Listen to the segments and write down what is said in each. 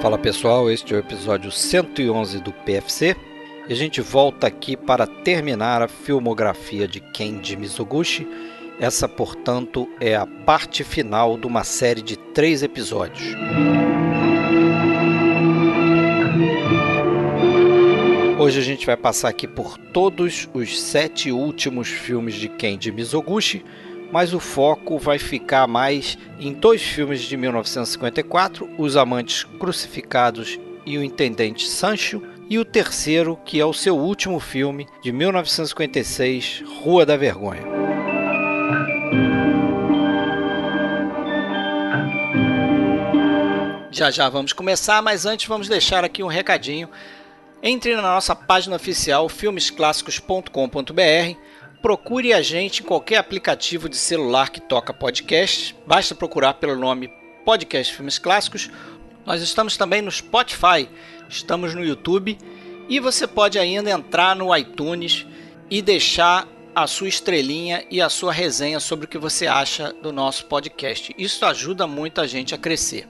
Fala pessoal, este é o episódio 111 do PFC e a gente volta aqui para terminar a filmografia de Kenji Mizoguchi. Essa, portanto, é a parte final de uma série de três episódios. Hoje a gente vai passar aqui por todos os sete últimos filmes de Kenji Mizoguchi mas o foco vai ficar mais em dois filmes de 1954, Os Amantes Crucificados e o Intendente Sancho, e o terceiro, que é o seu último filme, de 1956, Rua da Vergonha. Já já vamos começar, mas antes vamos deixar aqui um recadinho. Entre na nossa página oficial filmesclassicos.com.br procure a gente em qualquer aplicativo de celular que toca podcast. Basta procurar pelo nome Podcast Filmes Clássicos. Nós estamos também no Spotify, estamos no YouTube e você pode ainda entrar no iTunes e deixar a sua estrelinha e a sua resenha sobre o que você acha do nosso podcast. Isso ajuda muito a gente a crescer.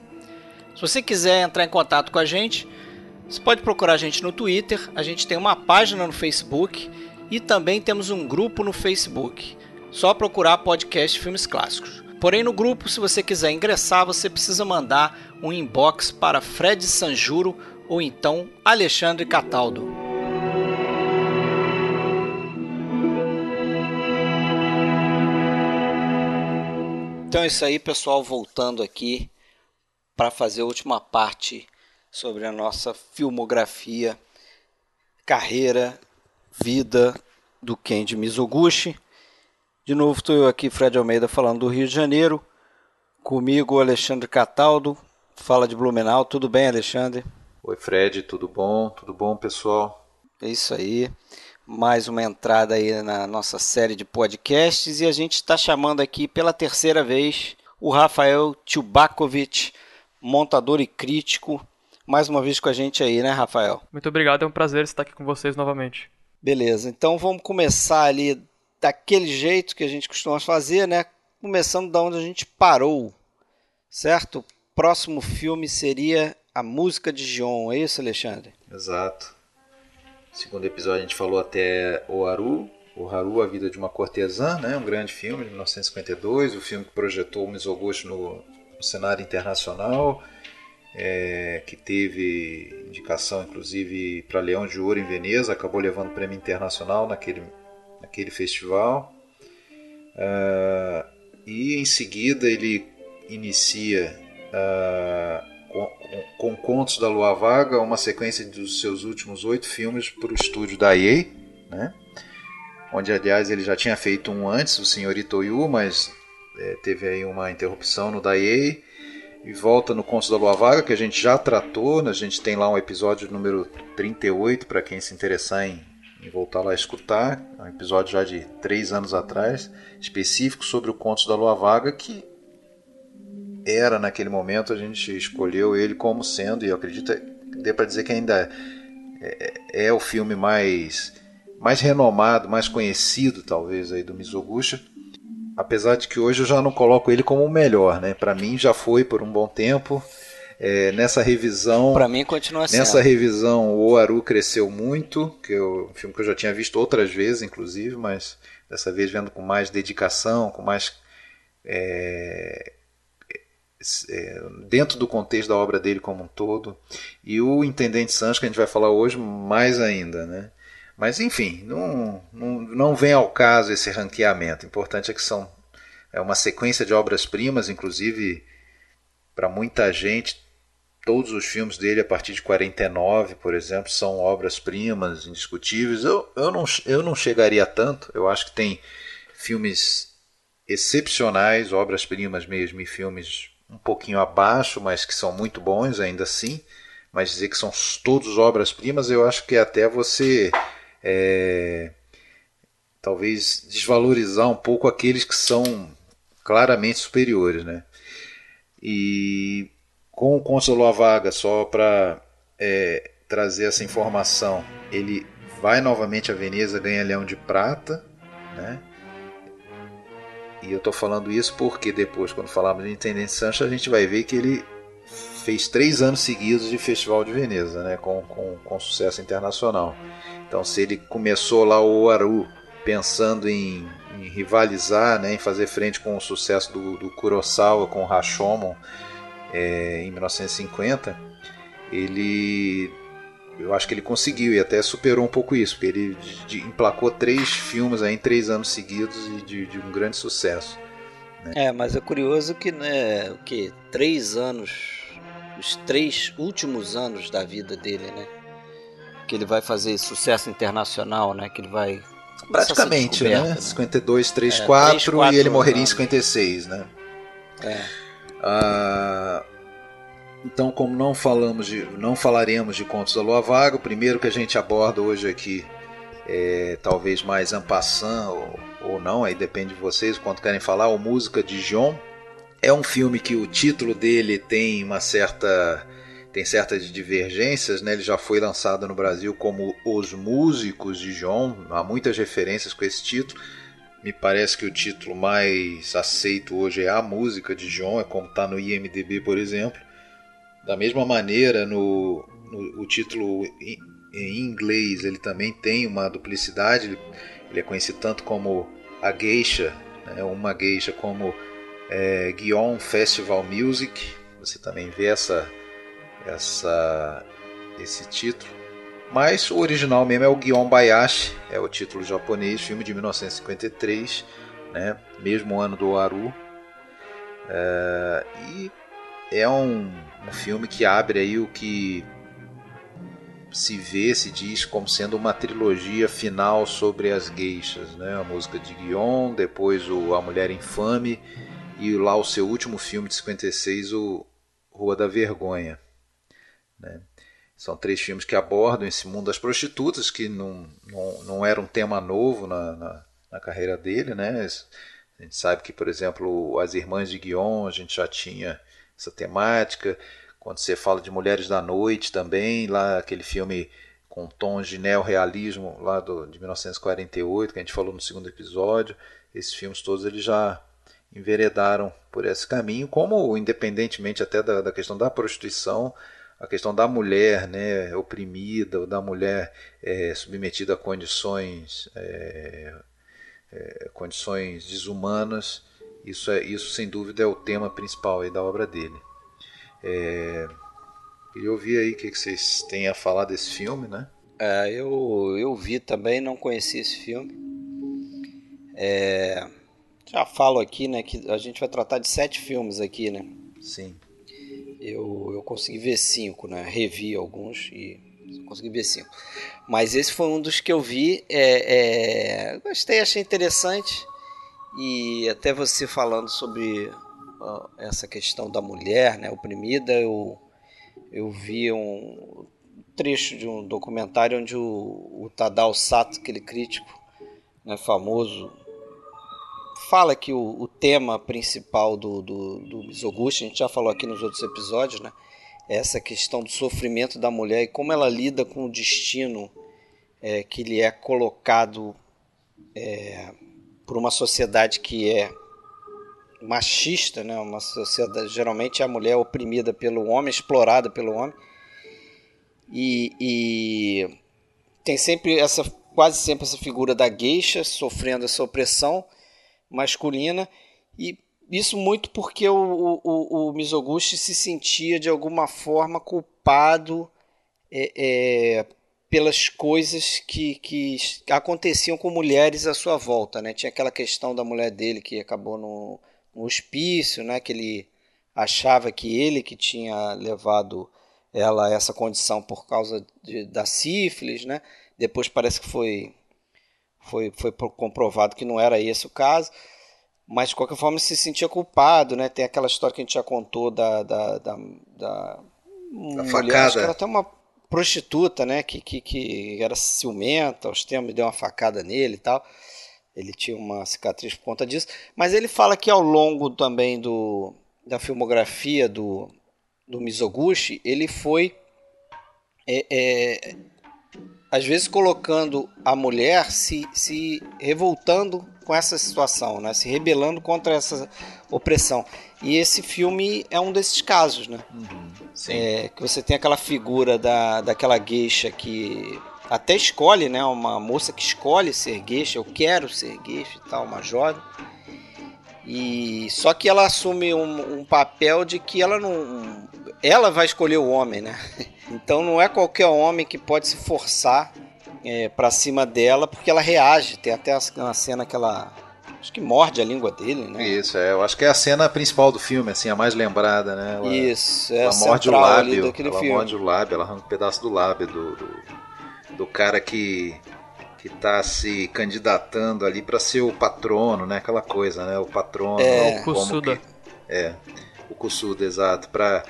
Se você quiser entrar em contato com a gente, você pode procurar a gente no Twitter, a gente tem uma página no Facebook e também temos um grupo no Facebook. Só procurar podcast Filmes Clássicos. Porém, no grupo, se você quiser ingressar, você precisa mandar um inbox para Fred Sanjuro ou então Alexandre Cataldo. Então é isso aí, pessoal. Voltando aqui para fazer a última parte sobre a nossa filmografia, carreira vida do Kenji Mizoguchi. De novo estou eu aqui, Fred Almeida, falando do Rio de Janeiro. Comigo, Alexandre Cataldo, fala de Blumenau. Tudo bem, Alexandre? Oi, Fred, tudo bom? Tudo bom, pessoal? É isso aí. Mais uma entrada aí na nossa série de podcasts e a gente está chamando aqui pela terceira vez o Rafael Tchubakovic, montador e crítico, mais uma vez com a gente aí, né, Rafael? Muito obrigado, é um prazer estar aqui com vocês novamente. Beleza, então vamos começar ali daquele jeito que a gente costuma fazer, né? Começando da onde a gente parou, certo? Próximo filme seria A Música de Gion, é isso, Alexandre? Exato. Segundo episódio a gente falou até O Haru, O Haru, A Vida de uma Cortesã, né? um grande filme de 1952, o filme que projetou o Mizoguchi no, no cenário internacional é, que teve indicação inclusive para Leão de Ouro em Veneza, acabou levando prêmio internacional naquele, naquele festival. Uh, e em seguida ele inicia uh, com, Contos da Lua Vaga, uma sequência dos seus últimos oito filmes para o estúdio da EA, né? onde aliás ele já tinha feito um antes, o Senhorito Yu, mas é, teve aí uma interrupção no Daiei e volta no Conto da Lua Vaga, que a gente já tratou. Né? A gente tem lá um episódio número 38 para quem se interessar em, em, voltar lá a escutar. É um episódio já de três anos atrás, específico sobre o Conto da Lua Vaga, que era naquele momento a gente escolheu ele como sendo, e eu acredito dê para dizer que ainda é, é, é, o filme mais mais renomado, mais conhecido talvez aí do Mizoguchi apesar de que hoje eu já não coloco ele como o melhor, né? Para mim já foi por um bom tempo. É, nessa revisão, para mim continua sendo. Nessa revisão, o Oaru cresceu muito, que é um filme que eu já tinha visto outras vezes, inclusive, mas dessa vez vendo com mais dedicação, com mais é, dentro do contexto da obra dele como um todo. E o Intendente Santos, que a gente vai falar hoje, mais ainda, né? Mas enfim, não, não, não vem ao caso esse ranqueamento. O importante é que são é uma sequência de obras-primas, inclusive para muita gente, todos os filmes dele a partir de 49, por exemplo, são obras-primas indiscutíveis. Eu, eu, não, eu não chegaria a tanto, eu acho que tem filmes excepcionais, obras-primas mesmo, e filmes um pouquinho abaixo, mas que são muito bons ainda assim. Mas dizer que são todos obras-primas, eu acho que até você é, talvez desvalorizar um pouco aqueles que são claramente superiores, né? E com o Cônsul a Vaga, só para é, trazer essa informação, ele vai novamente a Veneza, ganha Leão de Prata, né? E eu estou falando isso porque depois, quando falarmos de Intendente Sancho, a gente vai ver que ele fez três anos seguidos de Festival de Veneza, né? com, com, com sucesso internacional. Então, se ele começou lá o Oaru pensando em, em, rivalizar, né? em fazer frente com o sucesso do, do Kurosawa com o Rashomon é, em 1950, ele eu acho que ele conseguiu e até superou um pouco isso, porque ele de, de, emplacou três filmes aí em três anos seguidos e de, de um grande sucesso. Né? É, mas é curioso que, né, o que três anos, os três últimos anos da vida dele, né, que ele vai fazer sucesso internacional, né, que ele vai praticamente, né? né? 52, 3, é, 4, 3, 4 e ele morreria anos. em 56, né? É. Ah, então, como não falamos de, não falaremos de Contos da Lua Vaga, o primeiro que a gente aborda hoje aqui é talvez mais ampassant ou, ou não, aí depende de vocês quanto querem falar, o Música de John. É um filme que o título dele tem uma certa tem certas divergências, né? Ele já foi lançado no Brasil como Os Músicos de John, há muitas referências com esse título. Me parece que o título mais aceito hoje é A Música de John, é como está no IMDb, por exemplo. Da mesma maneira, no, no o título em inglês ele também tem uma duplicidade. Ele é conhecido tanto como a Geisha, né, uma Geisha, como é, Guion Festival Music. Você também vê essa, essa, esse título. Mas o original mesmo é o Guion Bayashi, é o título japonês, filme de 1953, né, mesmo ano do Aru. É, e é um, um filme que abre aí o que se vê, se diz como sendo uma trilogia final sobre as geixas, né? A música de Guion, depois o A Mulher Infame e lá o seu último filme de 56, o Rua da Vergonha. Né? São três filmes que abordam esse mundo das prostitutas, que não, não, não era um tema novo na, na, na carreira dele. Né? A gente sabe que, por exemplo, As Irmãs de Guion, a gente já tinha essa temática. Quando você fala de Mulheres da Noite também, lá aquele filme com tons de neorrealismo lá do, de 1948, que a gente falou no segundo episódio, esses filmes todos eles já enveredaram por esse caminho, como independentemente até da, da questão da prostituição, a questão da mulher né, oprimida, ou da mulher é, submetida a condições, é, é, condições desumanas, isso, é, isso sem dúvida é o tema principal aí da obra dele. É, queria ouvir aí o que, vocês têm a falar desse filme, né? É, eu, eu vi também, não conheci esse filme. É, já falo aqui, né, que a gente vai tratar de sete filmes aqui, né? Sim. Eu, eu consegui ver cinco, né? Revi alguns e consegui ver cinco. Mas esse foi um dos que eu vi. É, é, gostei, achei interessante. E até você falando sobre uh, essa questão da mulher né, oprimida, eu, eu vi um trecho de um documentário onde o, o Tadao Sato, aquele crítico né, famoso, fala que o, o tema principal do, do, do Mizoguchi, a gente já falou aqui nos outros episódios, né, é essa questão do sofrimento da mulher e como ela lida com o destino é, que lhe é colocado é, por uma sociedade que é machista, né? Uma sociedade geralmente a mulher é oprimida pelo homem, explorada pelo homem e, e tem sempre essa quase sempre essa figura da gueixa sofrendo essa opressão masculina e isso muito porque o, o, o Mizoguchi se sentia de alguma forma culpado é, é, pelas coisas que, que aconteciam com mulheres à sua volta, né? Tinha aquela questão da mulher dele que acabou no, no hospício, né? Que ele achava que ele que tinha levado ela a essa condição por causa de, da sífilis, né? Depois parece que foi, foi, foi comprovado que não era esse o caso, mas de qualquer forma se sentia culpado, né? Tem aquela história que a gente já contou da, da, da, da mulher, facada. acho que era até uma prostituta, né, que, que, que era ciumenta, os tempos deu uma facada nele e tal. Ele tinha uma cicatriz por conta disso. Mas ele fala que ao longo também do, da filmografia do, do Mizoguchi, ele foi é, é, às vezes colocando a mulher se, se revoltando com essa situação, né? se rebelando contra essa opressão. E esse filme é um desses casos, né? Uhum, é, que você tem aquela figura da, daquela gueixa que até escolhe, né? Uma moça que escolhe ser gueixa, eu quero ser gueixa e tal, uma jovem. E só que ela assume um, um papel de que ela não, ela vai escolher o homem, né? Então não é qualquer homem que pode se forçar é, para cima dela, porque ela reage. Tem até uma cena que ela acho que morde a língua dele, né? Isso, é. Eu acho que é a cena principal do filme, assim, a mais lembrada, né? Ela, Isso, é ela morde o lábio, ela filme. morde o lábio, ela arranca um pedaço do lábio do, do, do cara que que está se candidatando ali para ser o patrono, né? Aquela coisa, né? O patrono, é. o Kusuda. Que, é, o Kusuda, exato, para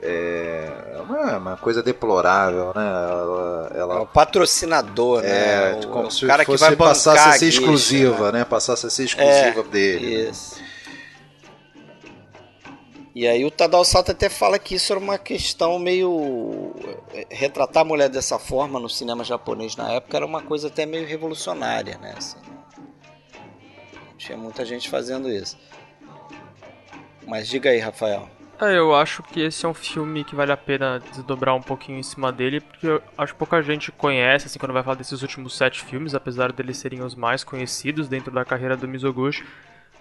é uma, uma, coisa deplorável, né? Ela, ela... É o patrocinador, é, né? O, como se cara fosse que vai passasse a ser exclusiva, né? né? Passasse a ser exclusiva é, dele. Isso. Né? E aí o Tadao Sato até fala que isso era uma questão meio é, retratar a mulher dessa forma no cinema japonês na época era uma coisa até meio revolucionária, né? Assim, tinha muita gente fazendo isso. Mas diga aí, Rafael. É, eu acho que esse é um filme que vale a pena desdobrar um pouquinho em cima dele, porque eu acho que pouca gente conhece, assim, quando vai falar desses últimos sete filmes, apesar deles serem os mais conhecidos dentro da carreira do Mizoguchi,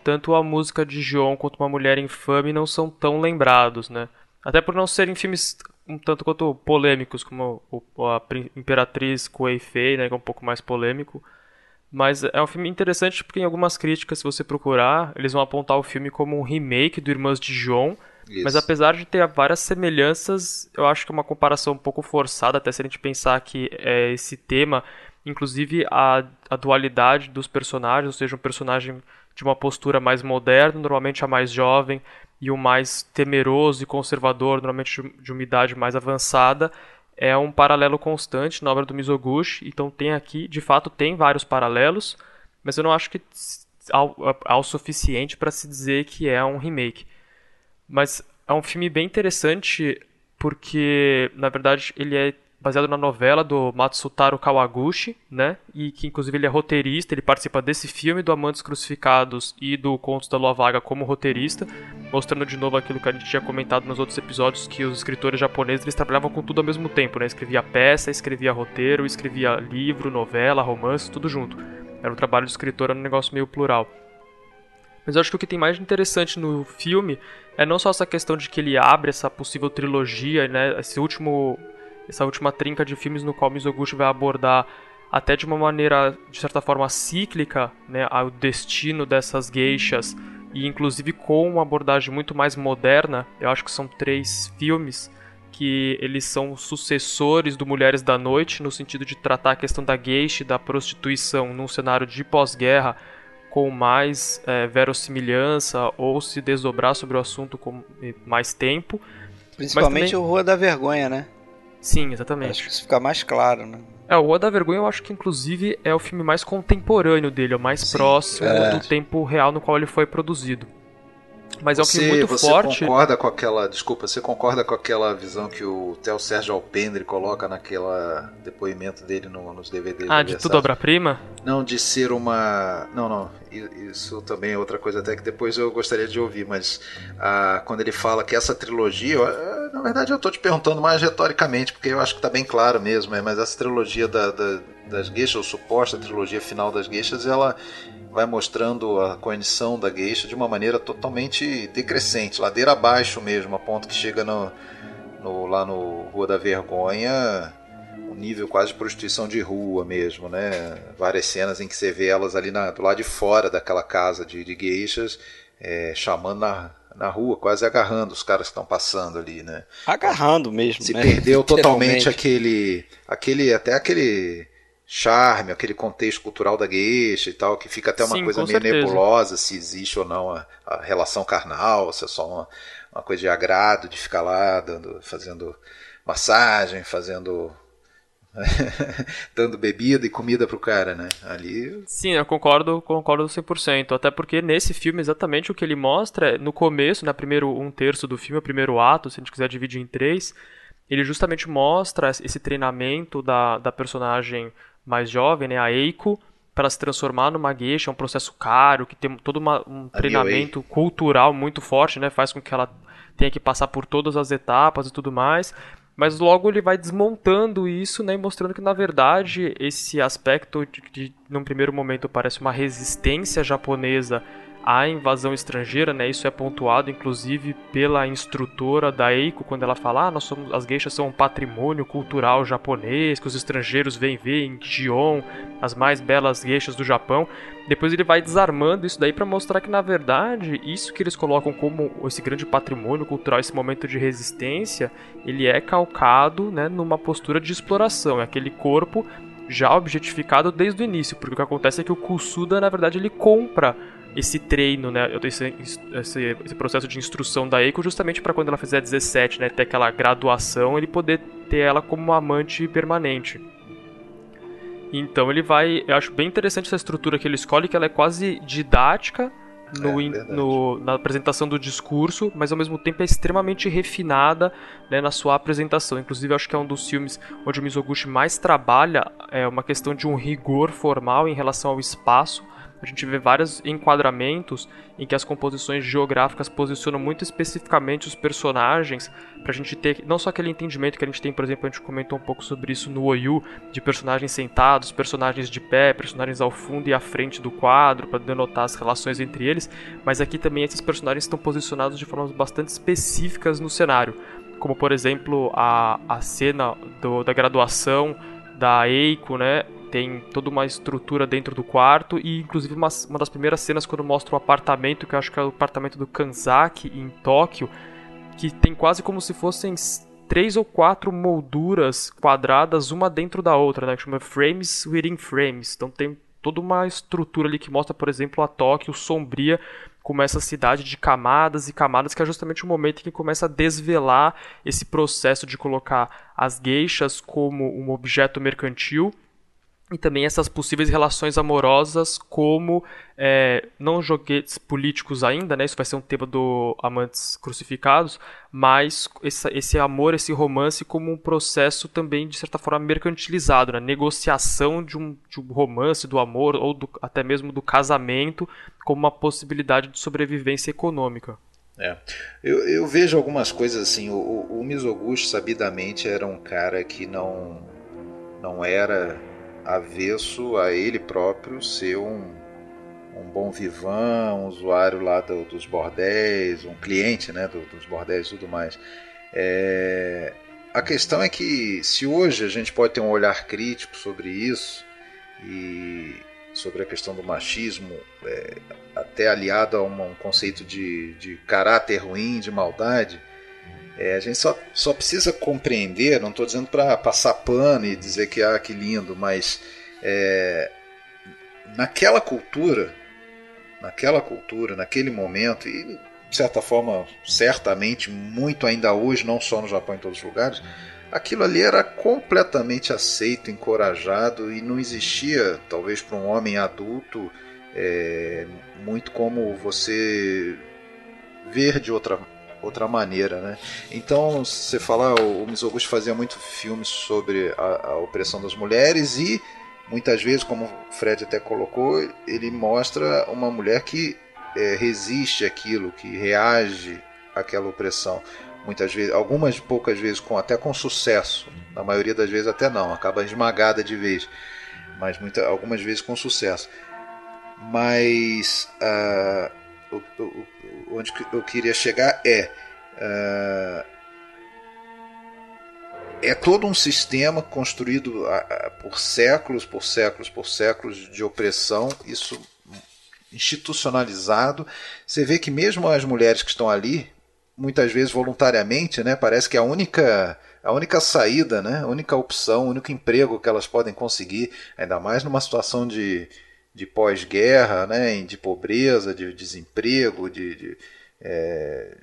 tanto a música de João quanto Uma Mulher Infame não são tão lembrados, né? Até por não serem filmes um tanto quanto polêmicos, como a Imperatriz Kuei Fei, né, que é um pouco mais polêmico. Mas é um filme interessante porque em algumas críticas, se você procurar, eles vão apontar o filme como um remake do Irmãs de João, isso. Mas apesar de ter várias semelhanças, eu acho que é uma comparação um pouco forçada, até se a gente pensar que é, esse tema, inclusive a, a dualidade dos personagens, ou seja, um personagem de uma postura mais moderna, normalmente a mais jovem, e o mais temeroso e conservador, normalmente de uma idade mais avançada, é um paralelo constante na obra do Mizoguchi. Então tem aqui, de fato, tem vários paralelos, mas eu não acho que ao, ao suficiente para se dizer que é um remake. Mas é um filme bem interessante porque, na verdade, ele é baseado na novela do Matsutaro Kawaguchi, né? E que inclusive ele é roteirista, ele participa desse filme do Amantes Crucificados e do Contos da Lua Vaga como roteirista, mostrando de novo aquilo que a gente tinha comentado nos outros episódios que os escritores japoneses eles trabalhavam com tudo ao mesmo tempo, né? Escrevia peça, escrevia roteiro, escrevia livro, novela, romance, tudo junto. Era um trabalho de escritor, era um negócio meio plural. Mas eu acho que o que tem mais interessante no filme é não só essa questão de que ele abre essa possível trilogia, né, esse último, essa última trinca de filmes no qual Mizoguchi vai abordar até de uma maneira, de certa forma, cíclica, né, o destino dessas geixas, e inclusive com uma abordagem muito mais moderna, eu acho que são três filmes que eles são sucessores do Mulheres da Noite, no sentido de tratar a questão da geisha e da prostituição num cenário de pós-guerra, com mais é, verossimilhança ou se desdobrar sobre o assunto com mais tempo. Principalmente também... o Rua da Vergonha, né? Sim, exatamente. Acho que isso fica mais claro, né? É, o Rua da Vergonha eu acho que inclusive é o filme mais contemporâneo dele, é o mais Sim, próximo é. do tempo real no qual ele foi produzido. Mas é um filme muito você forte. Você concorda com aquela. Desculpa, você concorda com aquela visão que o Theo Sérgio Alpendre coloca naquela depoimento dele no, nos DVDs? Ah, de tudo obra-prima? Não, de ser uma. Não, não. Isso também é outra coisa até que depois eu gostaria de ouvir, mas ah, quando ele fala que essa trilogia. Eu, na verdade, eu estou te perguntando mais retoricamente, porque eu acho que está bem claro mesmo, é, mas essa trilogia da, da, das gueixas, ou suposta trilogia final das gueixas, ela vai mostrando a condição da geisha de uma maneira totalmente decrescente, ladeira abaixo mesmo, a ponto que chega no, no, lá no Rua da Vergonha, um nível quase de prostituição de rua mesmo, né? Várias cenas em que você vê elas ali na, do lado de fora daquela casa de, de geishas, é, chamando na, na rua, quase agarrando os caras que estão passando ali, né? Agarrando mesmo, Se né? perdeu totalmente aquele, aquele, até aquele charme, aquele contexto cultural da gueixa e tal, que fica até uma Sim, coisa meio certeza. nebulosa se existe ou não a, a, relação carnal, se é só uma, uma coisa de agrado de ficar lá dando, fazendo massagem, fazendo dando bebida e comida pro cara, né? Ali. Sim, eu concordo, concordo 100%. Até porque nesse filme, exatamente o que ele mostra, é, no começo, na primeiro um terço do filme, o primeiro ato, se a gente quiser dividir em três, ele justamente mostra esse treinamento da, da personagem mais jovem, né, a Eiko, para se transformar numa geisha, é um processo caro, que tem todo uma, um a treinamento cultural muito forte, né, faz com que ela tenha que passar por todas as etapas e tudo mais. Mas logo ele vai desmontando isso, né, e mostrando que na verdade esse aspecto de, de num primeiro momento parece uma resistência japonesa a invasão estrangeira, né? Isso é pontuado inclusive pela instrutora da Eiko quando ela fala: "Ah, nós somos as geishas são um patrimônio cultural japonês, que os estrangeiros vêm ver em Gion, as mais belas geishas do Japão". Depois ele vai desarmando isso daí para mostrar que na verdade, isso que eles colocam como esse grande patrimônio cultural, esse momento de resistência, ele é calcado, né, numa postura de exploração, é aquele corpo já objetificado desde o início, porque o que acontece é que o Kusuda, na verdade, ele compra esse treino, né, esse, esse, esse processo de instrução da Eiko justamente para quando ela fizer 17, né, ter aquela graduação, ele poder ter ela como amante permanente. Então ele vai, eu acho bem interessante essa estrutura que ele escolhe, que ela é quase didática no, é, no, na apresentação do discurso, mas ao mesmo tempo é extremamente refinada né, na sua apresentação. Inclusive, acho que é um dos filmes onde o Mizoguchi mais trabalha é uma questão de um rigor formal em relação ao espaço a gente vê vários enquadramentos em que as composições geográficas posicionam muito especificamente os personagens, para a gente ter não só aquele entendimento que a gente tem, por exemplo, a gente comentou um pouco sobre isso no Oyu, de personagens sentados, personagens de pé, personagens ao fundo e à frente do quadro, para denotar as relações entre eles, mas aqui também esses personagens estão posicionados de formas bastante específicas no cenário, como por exemplo a, a cena do, da graduação da Eiko, né? Tem toda uma estrutura dentro do quarto e inclusive uma, uma das primeiras cenas quando mostra o apartamento, que eu acho que é o apartamento do Kanzaki em Tóquio, que tem quase como se fossem três ou quatro molduras quadradas uma dentro da outra, né, que chama frames within frames. Então tem toda uma estrutura ali que mostra, por exemplo, a Tóquio sombria como essa cidade de camadas e camadas, que é justamente o momento em que começa a desvelar esse processo de colocar as geixas como um objeto mercantil e também essas possíveis relações amorosas como é, não joguetes políticos ainda, né? Isso vai ser um tema do Amantes Crucificados, mas esse, esse amor, esse romance como um processo também de certa forma mercantilizado, né? Negociação de um, de um romance, do amor ou do, até mesmo do casamento como uma possibilidade de sobrevivência econômica. É. Eu, eu vejo algumas coisas assim. O, o, o sabidamente era um cara que não não era avesso a ele próprio ser um, um bom vivan, um usuário lá do, dos bordéis, um cliente né, do, dos bordéis e tudo mais. É, a questão é que se hoje a gente pode ter um olhar crítico sobre isso e sobre a questão do machismo, é, até aliado a um, um conceito de, de caráter ruim, de maldade, é, a gente só, só precisa compreender, não estou dizendo para passar pano e dizer que ah, que lindo, mas é, naquela cultura, naquela cultura, naquele momento, e de certa forma, certamente, muito ainda hoje, não só no Japão, em todos os lugares, aquilo ali era completamente aceito, encorajado e não existia, talvez para um homem adulto, é, muito como você ver de outra outra maneira, né? Então, você fala, o Mizoguchi fazia muito filmes sobre a, a, opressão das mulheres e muitas vezes, como o Fred até colocou, ele mostra uma mulher que é, resiste àquilo, que reage àquela opressão. Muitas vezes, algumas poucas vezes com até com sucesso, na maioria das vezes até não, acaba esmagada de vez, mas muita, algumas vezes com sucesso. Mas uh, o, o, onde eu queria chegar é. Uh, é todo um sistema construído por séculos, por séculos, por séculos de opressão, isso institucionalizado. Você vê que mesmo as mulheres que estão ali, muitas vezes voluntariamente, né, parece que a única a única saída, né, a única opção, o único emprego que elas podem conseguir, ainda mais numa situação de, de pós-guerra, né, de pobreza, de desemprego, de, de é,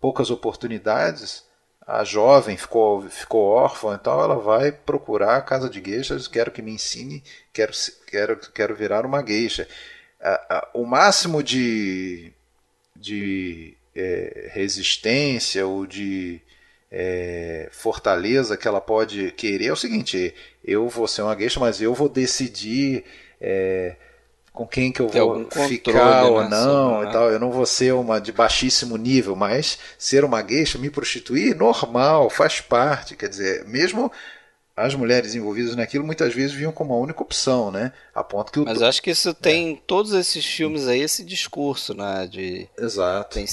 poucas oportunidades, a jovem ficou, ficou órfã, então ela vai procurar a casa de geishas, quero que me ensine, quero, quero, quero virar uma geisha. o máximo de, de é, resistência ou de é, fortaleza que ela pode querer é o seguinte: eu vou ser uma geisha, mas eu vou decidir. É, com quem que eu vou ficar ou né, não e tal. Eu não vou ser uma de baixíssimo nível, mas ser uma gueixa, me prostituir, normal, faz parte. Quer dizer, mesmo as mulheres envolvidas naquilo muitas vezes viam como a única opção, né? A ponto que o Mas acho que isso tem é. em todos esses filmes aí esse discurso, né? De Exato. Tem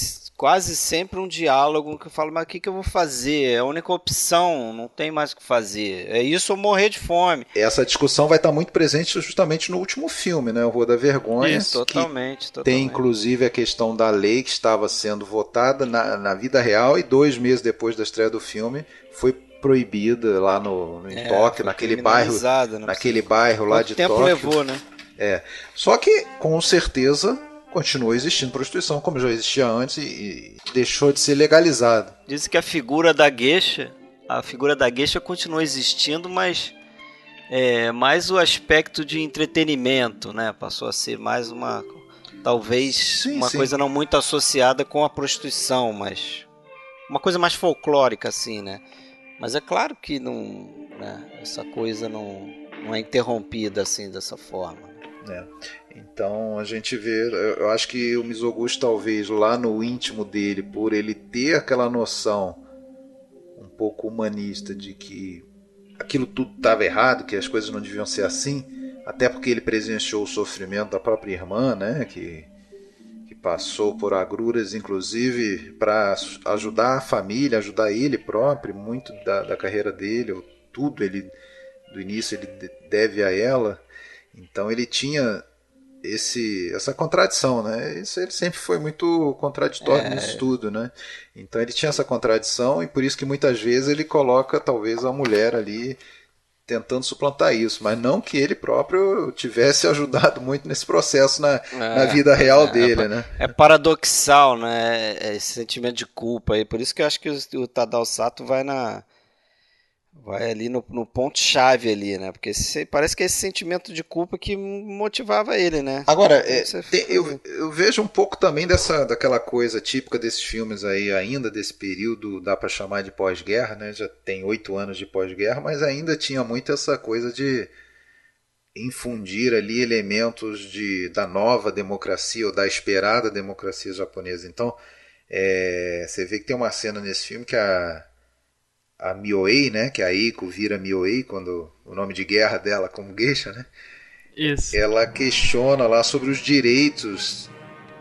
quase sempre um diálogo que eu falo, mas o que, que eu vou fazer? É a única opção, não tem mais o que fazer. É isso ou morrer de fome. Essa discussão vai estar muito presente justamente no último filme, né? O Rua da Vergonha. Isso, totalmente, totalmente. Tem inclusive a questão da lei que estava sendo votada na, na vida real e dois meses depois da estreia do filme foi proibida lá no, no em é, Tóquio, naquele bairro, naquele bairro lá Quanto de tempo Tóquio. levou, né? É. Só que com certeza continua existindo prostituição como já existia antes e, e deixou de ser legalizado. Diz que a figura da gueixa, a figura da gueixa continua existindo, mas é mais o aspecto de entretenimento, né? Passou a ser mais uma talvez sim, uma sim. coisa não muito associada com a prostituição, mas uma coisa mais folclórica assim, né? Mas é claro que não, né? essa coisa não, não é interrompida assim dessa forma. É. Então a gente vê, eu acho que o Mizoguchi talvez lá no íntimo dele, por ele ter aquela noção um pouco humanista de que aquilo tudo estava errado, que as coisas não deviam ser assim, até porque ele presenciou o sofrimento da própria irmã, né, que, que passou por agruras, inclusive para ajudar a família, ajudar ele próprio, muito da, da carreira dele, tudo ele do início ele deve a ela. Então ele tinha esse essa contradição, né? Isso ele sempre foi muito contraditório é. nisso tudo, né? Então ele tinha essa contradição e por isso que muitas vezes ele coloca talvez a mulher ali tentando suplantar isso, mas não que ele próprio tivesse ajudado muito nesse processo na, é, na vida real é, dele, é, né? É paradoxal, né? É esse sentimento de culpa aí, por isso que eu acho que o, o Tadao Sato vai na vai ali no, no ponto-chave ali, né? Porque esse, parece que é esse sentimento de culpa que motivava ele, né? Agora, é, tem, eu, eu vejo um pouco também dessa daquela coisa típica desses filmes aí, ainda desse período, dá para chamar de pós-guerra, né? Já tem oito anos de pós-guerra, mas ainda tinha muito essa coisa de infundir ali elementos de, da nova democracia ou da esperada democracia japonesa. Então, é, você vê que tem uma cena nesse filme que a a Mioei, né, que a Eiko vira Mioei quando o nome de guerra dela como geisha, né? Isso. Ela questiona lá sobre os direitos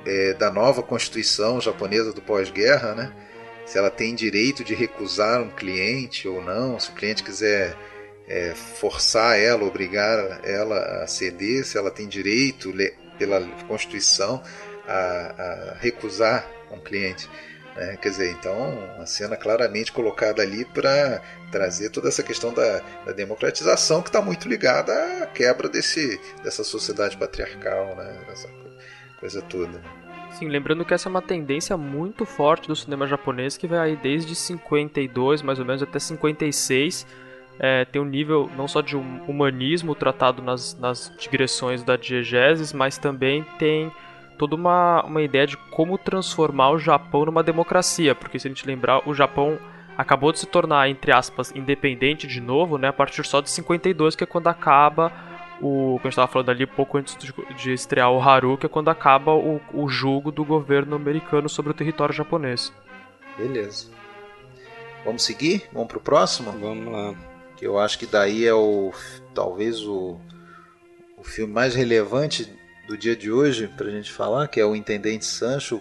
é, da nova constituição japonesa do pós-guerra, né? Se ela tem direito de recusar um cliente ou não, se o cliente quiser é, forçar ela, obrigar ela a ceder, se ela tem direito pela Constituição a, a recusar um cliente. Né? Quer dizer, então, a cena claramente colocada ali para trazer toda essa questão da, da democratização que está muito ligada à quebra desse, dessa sociedade patriarcal, né? essa coisa toda. Sim, lembrando que essa é uma tendência muito forte do cinema japonês que vai desde 52 mais ou menos até 56. É, tem um nível não só de humanismo tratado nas, nas digressões da diegeses, mas também tem toda uma, uma ideia de como transformar o Japão numa democracia, porque se a gente lembrar, o Japão acabou de se tornar, entre aspas, independente de novo, né, a partir só de 52, que é quando acaba o que a gente estava falando ali pouco antes de, de, estrear o Haru, que é quando acaba o, o julgo do governo americano sobre o território japonês. Beleza. Vamos seguir? Vamos pro próximo? Vamos lá. Que eu acho que daí é o talvez o, o filme mais relevante do dia de hoje para a gente falar, que é o Intendente Sancho.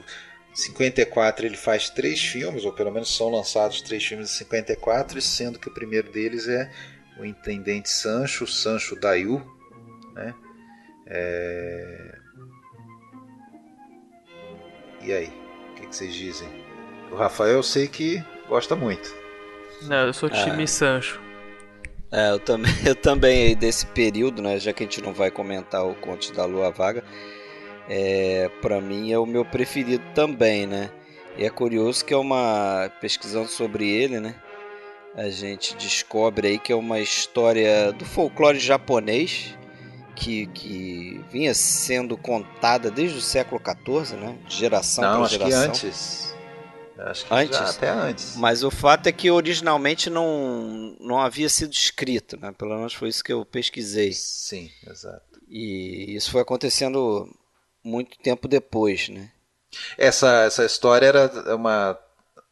Em 54 ele faz três filmes, ou pelo menos são lançados três filmes em 54, sendo que o primeiro deles é o Intendente Sancho, Sancho Dayu, né? É... E aí, o que, que, vocês dizem? O Rafael eu sei que gosta muito. Não, eu sou time ah. Sancho. É, eu também, eu também desse período, né, já que a gente não vai comentar o Conte da Lua Vaga, é, para mim é o meu preferido também, né? E é curioso que é uma pesquisando sobre ele, né? A gente descobre aí que é uma história do folclore japonês que, que vinha sendo contada desde o século XIV, né? De geração Não, para acho geração. que antes. Acho que Antes? já- até antes. Mas o fato é que originalmente não, não havia sido escrito, né? Pelo menos foi isso que eu pesquisei. Sim, exato. E isso foi acontecendo muito tempo depois, né? Essa, essa história era uma,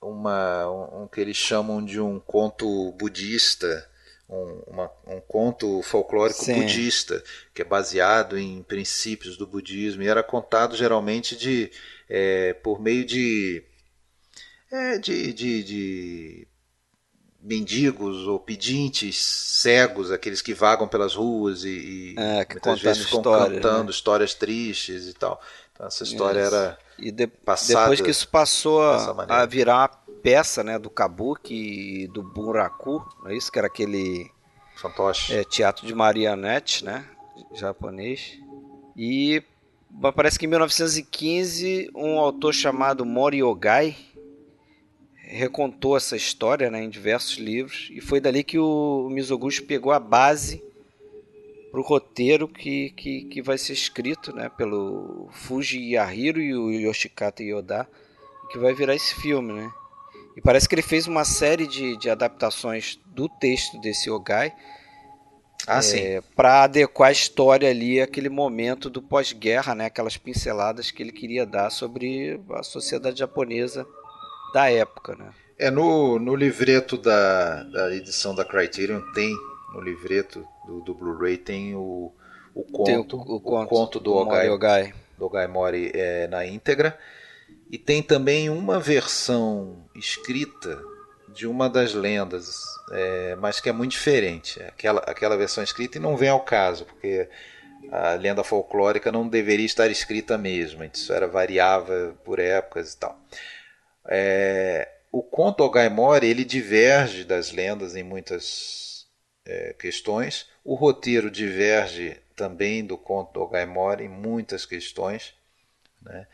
uma um, um que eles chamam de um conto budista, um, uma- um conto folclórico Sim. budista, que é baseado em princípios do budismo, e era contado geralmente de, é, por meio de, é, de, de, de mendigos ou pedintes cegos, aqueles que vagam pelas ruas e, e É, muitas contando vezes ficam histórias, cantando né? histórias tristes e tal. Então essa história Isso. era E de- Passada depois que isso passou a, a virar peça né, do kabuki e do bunraku, não é isso? Que era aquele fantoche. é, teatro de marionete, né? Japonês. E parece que em 1915 um autor chamado Mori Ogai recontou essa história né, em diversos livros e foi dali que o Mizoguchi pegou a base para o roteiro que, que, que vai ser escrito né, pelo Fuji Yahiro e o Yoshikata Yoda que vai virar esse filme, né? E parece que ele fez uma série de, de adaptações do texto desse Ogai Ah, sim. para adequar a história ali àquele momento do pós-guerra, né? Aquelas pinceladas que ele queria dar sobre a sociedade japonesa da época, né? É no, no livreto da, da edição da Criterion tem no livreto do, do Blu-ray tem o, o conto, Tem o, conto, do, Mori Ogai, Ogai. do Ogai Mori é, na íntegra e tem também uma versão escrita de uma das lendas, é, mas que é muito diferente. Aquela, aquela versão escrita e não vem ao caso, porque a lenda folclórica não deveria estar escrita mesmo, isso era variava por épocas e tal. É, o conto Ogaimori ele diverge das lendas em muitas é, questões. O roteiro diverge também do conto Ogaimori em muitas questões. Né?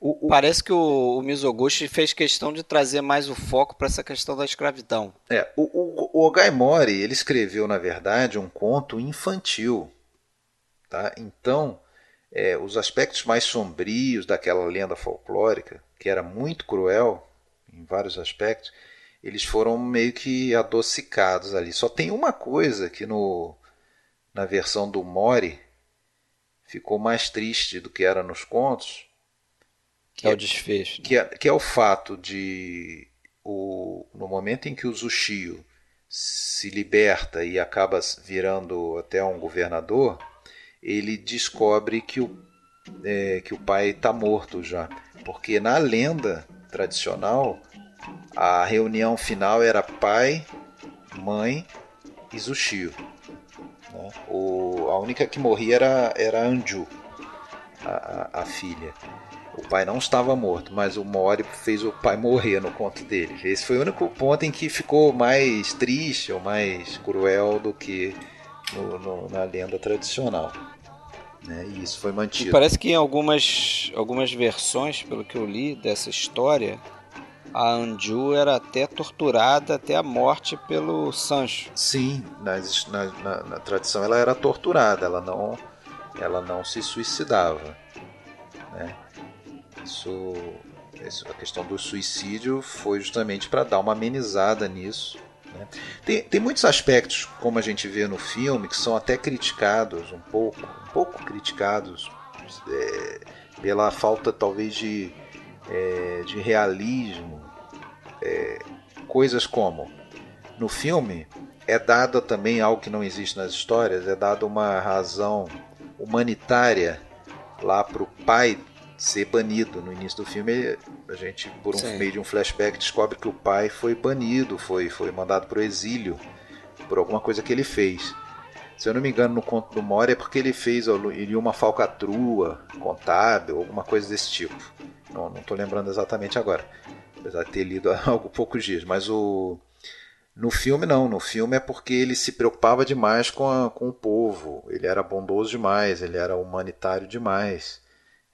O, o, Parece que o, o Mizoguchi fez questão de trazer mais o foco para essa questão da escravidão. é, o, o, o Ogaimori ele escreveu na verdade um conto infantil, tá? Então é, os aspectos mais sombrios daquela lenda folclórica, que era muito cruel em vários aspectos, eles foram meio que adocicados ali. Só tem uma coisa que no, na versão do Mori ficou mais triste do que era nos contos, Que é o desfecho. né? que é, que é o fato de o, no momento em que o Zushio se liberta e acaba virando até um governador, ele descobre que o, é, que o pai está morto já. Porque na lenda tradicional, a reunião final era pai, mãe e Zushio. né? O, a única que morria era, era Anju, a, a, a filha. O pai não estava morto, mas o Mori fez o pai morrer no conto dele. Esse foi o único ponto em que ficou mais triste ou mais cruel do que no- no- na lenda tradicional. Né? E isso foi E mantido. parece que em algumas, algumas versões, pelo que eu li dessa história, a Anju era até torturada até a morte pelo Sancho. Sim, nas- na, na- na tradição ela era torturada, ela não, ela não se suicidava. Né? Isso, isso- a questão do suicídio foi justamente para dar uma amenizada nisso. né? Tem, tem muitos aspectos, como a gente vê no filme, que são até criticados, um pouco, pouco criticados é, pela falta talvez de, é, de realismo. É, coisas como no filme é dada também algo que não existe nas histórias, é dada uma razão humanitária lá para o pai ser banido. No início do filme, a gente, por um meio de um flashback, descobre que o pai foi banido, foi, foi mandado para o exílio por alguma coisa que ele fez. Se eu não me engano, no conto do Mori é porque ele fez ele uma falcatrua contábil, alguma coisa desse tipo. Não estou lembrando exatamente agora, apesar de ter lido há alguns poucos dias. Mas o no filme não, no filme é porque ele se preocupava demais com, a- com o povo, ele era bondoso demais, ele era humanitário demais,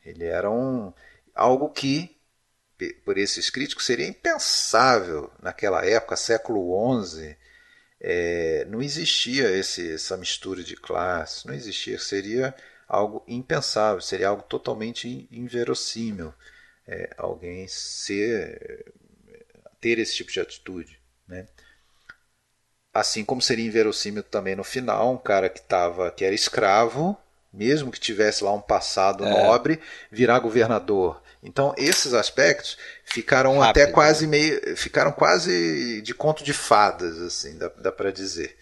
ele era um algo que por esses críticos seria impensável naquela época, século XI, é, não existia esse, essa mistura de classes, não existia, seria algo impensável, seria algo totalmente inverossímil é, alguém ser ter esse tipo de atitude, né? Assim como seria inverossímil também no final um cara que tava que era escravo, mesmo que tivesse lá um passado é. nobre, virar governador. Então esses aspectos ficaram Rápido, até quase né? meio, ficaram quase de conto de fadas, assim, dá, dá para dizer,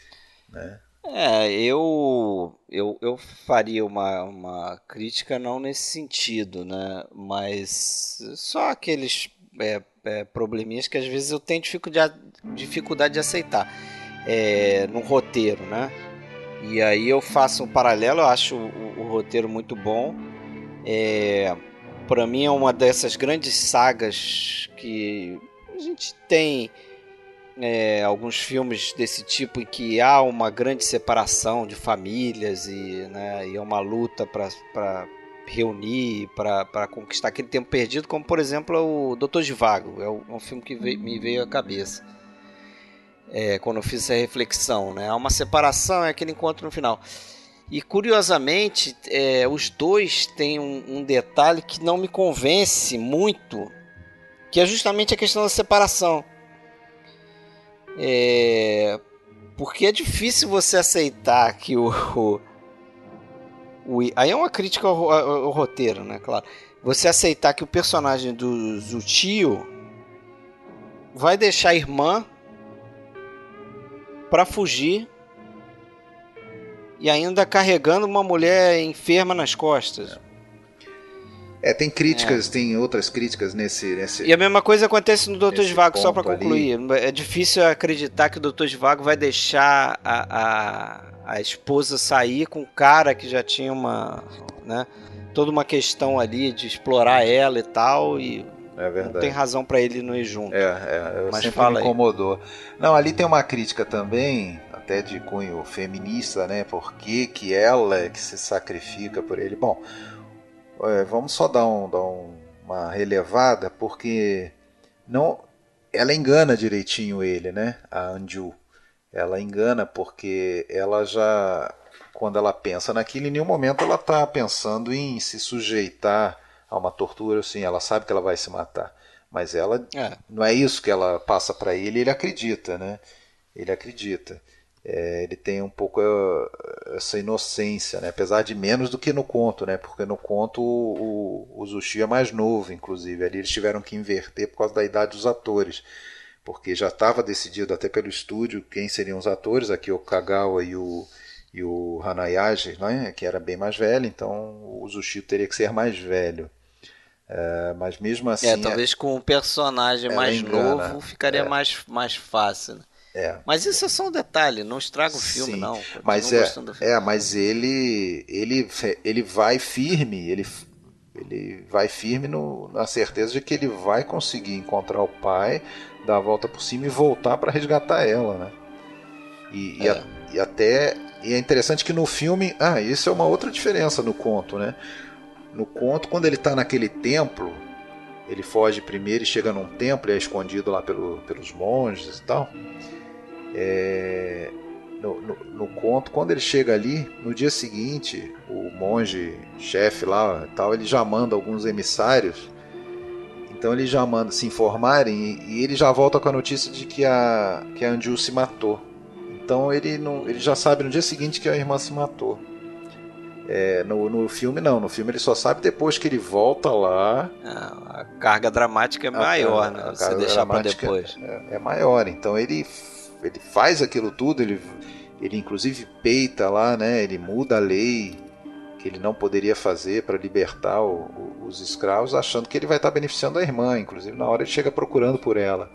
né? É, eu, eu, eu faria uma, uma crítica não nesse sentido, né? Mas só aqueles é, é, probleminhas que às vezes eu tenho dificuldade, dificuldade de aceitar é, no roteiro, né? E aí eu faço um paralelo, eu acho o, o roteiro muito bom. É, para mim é uma dessas grandes sagas que a gente tem é, alguns filmes desse tipo em que há uma grande separação de famílias e, né, e é uma luta para reunir, para conquistar aquele tempo perdido, como por exemplo o Doutor Vago, é um filme que veio, me veio à cabeça. É, quando eu fiz essa reflexão, né? Há uma separação, é aquele encontro no final. E curiosamente, é, os dois têm um, um, detalhe que não me convence muito, que é justamente a questão da separação. É, porque é difícil você aceitar que o, o, o aí é uma crítica ao, ao, ao, roteiro, né? Claro. Você aceitar que o personagem do Zutio vai deixar a irmã para fugir e ainda carregando uma mulher enferma nas costas. É, tem críticas, é. tem outras críticas nesse, nesse. E a mesma coisa acontece no Doutor Vago, só para concluir. Ali. É difícil acreditar que o Doutor Vago vai deixar a, a, a esposa sair com o cara que já tinha uma. Né, toda uma questão ali de explorar ela e tal. E é verdade. Não tem razão para ele não ir junto. É, é Mas sempre fala me incomodou. Aí. Não, ali tem uma crítica também, até de cunho feminista, né? Por que, que ela é que se sacrifica por ele? Bom, é, vamos só dar, um, dar um, uma relevada, porque não, ela engana direitinho ele, né? A Anju. Ela engana porque ela já, quando ela pensa naquilo, em nenhum momento ela está pensando em se sujeitar a uma tortura, assim, ela sabe que ela vai se matar. Mas ela é. não é isso que ela passa para ele, ele acredita, né? Ele acredita é, ele tem um pouco é, essa inocência, né? apesar de menos do que no conto, né? porque no conto o, o, o Zushi é mais novo, inclusive. Ali eles tiveram que inverter por causa da idade dos atores, porque já estava decidido até pelo estúdio quem seriam os atores, aqui o Kagawa e o, e o Hanayashi, né? que era bem mais velho, então o Zushi teria que ser mais velho. É, mas mesmo assim. É, talvez com um personagem mais engana, novo ficaria é. mais, mais fácil. Né? É. Mas isso é só um detalhe, não estraga o filme, Sim, não. Mas é, é, mas ele, ele, ele vai firme, ele, ele vai firme no, na certeza de que ele vai conseguir encontrar o pai, dar a volta por cima e voltar para resgatar ela, né? E, é. e, a, e, até e é interessante que no filme, ah, isso é uma outra diferença no conto, né? No conto, quando ele está naquele templo, ele foge primeiro e chega num templo e é escondido lá pelo, pelos monges e tal. É, no, no, no, conto, quando ele chega ali, no dia seguinte, o monge chefe lá tal, ele já manda alguns emissários. Então ele já manda se informarem e, e ele já volta com a notícia de que a que a Anju se matou. Então ele não, ele já sabe no dia seguinte que a irmã se matou. É, no, no filme não, no filme ele só sabe depois que ele volta lá. Ah, a carga dramática é maior, a, né? A Você deixar para depois. É, é maior, então ele ele faz aquilo tudo, ele, ele inclusive peita lá, né? Ele muda a lei que ele não poderia fazer para libertar o, o, os escravos, achando que ele vai estar beneficiando a irmã, inclusive na hora ele chega procurando por ela.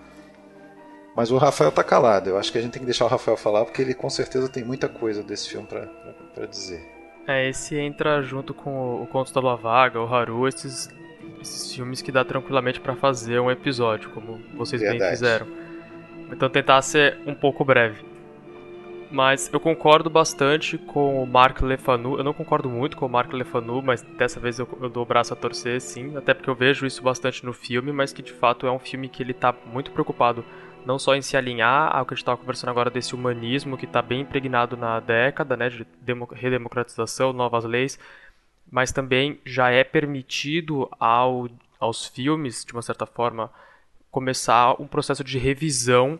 Mas o Rafael tá calado. Eu acho que a gente tem que deixar o Rafael falar porque ele com certeza tem muita coisa desse filme para dizer. É, esse entra junto com o Conto da Lua Vaga, o Haru, esses, esses filmes que dá tranquilamente para fazer um episódio, como vocês Verdade. bem fizeram. Então tentar ser um pouco breve. Mas eu concordo bastante com o Mark Lefanu. Eu não concordo muito com o Mark Lefanu, mas dessa vez eu, eu, dou o braço a torcer, sim. Até porque eu vejo isso bastante no filme, mas que de fato é um filme que ele tá muito preocupado não só em se alinhar ao que a gente estava conversando agora desse humanismo que está bem impregnado na década, né, de redemocratização, novas leis, mas também já é permitido ao, aos filmes, de uma certa forma, começar um processo de revisão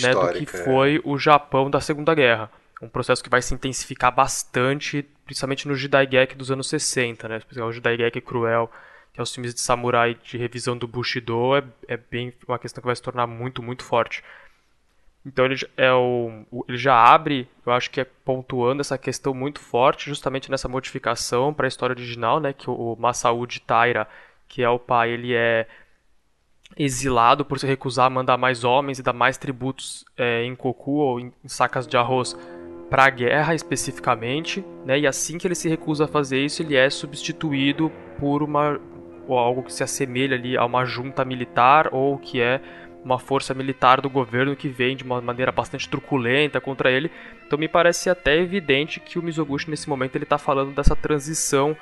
né, do que é. foi o Japão da Segunda Guerra. Um processo que vai se intensificar bastante, principalmente no Jidaigeki dos anos 60, né? O Jidaigeki cruel, que é os filmes de samurai de revisão do Bushido, é, é bem uma questão que vai se tornar muito, muito forte. Então ele, é o, ele já abre, eu acho que é pontuando essa questão muito forte, justamente nessa modificação para a história original, né, que o, o Taira, que é o pai, ele é exilado por se recusar a mandar mais homens e dar mais tributos é, em cocu ou em, em sacas de arroz para a guerra especificamente, né? E assim que ele se recusa a fazer isso, ele é substituído por uma ou algo que se assemelha ali a uma junta militar ou que é uma força militar do governo que vem de uma maneira bastante truculenta contra ele. Então me parece até evidente que o Mizoguchi nesse momento ele está falando dessa transição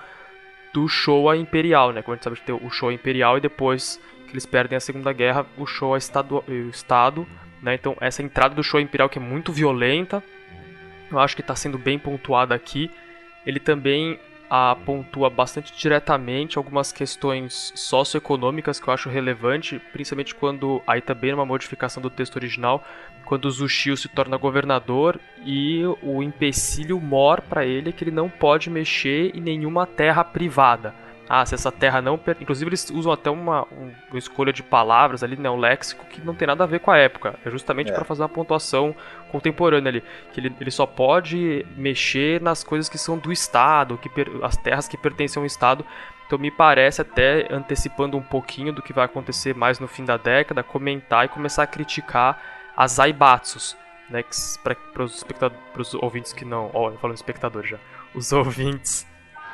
do Showa imperial, né? Como a gente sabe, tem o Showa imperial e depois que eles perdem a Segunda Guerra, o Showa estado, o estado, né? Então essa entrada do Showa imperial que é muito violenta, eu acho que está sendo bem pontuada aqui. Ele também a, pontua bastante diretamente algumas questões socioeconômicas que eu acho relevante, principalmente quando, aí também numa modificação do texto original, quando o Zushio se torna governador e o empecilho mor para ele é que ele não pode mexer em nenhuma terra privada ah, se essa terra não. Inclusive, eles usam até uma, uma escolha de palavras ali, né? Um léxico que não tem nada a ver com a época. É justamente é. para fazer uma pontuação contemporânea ali. Que ele, ele só pode mexer nas coisas que são do Estado, que as terras que pertencem ao Estado. Então, me parece, até antecipando um pouquinho do que vai acontecer mais no fim da década, comentar e começar a criticar as Aibatsus. Né, para os ouvintes que não. Ó, oh, falando espectador já. Os ouvintes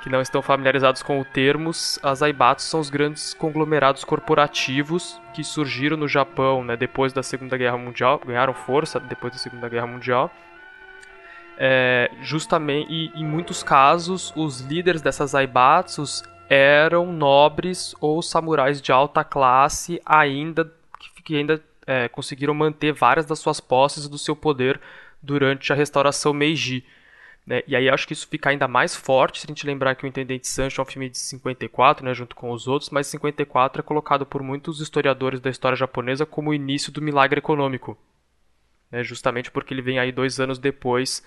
que não estão familiarizados com o termo, as Aibatsu são os grandes conglomerados corporativos que surgiram no Japão né, depois da Segunda Guerra Mundial, ganharam força depois da Segunda Guerra Mundial. É, justamente, e em muitos casos, os líderes dessas Aibatsus eram nobres ou samurais de alta classe ainda que, que ainda é, conseguiram manter várias das suas posses e do seu poder durante a restauração Meiji. Né? E aí acho que isso fica ainda mais forte se a gente lembrar que o Intendente Sancho é um filme de 54, né, junto com os outros, mas 54 é colocado por muitos historiadores da história japonesa como o início do milagre econômico. Né, justamente porque ele vem aí dois anos depois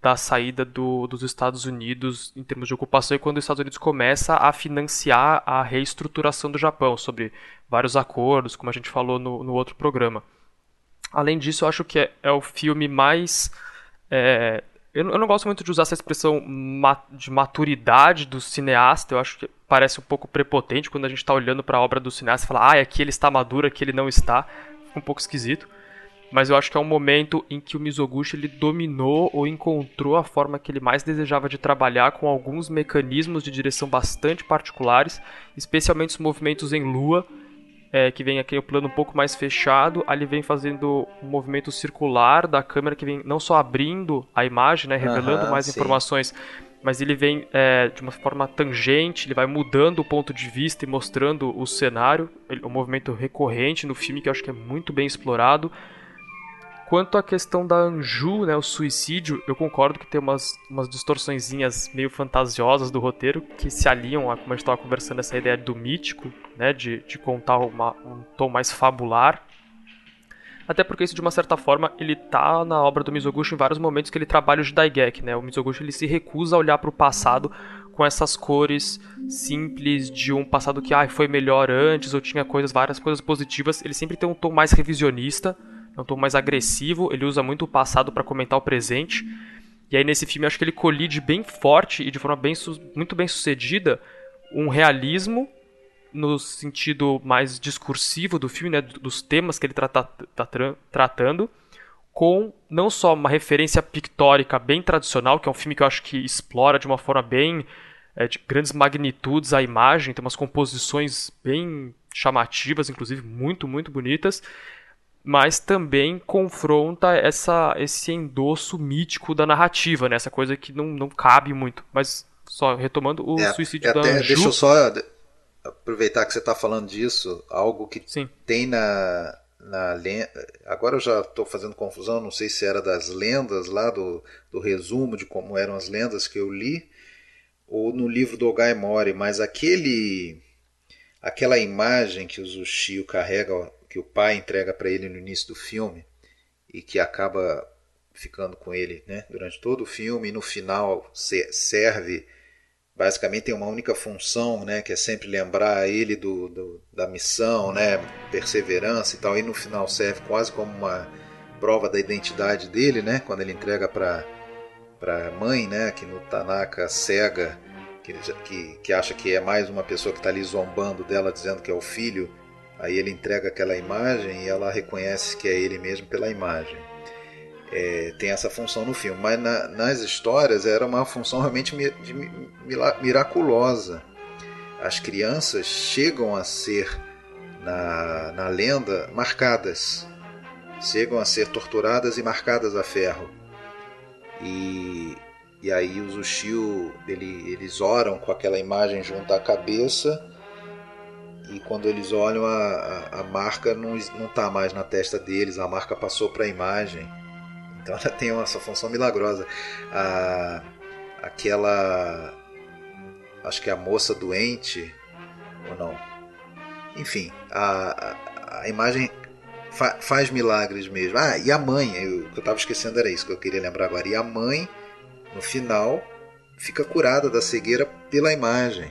da saída do, dos Estados Unidos em termos de ocupação e quando os Estados Unidos começa a financiar a reestruturação do Japão, sobre vários acordos, como a gente falou no, no outro programa. Além disso, eu acho que é, é o filme mais é, eu, eu não gosto muito de usar essa expressão de maturidade do cineasta, eu acho que parece um pouco prepotente quando a gente está olhando para a obra do cineasta e fala, ah, aqui ele está maduro, aqui ele não está. Fica um pouco esquisito. Mas eu acho que é um momento em que o Mizoguchi ele dominou ou encontrou a forma que ele mais desejava de trabalhar com alguns mecanismos de direção bastante particulares, especialmente os movimentos em lua, é, que vem aqui o plano um pouco mais fechado, ali vem fazendo um movimento circular da câmera que vem não só abrindo a imagem, né, revelando mais sim. informações, mas ele vem é, de uma forma tangente, ele vai mudando o ponto de vista e mostrando o cenário, é um movimento recorrente no filme que eu acho que é muito bem explorado. Quanto à questão da Anju, né, o suicídio, eu concordo que tem umas, umas distorçõezinhas meio fantasiosas do roteiro que se aliam a como a gente estava conversando, essa ideia do mítico, né, de, de contar uma, um tom mais fabular. Até porque isso, de uma certa forma, ele tá na obra do Mizoguchi em vários momentos que ele trabalha o Jidaigeki, né? O Mizoguchi ele se recusa a olhar para o passado com essas cores simples de um passado que ah, foi melhor antes ou tinha coisas, várias coisas positivas. Ele sempre tem um tom mais revisionista é um tom mais agressivo, ele usa muito o passado para comentar o presente. E aí nesse filme acho que ele colide bem forte e de forma bem, muito bem sucedida um realismo no sentido mais discursivo do filme, né, dos temas que ele está tá, tra tratando, com não só uma referência pictórica bem tradicional, que é um filme que eu acho que explora de uma forma bem é, de grandes magnitudes a imagem, tem umas composições bem chamativas, inclusive muito, muito bonitas, mas também confronta essa, esse endosso mítico da narrativa, né? Essa coisa que não, não cabe muito. Mas só retomando o é, suicídio é da até, Anju... Deixa eu só aproveitar que você está falando disso, algo que Sim. tem na, na agora eu já estou fazendo confusão, não sei se era das lendas lá do, do resumo de como eram as lendas que eu li ou no livro do Ogai Mori, mas aquele aquela imagem que o Zushio carrega que o pai entrega para ele no início do filme e que acaba ficando com ele né, durante todo o filme e no final serve basicamente tem uma única função né, que é sempre lembrar ele do, do, da missão né, perseverança e tal e no final serve quase como uma prova da identidade dele né, quando ele entrega para para mãe né, que no Tanaka cega que, que, que acha que é mais uma pessoa que está ali zombando dela dizendo que é o filho Aí ele entrega aquela imagem e ela reconhece que é ele mesmo pela imagem. É, tem essa função no filme, mas na, nas histórias era uma função realmente mi, de, miraculosa. As crianças chegam a ser, na, na lenda, marcadas. Chegam a ser torturadas e marcadas a ferro. E, e aí os Ushio, ele, eles oram com aquela imagem junto à cabeça e quando eles olham a, a, a marca não está mais na testa deles, a marca passou para a imagem. Então ela tem essa função milagrosa. A, aquela. Acho que é a moça doente, ou não. Enfim, a, a, a imagem fa, faz milagres mesmo. Ah, e a mãe, eu, que eu estava esquecendo era isso que eu queria lembrar agora. E a mãe, no final, fica curada da cegueira pela imagem.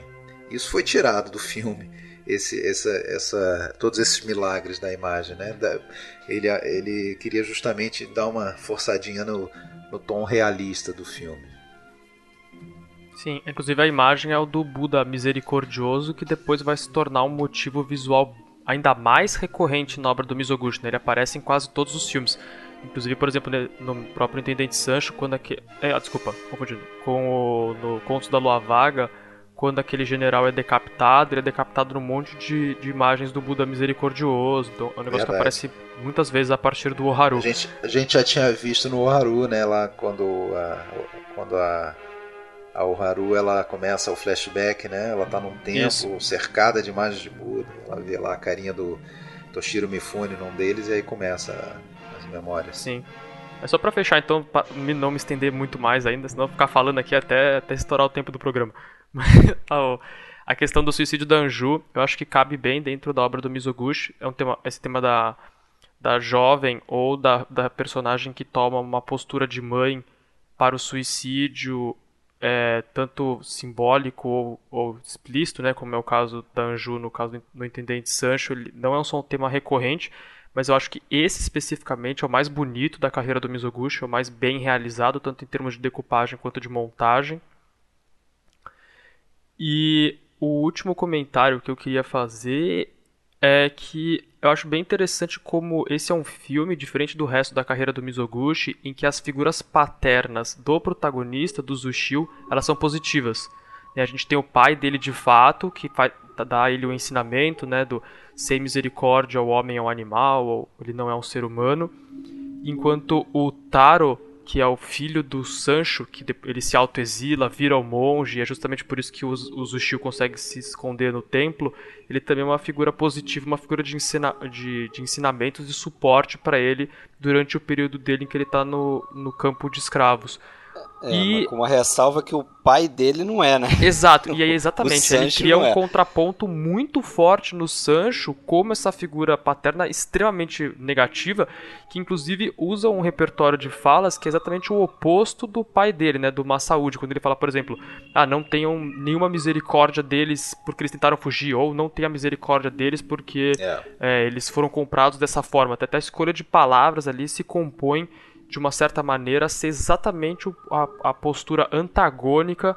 Isso foi tirado do filme esse, essa, essa, todos esses milagres da imagem, né? ele, ele queria justamente dar uma forçadinha no, no tom realista do filme. Sim, inclusive a imagem é o do Buda misericordioso que depois vai se tornar um motivo visual ainda mais recorrente na obra do Mizoguchi. Né? Ele aparece em quase todos os filmes. Inclusive, por exemplo, no próprio Intendente Sancho, quando aqui. É, desculpa, confundindo. Com o, no Contos da Lua Vaga, quando aquele general é decapitado, ele é decapitado num monte de, de imagens do Buda misericordioso. Então, é um negócio Verdade. que aparece muitas vezes a partir do Oharu. A gente, a gente já tinha visto no Oharu, né, lá quando a, quando a, a Oharu ela começa o flashback, né? Ela tá num templo Isso. cercada de imagens de Buda. Ela vê lá a carinha do Toshiro Mifune num deles e aí começa as memórias. Sim. É só para fechar, então, pra não me estender muito mais ainda, senão ficar falando aqui até, até estourar o tempo do programa. a questão do suicídio da Anju, eu acho que cabe bem dentro da obra do Mizoguchi. É um tema, esse tema da, da jovem ou da, da personagem que toma uma postura de mãe para o suicídio, é, tanto simbólico ou, ou, explícito, né, como é o caso da Anju no caso do Intendente Sancho, ele não é só um tema recorrente, mas eu acho que esse especificamente é o mais bonito da carreira do Mizoguchi, é o mais bem realizado, tanto em termos de decupagem quanto de montagem. E o último comentário que eu queria fazer é que eu acho bem interessante como esse é um filme diferente do resto da carreira do Mizoguchi, em que as figuras paternas do protagonista, do Zushio, elas são positivas. A gente tem o pai dele de fato, que dá a ele o ensinamento né, do sem misericórdia o homem é um animal, ou ele não é um ser humano. Enquanto o Taro que é o filho do Sancho, que ele se autoexila, vira o monge, e é justamente por isso que o Zushio consegue se esconder no templo. Ele também é uma figura positiva, uma figura de, ensina, de, de ensinamentos e suporte para ele durante o período dele em que ele está no, no campo de escravos. É, e... com uma ressalva que o pai dele não é, né? Exato, e aí exatamente, ele cria um é. contraponto muito forte no Sancho como essa figura paterna extremamente negativa, que inclusive usa um repertório de falas que é exatamente o oposto do pai dele, né, do Massaúde, quando ele fala, por exemplo, ah, não tenham nenhuma misericórdia deles porque eles tentaram fugir, ou não tenha misericórdia deles porque é. É, eles foram comprados dessa forma. Até a escolha de palavras ali se compõe de uma certa maneira, ser exatamente a, a postura antagônica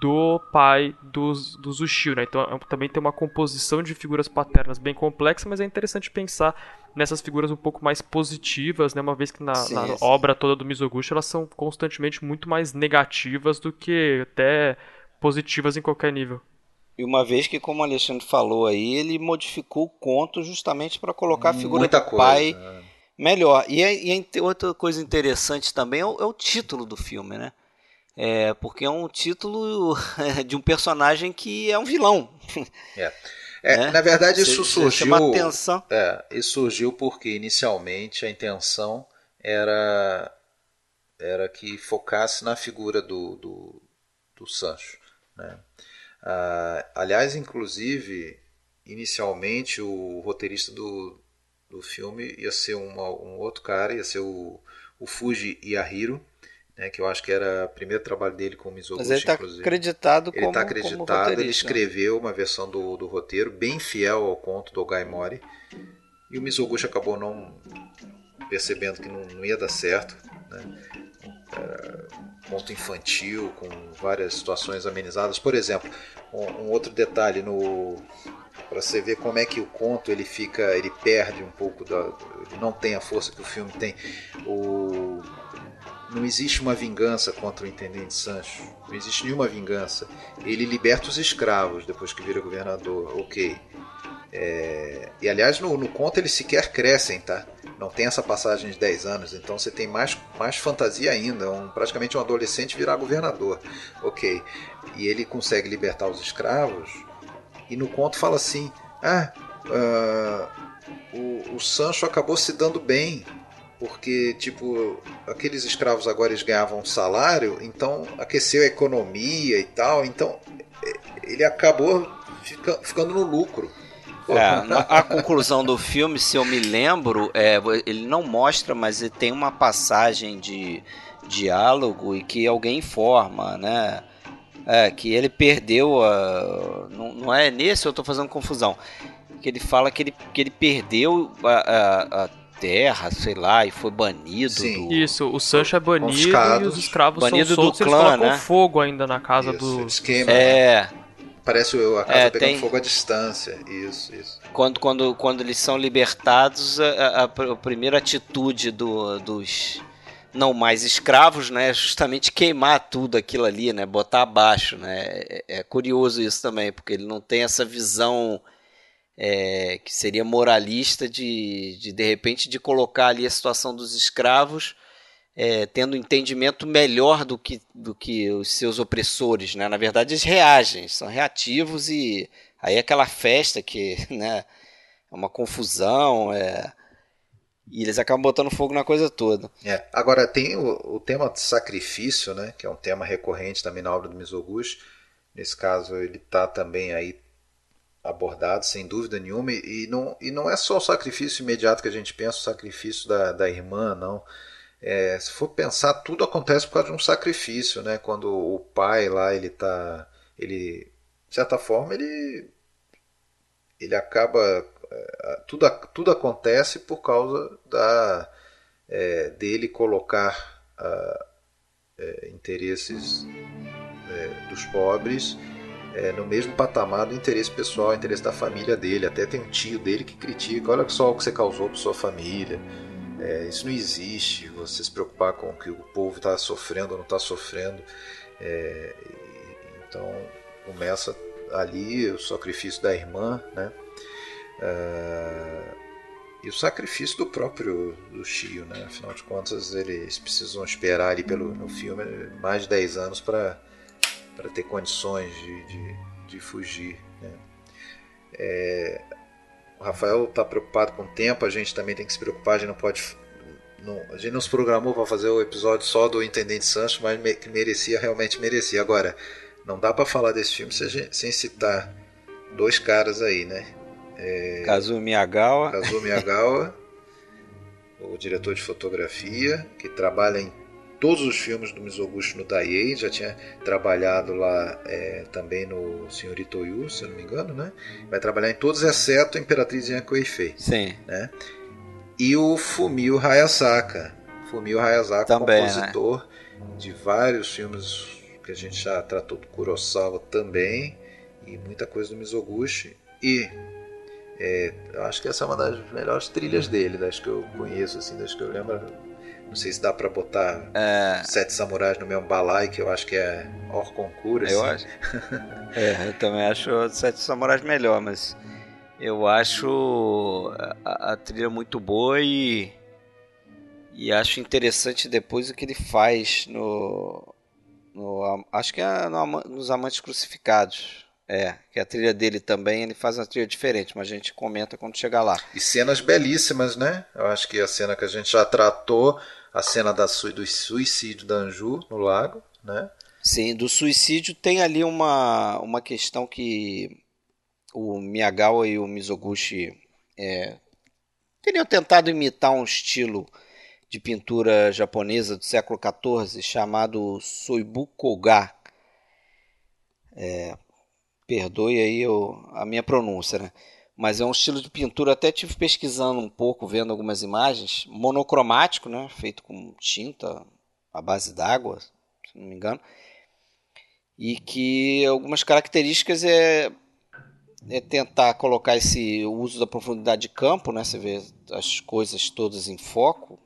do pai dos, do Zushio, né? Então é, também tem uma composição de figuras paternas bem complexa, mas é interessante pensar nessas figuras um pouco mais positivas, né? Uma vez que na, sim, na sim. obra toda do Mizoguchi elas são constantemente muito mais negativas do que até positivas em qualquer nível. E uma vez que, como o Alexandre falou aí, ele modificou o conto justamente para colocar a figura Muita do coisa. pai melhor. E, é, e é outra coisa interessante também é o, é o título do filme, né? É, porque é um título de um personagem que é um vilão. É. É, né? Na verdade, isso Você, surgiu. atenção. É, isso surgiu porque inicialmente a intenção era era que focasse na figura do, do, do Sancho. Né? Ah, aliás, inclusive, inicialmente o roteirista do, do filme ia ser uma, um outro cara, ia ser o, o Fuji Yahiro, né, que eu acho que era o primeiro trabalho dele com o Mizoguchi, Mas ele está acreditado ele como tá acreditado, ele escreveu uma versão do, do roteiro bem fiel ao conto do Gai Mori, e o Mizoguchi acabou não percebendo que não, não ia dar certo, né? conto infantil com várias situações amenizadas. Por exemplo, um, um outro detalhe no para você ver como é que o conto ele fica, ele perde um pouco da, ele não tem a força que o filme tem. O não existe uma vingança contra o intendente Sancho. Não existe nenhuma vingança. Ele liberta os escravos depois que vira governador. Ok. É... E aliás, no, no conto eles sequer crescem, tá? Não tem essa passagem de 10 anos, então você tem mais, mais fantasia ainda. Um, praticamente um adolescente virar governador. Ok. E ele consegue libertar os escravos. E no conto fala assim: Ah, uh, o, o Sancho acabou se dando bem porque tipo aqueles escravos agora eles ganhavam salário, então aqueceu a economia e tal, então ele acabou fica, ficando no lucro. É, a conclusão do filme, se eu me lembro, é, ele não mostra, mas ele tem uma passagem de diálogo e que alguém informa, né? É, que ele perdeu a. Não, não é nesse eu estou fazendo confusão. Que ele fala que ele, que ele perdeu a, a, a terra, sei lá, e foi banido. Sim. Do... Isso, o Sancho é banido e os escravos banido são soltos, do clã, eles né? fogo ainda na casa isso, do... Esquema, é... Né? Parece a casa é, pegando tem... fogo à distância. Isso, isso. Quando, quando, quando eles são libertados, a, a, a primeira atitude do, dos não mais escravos, né, justamente queimar tudo aquilo ali, né, botar abaixo, né. É, é curioso isso também, porque ele não tem essa visão é, que seria moralista de, de, de repente, de colocar ali a situação dos escravos é, tendo um entendimento melhor do que, do que os seus opressores, né? Na verdade, eles reagem, são reativos e aí é aquela festa que, né, é uma confusão, é... E eles acabam botando fogo na coisa toda. É. Agora tem o, o tema sacrifício, né? Que é um tema recorrente também na obra do Mizoguchi. Nesse caso, ele está também aí abordado, sem dúvida nenhuma, e não, e não é só o sacrifício imediato que a gente pensa, o sacrifício da, da irmã, não. É, se for pensar, tudo acontece por causa de um sacrifício, né? Quando o pai lá, ele tá. Ele, de certa forma, ele. Ele acaba. É, tudo, tudo acontece por causa da, é, dele colocar uh, é, interesses é, dos pobres é, no mesmo patamar do interesse pessoal, interesse da família dele. Até tem um tio dele que critica: olha só o que você causou para sua família. É, isso não existe. Você se preocupar com o que o povo está sofrendo ou não está sofrendo. Então começa ali o sacrifício da irmã, né? É, e o sacrifício do próprio do Chio, né? Afinal de contas, eles precisam esperar ali pelo, no filme mais de 10 anos para ter condições de, de, de fugir. Né? É, o Rafael está preocupado com o tempo, a gente também tem que se preocupar, a gente não pode. Não, a gente não se programou para fazer o episódio só do Intendente Sancho, mas me, que merecia, realmente merecia. Agora, não dá para falar desse filme sem, sem citar dois caras aí, né? É, Kazuo Miyagawa. Kazuo Miyagawa, o diretor de fotografia, que trabalha em todos os filmes do Mizoguchi no Daiei, já tinha trabalhado lá é, também no Senhorito Yu, se eu não me engano, né? Vai trabalhar em todos, exceto Imperatriz Yanko Eifei. Sim. Né? E o Fumio Hayasaka. Fumio Hayasaka, também, né? compositor né? de vários filmes que a gente já tratou do Kurosawa também, e muita coisa do Mizoguchi. E é, eu acho que essa é uma das melhores trilhas dele, das que eu conheço, assim, das que eu lembro não sei se dá pra botar é... Sete Samurais no mesmo balai, que eu acho que é Orconcura. Eu assim. acho. é, eu também acho Sete Samurais melhor, mas eu acho a, a trilha muito boa e E acho interessante depois o que ele faz no. no acho que é no, nos Amantes Crucificados. É, que a trilha dele também, ele faz uma trilha diferente, mas a gente comenta quando chegar lá. E cenas belíssimas, né? Eu acho que a cena que a gente já tratou, a cena da, do suicídio da Anju no lago, né? Sim, do suicídio tem ali uma, uma questão que o Miyagawa e o Mizoguchi é, teriam tentado imitar um estilo de pintura japonesa do século XIV chamado Soibukoga. É, perdoe aí eu, a minha pronúncia, né? Mas é um estilo de pintura, até tive pesquisando um pouco, vendo algumas imagens, monocromático, né? Feito com tinta à base d'água, se não me engano. E que algumas características é, é tentar colocar esse uso da profundidade de campo, né? Você vê as coisas todas em foco,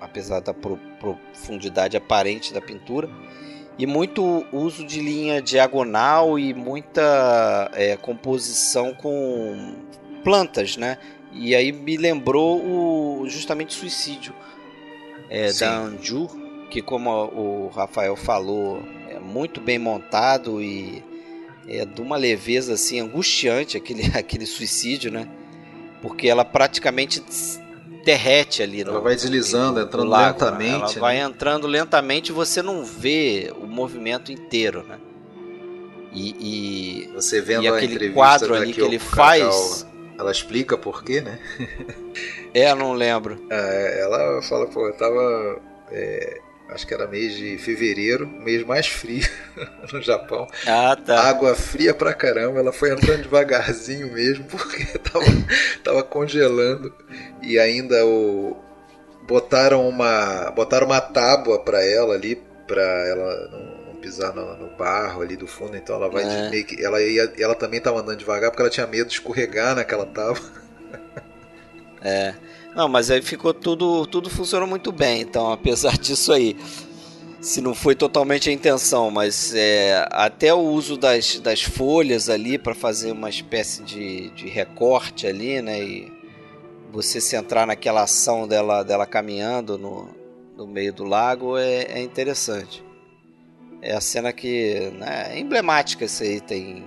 apesar da pro, profundidade aparente da pintura e muito uso de linha diagonal e muita é, composição com plantas, né? E aí me lembrou o, justamente o suicídio é, da Anju, que como o Rafael falou, é muito bem montado e é de uma leveza assim angustiante aquele, aquele suicídio, né? Porque ela praticamente derrete ali. Ela no, vai deslizando, no, entrando lago, lentamente. Ela né? vai entrando lentamente e você não vê o movimento inteiro, né? E, e você vendo e aquele quadro ali que ele faz. Ela explica por quê, né? é, não lembro. É, ela fala, pô, eu tava. É, acho que era mês de fevereiro, mês mais frio no Japão. Ah, tá. Água fria pra caramba, ela foi andando devagarzinho mesmo, porque tava, tava congelando. E ainda o. Botaram uma. Botaram uma tábua pra ela ali, pra ela não, não pisar no, no, barro ali do fundo, então ela vai é. meio que. Ela, ia, ela também tava andando devagar porque ela tinha medo de escorregar naquela tábua. É. Não, mas aí ficou tudo, tudo funcionou muito bem. Então, apesar disso aí, se não foi totalmente a intenção, mas é, até o uso das, das folhas ali para fazer uma espécie de, de recorte ali, né? E você se entrar naquela ação dela, dela caminhando no, no meio do lago é, é interessante. É a cena que né, é emblemática isso aí, tem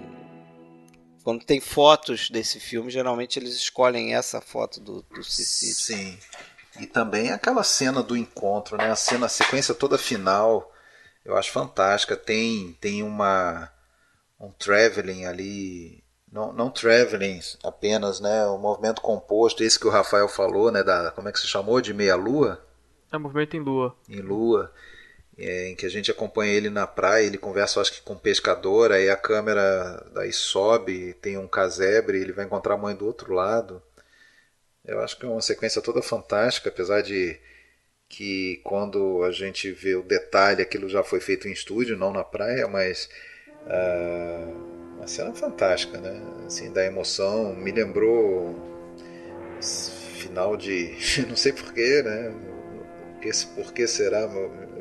quando tem fotos desse filme, geralmente eles escolhem essa foto do, do. Sim. E também aquela cena do encontro, né? A cena, a sequência toda final, eu acho fantástica. Tem tem uma um traveling ali, não, não traveling apenas, né? Um movimento composto, esse que o Rafael falou, né? Da como é que se chamou de meia lua? É movimento em lua. Em lua é, em que a gente acompanha ele na praia, ele conversa acho que com um pescador, aí a câmera daí sobe, tem um casebre, ele vai encontrar a mãe do outro lado. Eu acho que é uma sequência toda fantástica, apesar de que quando a gente vê o detalhe, aquilo já foi feito em estúdio, não na praia, mas uh, uma cena fantástica, né? Assim, da emoção, me lembrou final de, não sei porquê, né? Por que será?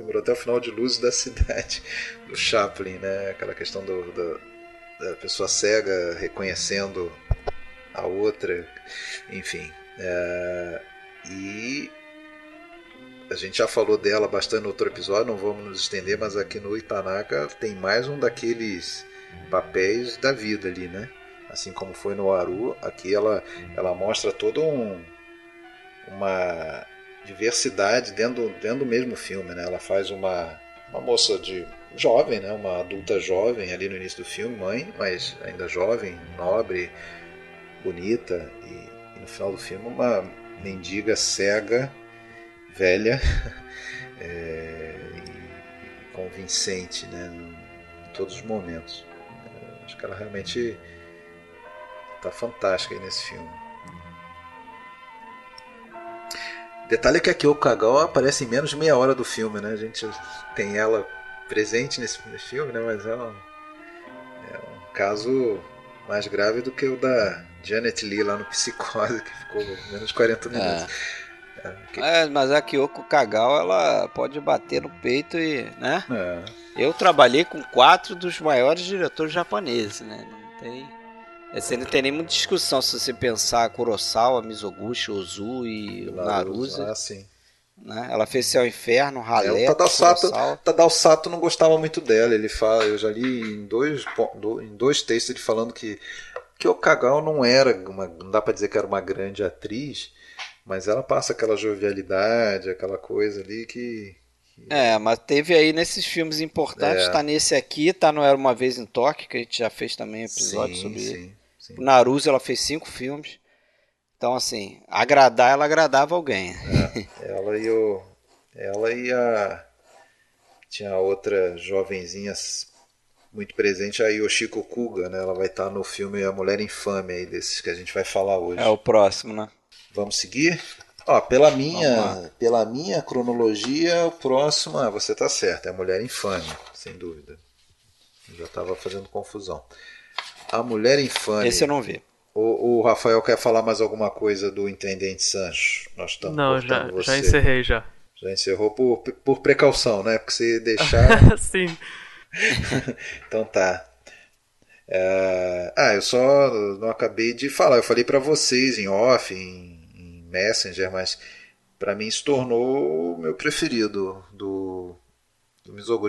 lembrou até o final de Luzes da Cidade, do Chaplin, né? Aquela questão do, do, da pessoa cega reconhecendo a outra, enfim. É, e a gente já falou dela bastante no outro episódio, não vamos nos estender, mas aqui no Itanaka tem mais um daqueles papéis da vida ali, né? Assim como foi no Aru, aqui ela, ela mostra todo um uma diversidade dentro, dentro do mesmo filme. Né? Ela faz uma, uma moça de jovem, né? uma adulta jovem ali no início do filme, mãe, mas ainda jovem, nobre, bonita, e, e no final do filme uma mendiga cega, velha é, e convincente né? em todos os momentos. É, acho que ela realmente está fantástica nesse filme. Detalhe que a Kyoko Kagawa aparece em menos de meia hora do filme, né? A gente tem ela presente nesse filme, né? Mas é um, é um caso mais grave do que o da Janet Lee lá no Psicose, que ficou menos de 40 minutos. É. É, que... é, mas a Kyoko Kagawa ela pode bater no peito e, né? É. Eu trabalhei com quatro dos maiores diretores japoneses, né? Não tem você não tem nenhuma discussão se você pensar Kurosawa, Mizoguchi, Ozu e Naruse. Ah, sim. Né? Ela fez Céu Inferno, Ralé, É, o Tadao Sato, Sato não gostava muito dela. Ele fala, eu já li em dois, em dois textos ele falando que que o Kagawa não era uma, não dá pra dizer que era uma grande atriz, mas ela passa aquela jovialidade, aquela coisa ali que É, mas teve aí nesses filmes importantes, É. tá nesse aqui, tá no Era Uma Vez em Tóquio, que a gente já fez também episódio sim, sobre ele. sim, sim. Ela fez cinco filmes. Então, assim, agradar, ela agradava alguém. Ela e o ela e a tinha outra jovenzinha muito presente a Yoshiko Kuga, né? Ela vai estar no filme A Mulher Infame aí desses que a gente vai falar hoje. É o próximo, né? Vamos seguir? Ó, pela minha, pela minha cronologia, o próximo, ah, você tá certo, é a Mulher Infame, sem dúvida. Eu já estava fazendo confusão. A Mulher Infame. Esse eu não vi. O, o Rafael quer falar mais alguma coisa do Intendente Sancho? Nós estamos Não, já, cortando já você. encerrei já. Já encerrou por, por precaução, né? Porque se deixar. Sim. então tá. É, Ah, eu só não acabei de falar. Eu falei pra vocês em off, em Messenger, mas pra mim se tornou o meu preferido do, do.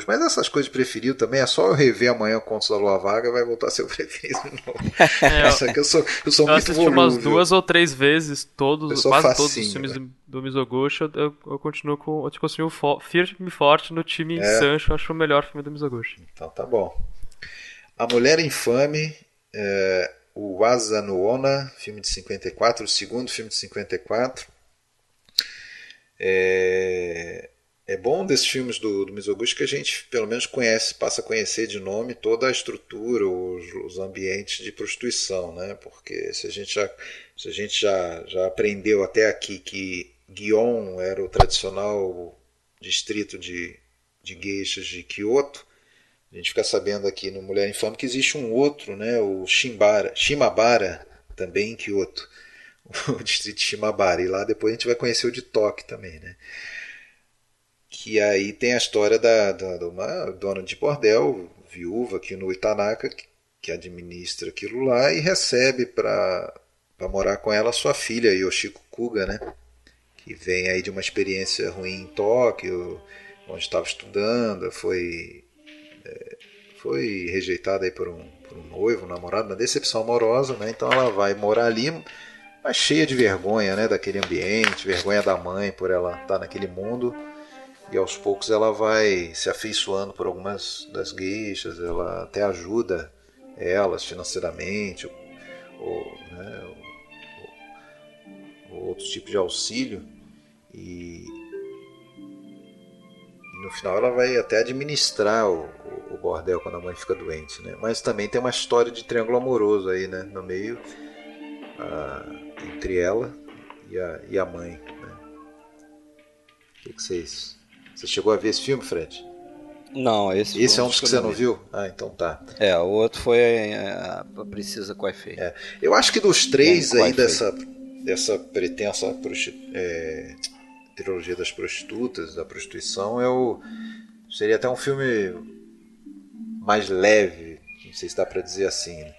Mas essas coisas de preferido também é só eu rever amanhã Contos da Lua Vaga vai voltar a ser o preferido de novo. É, Essa que eu sou, eu sou eu muito assisti umas volúvel. duas ou três vezes, todos, quase todos os filmes né? do, do Mizoguchi. Eu, eu, eu continuo com. Eu continuo fo firme e forte no time É. Sancho. Acho o melhor filme do Mizoguchi. Então tá bom. A Mulher Infame, é, o Asa no Ona, filme de 54, o segundo filme de 54. É, é bom desses filmes do, do Mizoguchi que a gente pelo menos conhece, passa a conhecer de nome toda a estrutura, os, os ambientes de prostituição, né? Porque se a gente já, se a gente já, já aprendeu até aqui que Gion era o tradicional distrito de, de geishas de Kyoto, a gente fica sabendo aqui no Mulher Infame que existe um outro, né, o Shimbara, Shimabara, também em Kyoto, o distrito de Shimabara. E lá depois a gente vai conhecer o de Tóquio também, né? Que aí tem a história da, da, de uma dona de bordel, viúva aqui no Itanaka, que, que administra aquilo lá e recebe para morar com ela sua filha, Yoshiko Kuga, né? Que vem aí de uma experiência ruim em Tóquio, onde estava estudando, foi foi rejeitada aí por um, por um noivo, um namorado, uma decepção amorosa, né? Então ela vai morar ali, mas cheia de vergonha, né? Daquele ambiente, vergonha da mãe por ela estar naquele mundo. E aos poucos ela vai se afeiçoando por algumas das gueixas, ela até ajuda elas financeiramente, ou, né, ou, ou outros tipos de auxílio. E no final ela vai até administrar o, o- bordel quando a mãe fica doente, né? Mas também tem uma história de triângulo amoroso aí, né? No meio, ah, entre ela e a, e a mãe, né? O que, que vocês... Você chegou a ver esse filme, Fred? Não, esse, Esse é um dos que você não vi. viu? Ah, então tá. É, o outro foi é, a, a Precisa Coifei. É. Eu acho que dos três Bem, aí dessa, dessa pretensa prosti- é, trilogia das prostitutas, da prostituição, eu seria até um filme mais leve, não sei se dá pra dizer assim. né?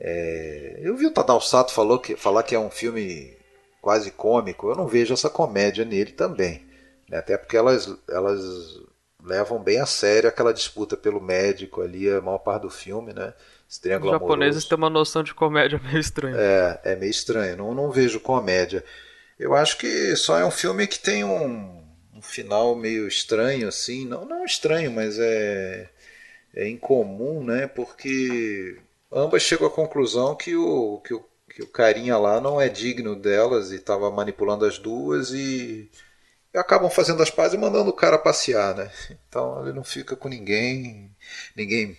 É, eu vi o Tadao Sato falou que, falar que é um filme quase cômico, eu não vejo essa comédia nele também. né? Até porque elas, elas levam bem a sério aquela disputa pelo médico ali, a maior parte do filme, né? Esse Os japoneses amoroso. têm uma noção de comédia meio estranha. É, é meio estranho, não, não vejo comédia. Eu acho que só é um filme que tem um, um final meio estranho, assim. Não, não estranho, mas é, é incomum, né? Porque ambas chegam à conclusão que o, que o, que o carinha lá não é digno delas e estava manipulando as duas e, e acabam fazendo as pazes e mandando o cara passear, né? Então ele não fica com ninguém, ninguém,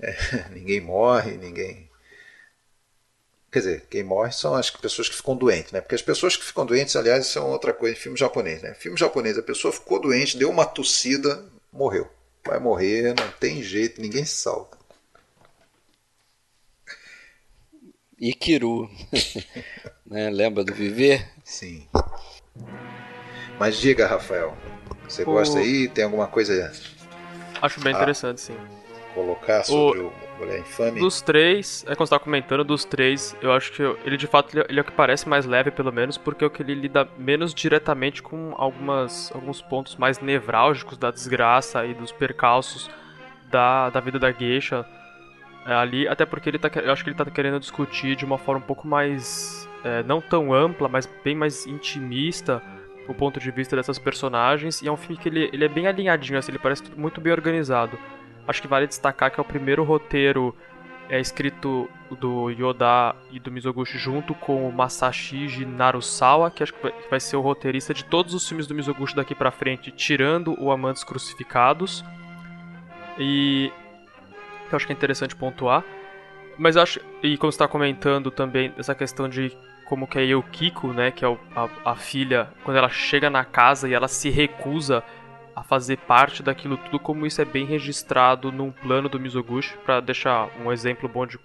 é, ninguém morre, ninguém Quer dizer, quem morre são as pessoas que ficam doentes, né? Porque as pessoas que ficam doentes, aliás, isso é outra coisa em filme japonês, né? Filme japonês, a pessoa ficou doente, deu uma tossida, morreu. Vai morrer, não tem jeito, ninguém se salva. Ikiru. né? Lembra do Viver? Sim. Mas diga, Rafael, você O- gosta aí? Tem alguma coisa? Acho bem interessante, sim. colocar sobre o, o Mulher Infame? Dos três, é como você tá comentando, dos três, eu acho que ele de fato ele é o que parece mais leve, pelo menos, porque é o que ele lida menos diretamente com algumas, alguns pontos mais nevrálgicos da desgraça e dos percalços da, da vida da geisha é, ali, até porque ele tá, eu acho que ele tá querendo discutir de uma forma um pouco mais, é, não tão ampla, mas bem mais intimista, o ponto de vista dessas personagens, e é um filme que ele, ele é bem alinhadinho, assim, ele parece muito bem organizado. Acho que vale destacar que é o primeiro roteiro é escrito do Yoda e do Mizoguchi junto com o Masashi Narusawa, que acho que vai ser o roteirista de todos os filmes do Mizoguchi daqui para frente, tirando o Amantes Crucificados. E eu acho que é interessante pontuar. Mas acho, e como está comentando também, essa questão de como que é Yukiko, né, que é a, a filha, quando ela chega na casa e ela se recusa a fazer parte daquilo tudo, como isso é bem registrado num plano do Mizoguchi, para deixar um exemplo bom de,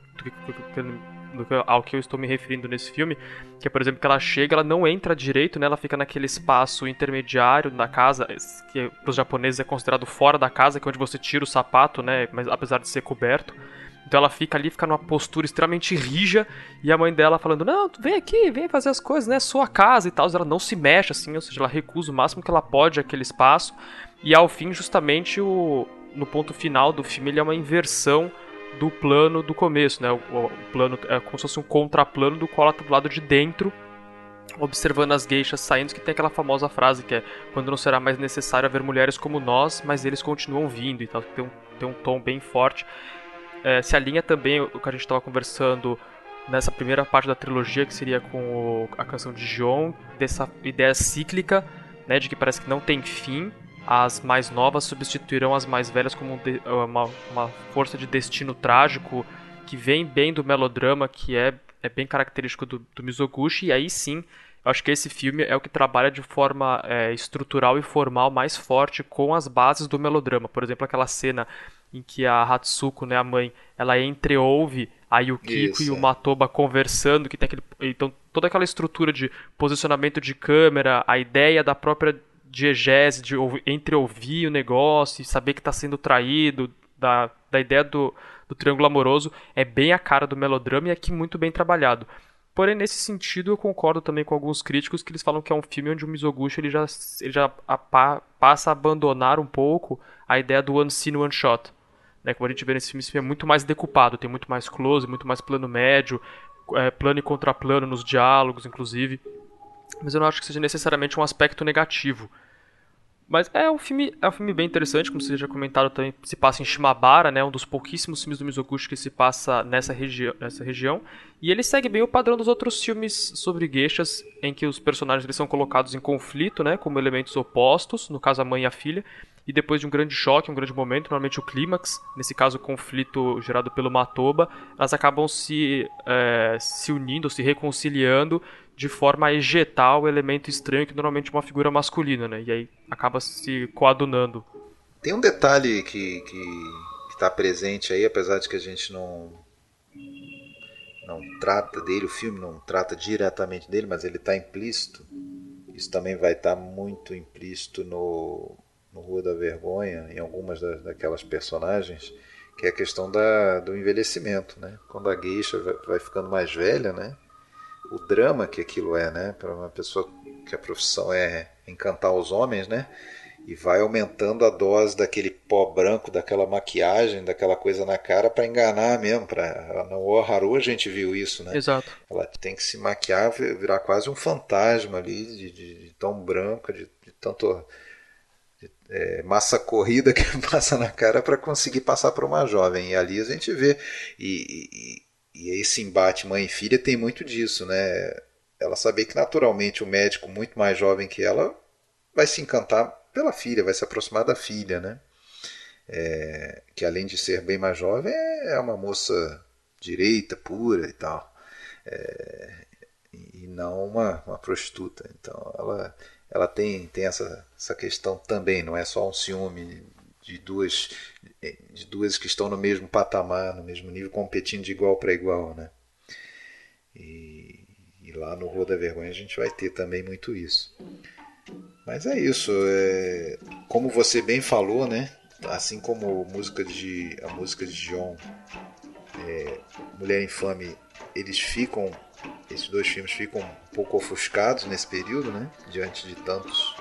ao que eu estou me referindo nesse filme, que é, por exemplo, que ela chega, ela não entra direito, né, ela fica naquele espaço intermediário da casa, que para os japoneses é considerado fora da casa, que é onde você tira o sapato, né, mas apesar de ser coberto. Então ela fica ali, fica numa postura extremamente rija, e a mãe dela falando: Não, vem aqui, vem fazer as coisas, né? Sua casa e tal. Ela não se mexe assim, ou seja, ela recusa o máximo que ela pode aquele espaço. E ao fim, justamente, o, no ponto final do filme, ele é uma inversão do plano do começo, né? O, o, plano é como se fosse um contraplano do qual ela tá do lado de dentro, observando as geixas saindo, que tem aquela famosa frase que é quando não será mais necessário haver mulheres como nós, mas eles continuam vindo e tal, tem um, tem um tom bem forte é, se alinha também o que a gente estava conversando nessa primeira parte da trilogia, que seria com o, a canção de John, dessa ideia cíclica, né, de que parece que não tem fim, as mais novas substituirão as mais velhas como um de, uma, uma, força de destino trágico que vem bem do melodrama, que é, é bem característico do, do Mizoguchi, e aí sim, eu acho que esse filme é o que trabalha de forma é, estrutural e formal mais forte com as bases do melodrama. Por exemplo, aquela cena em que a Hatsuko, né, a mãe, ela entreouve a Yukiko Isso, e o é. Matoba conversando, que tem aquele, então toda aquela estrutura de posicionamento de câmera, a ideia da própria diegese, de entreouvir o negócio e saber que está sendo traído, da, da ideia do, do triângulo amoroso, é bem a cara do melodrama e aqui muito bem trabalhado. Porém, nesse sentido, eu concordo também com alguns críticos que eles falam que é um filme onde o Mizoguchi ele já, ele já a, passa a abandonar um pouco a ideia do one scene, one shot. Né? Como a gente vê nesse filme, esse filme é muito mais decupado, tem muito mais close, muito mais plano médio, é, plano e contraplano nos diálogos, inclusive. Mas eu não acho que seja necessariamente um aspecto negativo. Mas é um filme, é um filme bem interessante, como vocês já comentaram também, se passa em Shimabara, né, um dos pouquíssimos filmes do Mizoguchi que se passa nessa, regi nessa região, e ele segue bem o padrão dos outros filmes sobre geishas, em que os personagens eles são colocados em conflito, né, como elementos opostos, no caso a mãe e a filha, e depois de um grande choque, um grande momento, normalmente o clímax, nesse caso o conflito gerado pelo Matoba, elas acabam se, é, se unindo, se reconciliando de forma a ejetar o elemento estranho que normalmente é uma figura masculina, né? E aí acaba se coadunando. Tem um detalhe que está presente aí, apesar de que a gente não não trata dele, o filme não trata diretamente dele, mas ele está implícito. Isso também vai estar tá muito implícito no no Rua da Vergonha, em algumas daquelas personagens, que é a questão da, do envelhecimento, né? Quando a gueixa vai, vai ficando mais velha, né? O drama que aquilo é, né? Para uma pessoa que a profissão é encantar os homens, né? E vai aumentando a dose daquele pó branco, daquela maquiagem, daquela coisa na cara para enganar mesmo. Pra... No Oharu a gente viu isso, né? Exato. Ela tem que se maquiar, virar quase um fantasma ali, de, de, de tão branca, de, de tanto é, massa corrida que passa na cara para conseguir passar para uma jovem. E ali a gente vê. E, e, esse embate mãe e filha tem muito disso, né? Ela saber que naturalmente o médico, muito mais jovem que ela, vai se encantar pela filha, vai se aproximar da filha, né? É, que além de ser bem mais jovem, é uma moça direita, pura e tal. É, e não uma, uma prostituta. Então ela ela tem, tem essa, essa questão também, não é só um ciúme de duas, de duas que estão no mesmo patamar, no mesmo nível, competindo de igual para igual. Né? E, e, lá no Rua da Vergonha a gente vai ter também muito isso. Mas é isso, é, como você bem falou, né? assim como música de, a música de John, é, Mulher Infame, eles ficam, esses dois filmes ficam um pouco ofuscados nesse período, né? Diante de tantos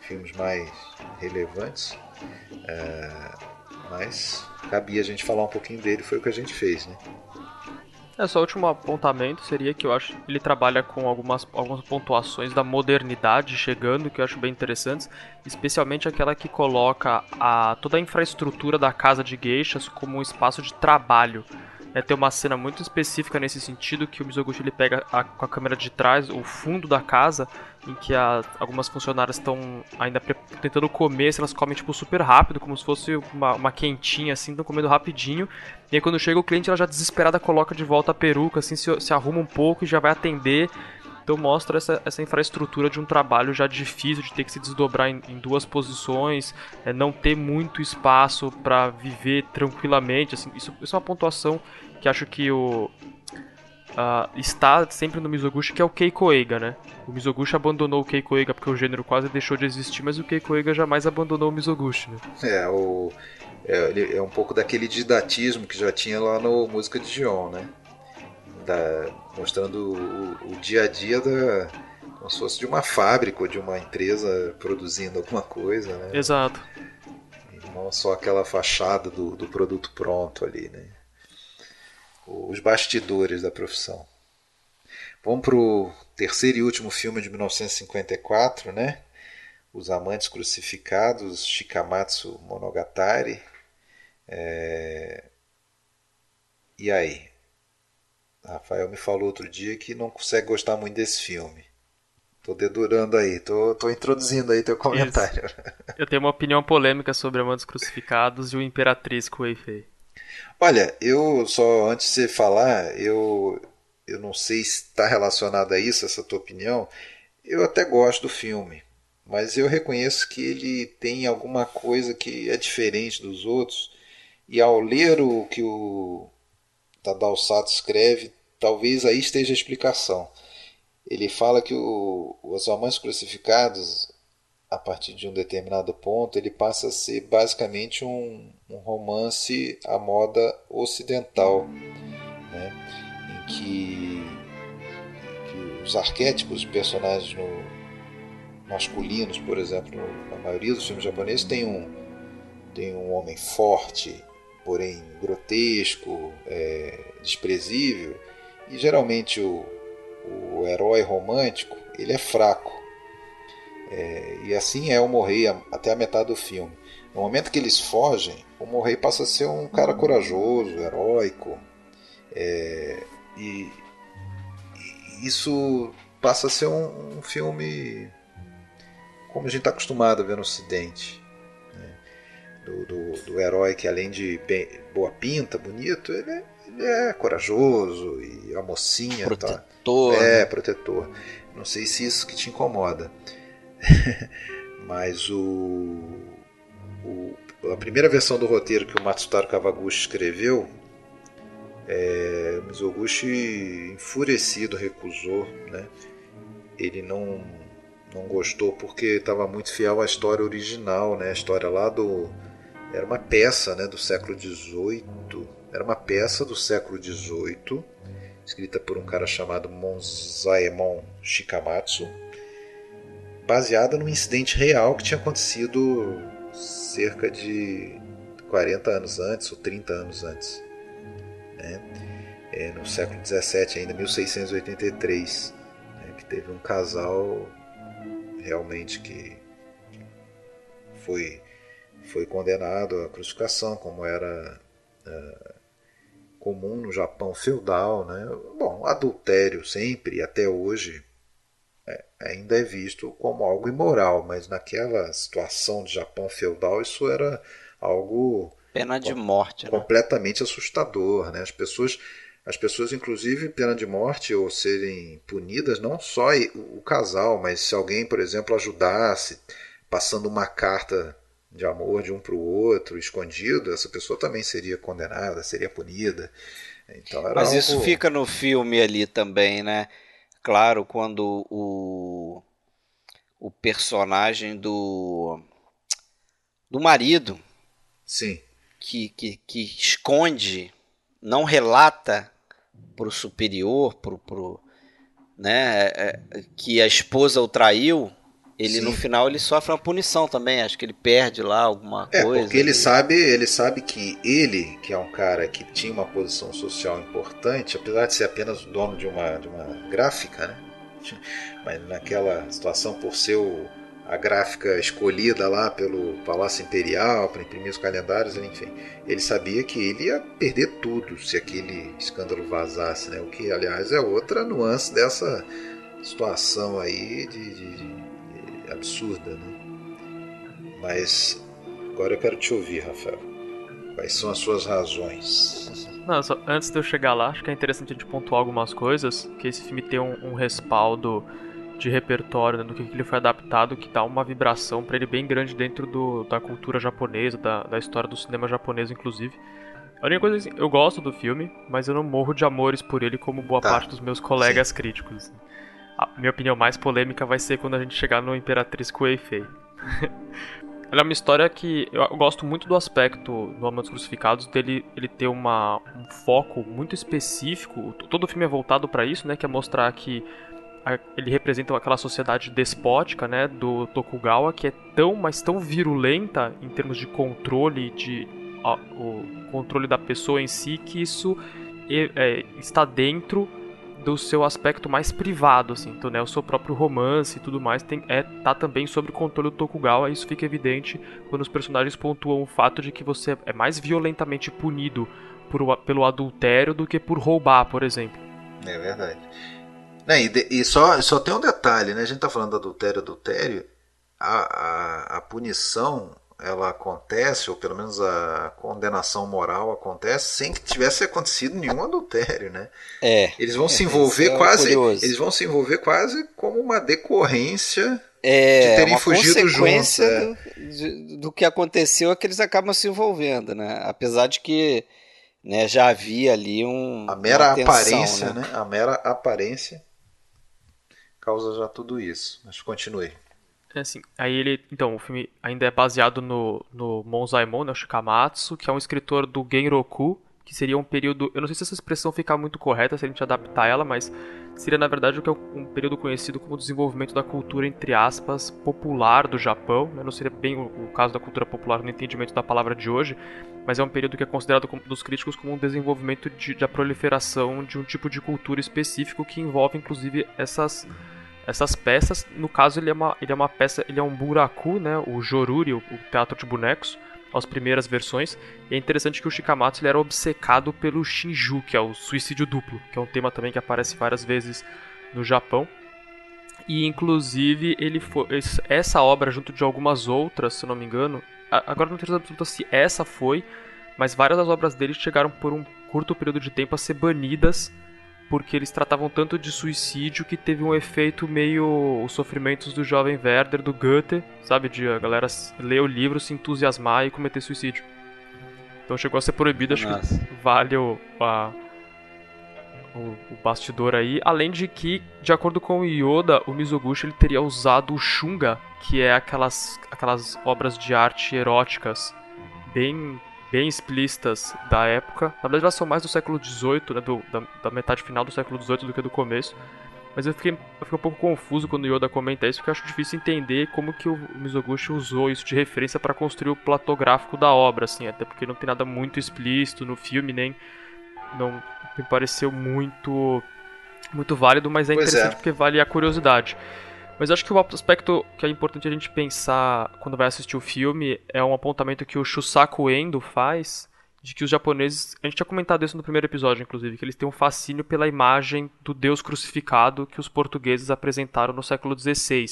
filmes mais relevantes. É, mas cabia a gente falar um pouquinho dele, foi o que a gente fez, né? É, só o último apontamento seria que eu acho ele trabalha com algumas, algumas pontuações da modernidade chegando, que eu acho bem interessantes, especialmente aquela que coloca a, toda a infraestrutura da casa de geixas como um espaço de trabalho. É, tem uma cena muito específica nesse sentido que o Mizoguchi ele pega a, com a câmera de trás o fundo da casa em que a, algumas funcionárias estão ainda tentando comer, elas comem tipo super rápido, como se fosse uma, uma quentinha assim, estão comendo rapidinho. E aí quando chega o cliente, ela já desesperada coloca de volta a peruca, assim, se, se arruma um pouco e já vai atender. Então mostra essa, essa infraestrutura de um trabalho já difícil, de ter que se desdobrar em, em duas posições, é, não ter muito espaço para viver tranquilamente. Assim, isso, isso é uma pontuação que acho que o, Uh, está sempre no Mizoguchi, que é o Keiko Eiga, né? O Mizoguchi abandonou o Keiko Eiga porque o gênero quase deixou de existir, mas o Keiko Eiga jamais abandonou o Mizoguchi, né? É, o, é, é um pouco daquele didatismo que já tinha lá no Música de Gion, né? Da, mostrando o, o, dia a dia da, como se fosse de uma fábrica ou de uma empresa produzindo alguma coisa, né? Exato. E não só aquela fachada do, do produto pronto ali, né? Os bastidores da profissão. Vamos para o terceiro e último filme de 1954, né? Os Amantes Crucificados, Shikamatsu Monogatari. É... E aí? Rafael me falou outro dia que não consegue gostar muito desse filme. Tô dedurando aí, tô, tô introduzindo aí teu comentário. Isso. Eu tenho uma opinião polêmica sobre Amantes Crucificados e o Imperatriz com o Eifei. Olha, eu só antes de você falar, eu, eu não sei se está relacionado a isso, essa tua opinião. Eu até gosto do filme, mas eu reconheço que ele tem alguma coisa que é diferente dos outros. E ao ler o que o Tadao Sato escreve, talvez aí esteja a explicação. Ele fala que o, os Amantes Crucificados, a partir de um determinado ponto, ele passa a ser basicamente um, um romance à moda ocidental, né? em que, que os arquétipos de personagens no, masculinos, por exemplo, na maioria dos filmes japoneses, tem um, tem um homem forte, porém grotesco, é, desprezível, e geralmente o, o herói romântico ele é fraco. É, e assim é o Morrei até a metade do filme. No momento que eles fogem, o Morrei passa a ser um cara corajoso, heróico. É, e, e, isso passa a ser um, um filme como a gente está acostumado a ver no Ocidente do, do, do, herói que além de bem, boa pinta, bonito, ele é, ele é corajoso e a mocinha tá protetor. Tá, é, protetor. Não sei se isso que te incomoda. Mas o, o, a primeira versão do roteiro que o Matsutaro Kawaguchi escreveu, é, Mizoguchi enfurecido recusou, né? Ele não não gostou porque estava muito fiel à história original, né? A história lá do era uma peça né, do século XVIII. Era uma peça do século XVIII, escrita por um cara chamado Monzaemon Shikamatsu, baseada num incidente real que tinha acontecido cerca de 40 anos antes ou 30 anos antes. Né? É, no século XVII, ainda 1683, né, que teve um casal realmente que foi foi condenado à crucificação, como era é, comum no Japão feudal. Né? Bom, adultério sempre, até hoje, ainda é visto como algo imoral, mas naquela situação de Japão feudal isso era algo pena de morte, né? completamente assustador, né? As pessoas as pessoas inclusive pena de morte ou serem punidas não só o casal, mas se alguém, por exemplo, ajudasse passando uma carta de amor de um para o outro, escondido, essa pessoa também seria condenada, seria punida. Então, Mas algo... isso fica no filme ali também, né? Claro, quando o, o personagem do, do marido Sim. Que, que, que esconde, não relata pro superior, pro, pro né, é, é, que a esposa o traiu, ele Sim. no final ele sofre uma punição também, acho que ele perde lá alguma é, coisa. Porque ele sabe, ele sabe que ele, que é um cara que tinha uma posição social importante, apesar de ser apenas dono de uma, de uma gráfica, né? Mas naquela situação por ser o, a gráfica escolhida lá pelo Palácio Imperial para imprimir os calendários, enfim, ele sabia que ele ia perder tudo se aquele escândalo vazasse, né? O que aliás é outra nuance dessa situação aí de, de, de absurda, né? Mas agora eu quero te ouvir, Rafael. Quais são as suas razões? Não, só, antes de eu chegar lá, acho que é interessante a gente pontuar algumas coisas, que esse filme tem um, um respaldo de repertório, né, do que ele foi adaptado, que dá uma vibração para ele bem grande dentro do, da cultura japonesa, da, da história do cinema japonês, inclusive. A única coisa é assim, eu gosto do filme, mas eu não morro de amores por ele como boa tá. parte dos meus colegas Sim. críticos. A minha opinião mais polêmica vai ser quando a gente chegar no Imperatriz Kuei-Fei. Ela é uma história que eu gosto muito do aspecto do Amor dos Crucificados dele ele ter uma, um foco muito específico. Todo o filme é voltado para isso, né, que é mostrar que a, ele representa aquela sociedade despótica, né, do Tokugawa que é tão, mas tão virulenta em termos de controle de a, o controle da pessoa em si que isso é, é, está dentro do seu aspecto mais privado, assim, então, né, o seu próprio romance e tudo mais tem, é, tá também sobre o controle do Tokugawa, isso fica evidente quando os personagens pontuam o fato de que você é mais violentamente punido por, pelo adultério do que por roubar, por exemplo. É verdade. E, de, e só, só tem um detalhe, né? A gente tá falando do adultério, adultério, a, a, a punição ela acontece, ou pelo menos a condenação moral acontece, sem que tivesse acontecido nenhum adultério, né? É. Eles vão é, se envolver é quase. Curioso. Eles vão se envolver quase como uma decorrência é, de terem uma fugido juntos. É. Do, do que aconteceu é que eles acabam se envolvendo, né? Apesar de que né, já havia ali um. A mera aparência, né? né? A mera aparência causa já tudo isso. Mas continue. É assim, aí ele, então, o filme ainda é baseado no, no Monzaimon, né, Shikamatsu, que é um escritor do Genroku, que seria um período, eu não sei se essa expressão fica muito correta se a gente adaptar ela, mas seria na verdade o que é um período conhecido como desenvolvimento da cultura entre aspas popular do Japão. Né? Não seria bem o, o, caso da cultura popular no entendimento da palavra de hoje, mas é um período que é considerado como, dos críticos como um desenvolvimento de, de a proliferação de um tipo de cultura específico que envolve inclusive essas essas peças, no caso ele é uma, ele é uma peça, ele é um buraku, né, o Joruri, o, teatro de bonecos, as primeiras versões. E é interessante que o Shikamatsu ele era obcecado pelo Shinju, que é o suicídio duplo, que é um tema também que aparece várias vezes no Japão. E inclusive ele foi essa obra junto de algumas outras, se não me engano, agora não tenho certeza se essa foi, mas várias das obras dele chegaram por um curto período de tempo a ser banidas porque eles tratavam tanto de suicídio que teve um efeito meio os sofrimentos do jovem Werder, do Goethe, sabe? De a galera ler o livro, se entusiasmar e cometer suicídio. Então chegou a ser proibido, acho Nossa. que vale o, a, o, o, bastidor aí. Além de que, de acordo com o Yoda, o Mizoguchi ele teria usado o Shunga, que é aquelas, aquelas obras de arte eróticas bem bem explícitas da época. Na verdade, elas são mais do século XVIII, né, do, da, da, metade final do século XVIII do que do começo. Mas eu fiquei, eu fiquei um pouco confuso quando o Yoda comenta isso, porque eu acho difícil entender como que o Mizoguchi usou isso de referência para construir o platô gráfico da obra, assim, até porque não tem nada muito explícito no filme, nem não me pareceu muito muito válido, mas é pois interessante é. porque vale a curiosidade. Mas acho que o aspecto que é importante a gente pensar quando vai assistir o filme é um apontamento que o Shusaku Endo faz de que os japoneses, a gente tinha comentado isso no primeiro episódio, inclusive, que eles têm um fascínio pela imagem do Deus crucificado que os portugueses apresentaram no século XVI.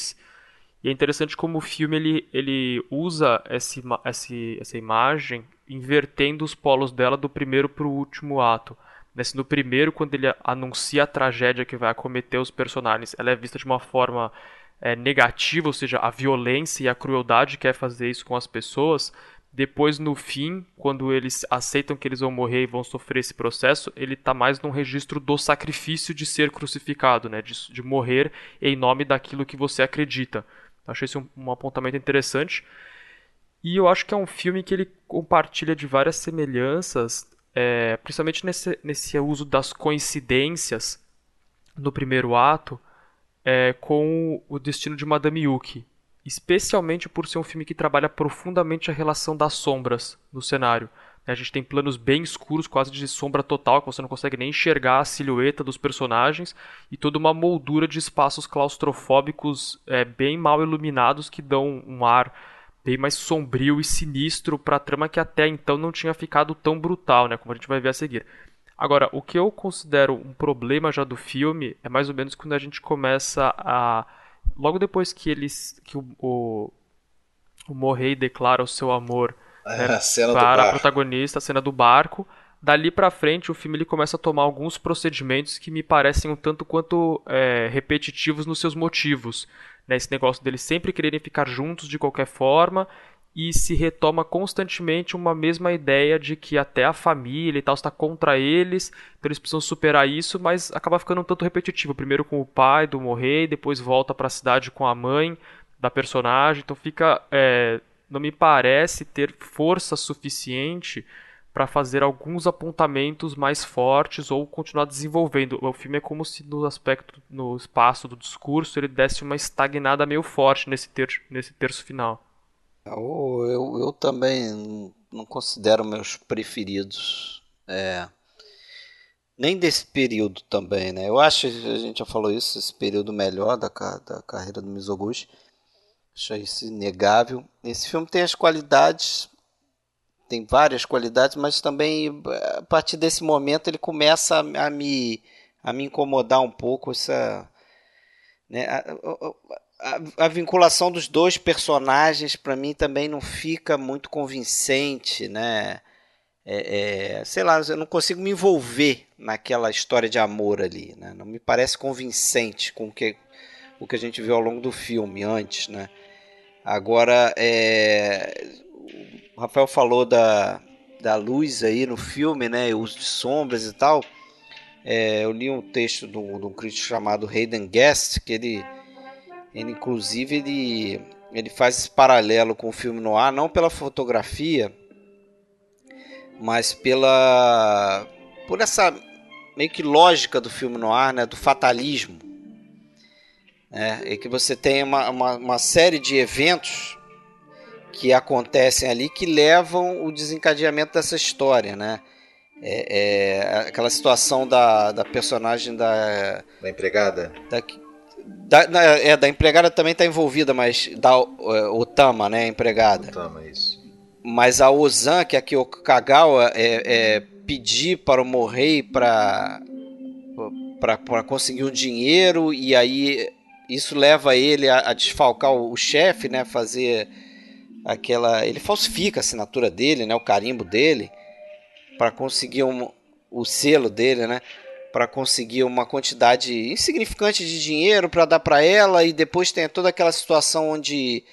E é interessante como o filme ele, ele usa esse, esse, essa imagem invertendo os polos dela do primeiro para o último ato. Nesse, no primeiro, quando ele anuncia a tragédia que vai acometer os personagens, ela é vista de uma forma é, negativa, ou seja, a violência e a crueldade quer fazer isso com as pessoas. Depois, no fim, quando eles aceitam que eles vão morrer e vão sofrer esse processo, ele está mais num registro do sacrifício de ser crucificado, né? de, de morrer em nome daquilo que você acredita. Achei isso um, um apontamento interessante. E eu acho que é um filme que ele compartilha de várias semelhanças, é, principalmente nesse, nesse uso das coincidências no primeiro ato, é, com o destino de Madame Yuki. Especialmente por ser um filme que trabalha profundamente a relação das sombras no cenário. A gente tem planos bem escuros, quase de sombra total, que você não consegue nem enxergar a silhueta dos personagens, e toda uma moldura de espaços claustrofóbicos é, bem mal iluminados que dão um ar bem mais sombrio e sinistro para a trama que até então não tinha ficado tão brutal, né, como a gente vai ver a seguir. Agora, o que eu considero um problema já do filme é mais ou menos quando a gente começa a logo depois que eles que o, o, o Morrey declara o seu amor é, né, a para a protagonista, a cena do barco. Dali pra frente, o filme ele começa a tomar alguns procedimentos que me parecem um tanto quanto é, repetitivos nos seus motivos. Né? Esse negócio deles sempre quererem ficar juntos de qualquer forma e se retoma constantemente uma mesma ideia de que até a família e tal está contra eles, então eles precisam superar isso, mas acaba ficando um tanto repetitivo. Primeiro com o pai do morrer, depois volta para a cidade com a mãe da personagem, então fica é, não me parece ter força suficiente para fazer alguns apontamentos mais fortes ou continuar desenvolvendo. O filme é como se no aspecto, no espaço do discurso, ele desse uma estagnada meio forte nesse terço, nesse terço final. Eu, eu, eu também não considero meus preferidos. É, nem desse período também, né? Eu acho, a gente já falou isso, esse período melhor da, da carreira do Mizoguchi. Acho isso inegável. Esse filme tem as qualidades, tem várias qualidades, mas também a partir desse momento ele começa a, a me, a me incomodar um pouco essa. Né, a, a, a vinculação dos dois personagens para mim também não fica muito convincente, né? É, é, sei lá, eu não consigo me envolver naquela história de amor ali, né? Não me parece convincente com o que, o que a gente viu ao longo do filme antes, né? Agora, é, o Rafael falou da, da luz aí no filme, né? O uso de sombras e tal. É, eu li um texto de um, de um crítico chamado Hayden Guest, que ele, ele inclusive ele, ele faz esse paralelo com o filme no ar, não pela fotografia, mas pela por essa meio que lógica do filme no ar, né? Do fatalismo né? e que você tem uma, uma, uma série de eventos que acontecem ali que levam o desencadeamento dessa história, né? É, é, aquela situação da, da personagem da da empregada da, da, é, da empregada também está envolvida mas da é, Otama né empregada Otama isso mas a Ozan que aqui o Kagawa é, é pedir para o Morrei para para conseguir um dinheiro e aí isso leva ele a, a desfalcar o, o chefe, né? Fazer aquela. Ele falsifica a assinatura dele, né? O carimbo dele, para conseguir um, o selo dele, né? Para conseguir uma quantidade insignificante de dinheiro para dar para ela e depois tem toda aquela situação onde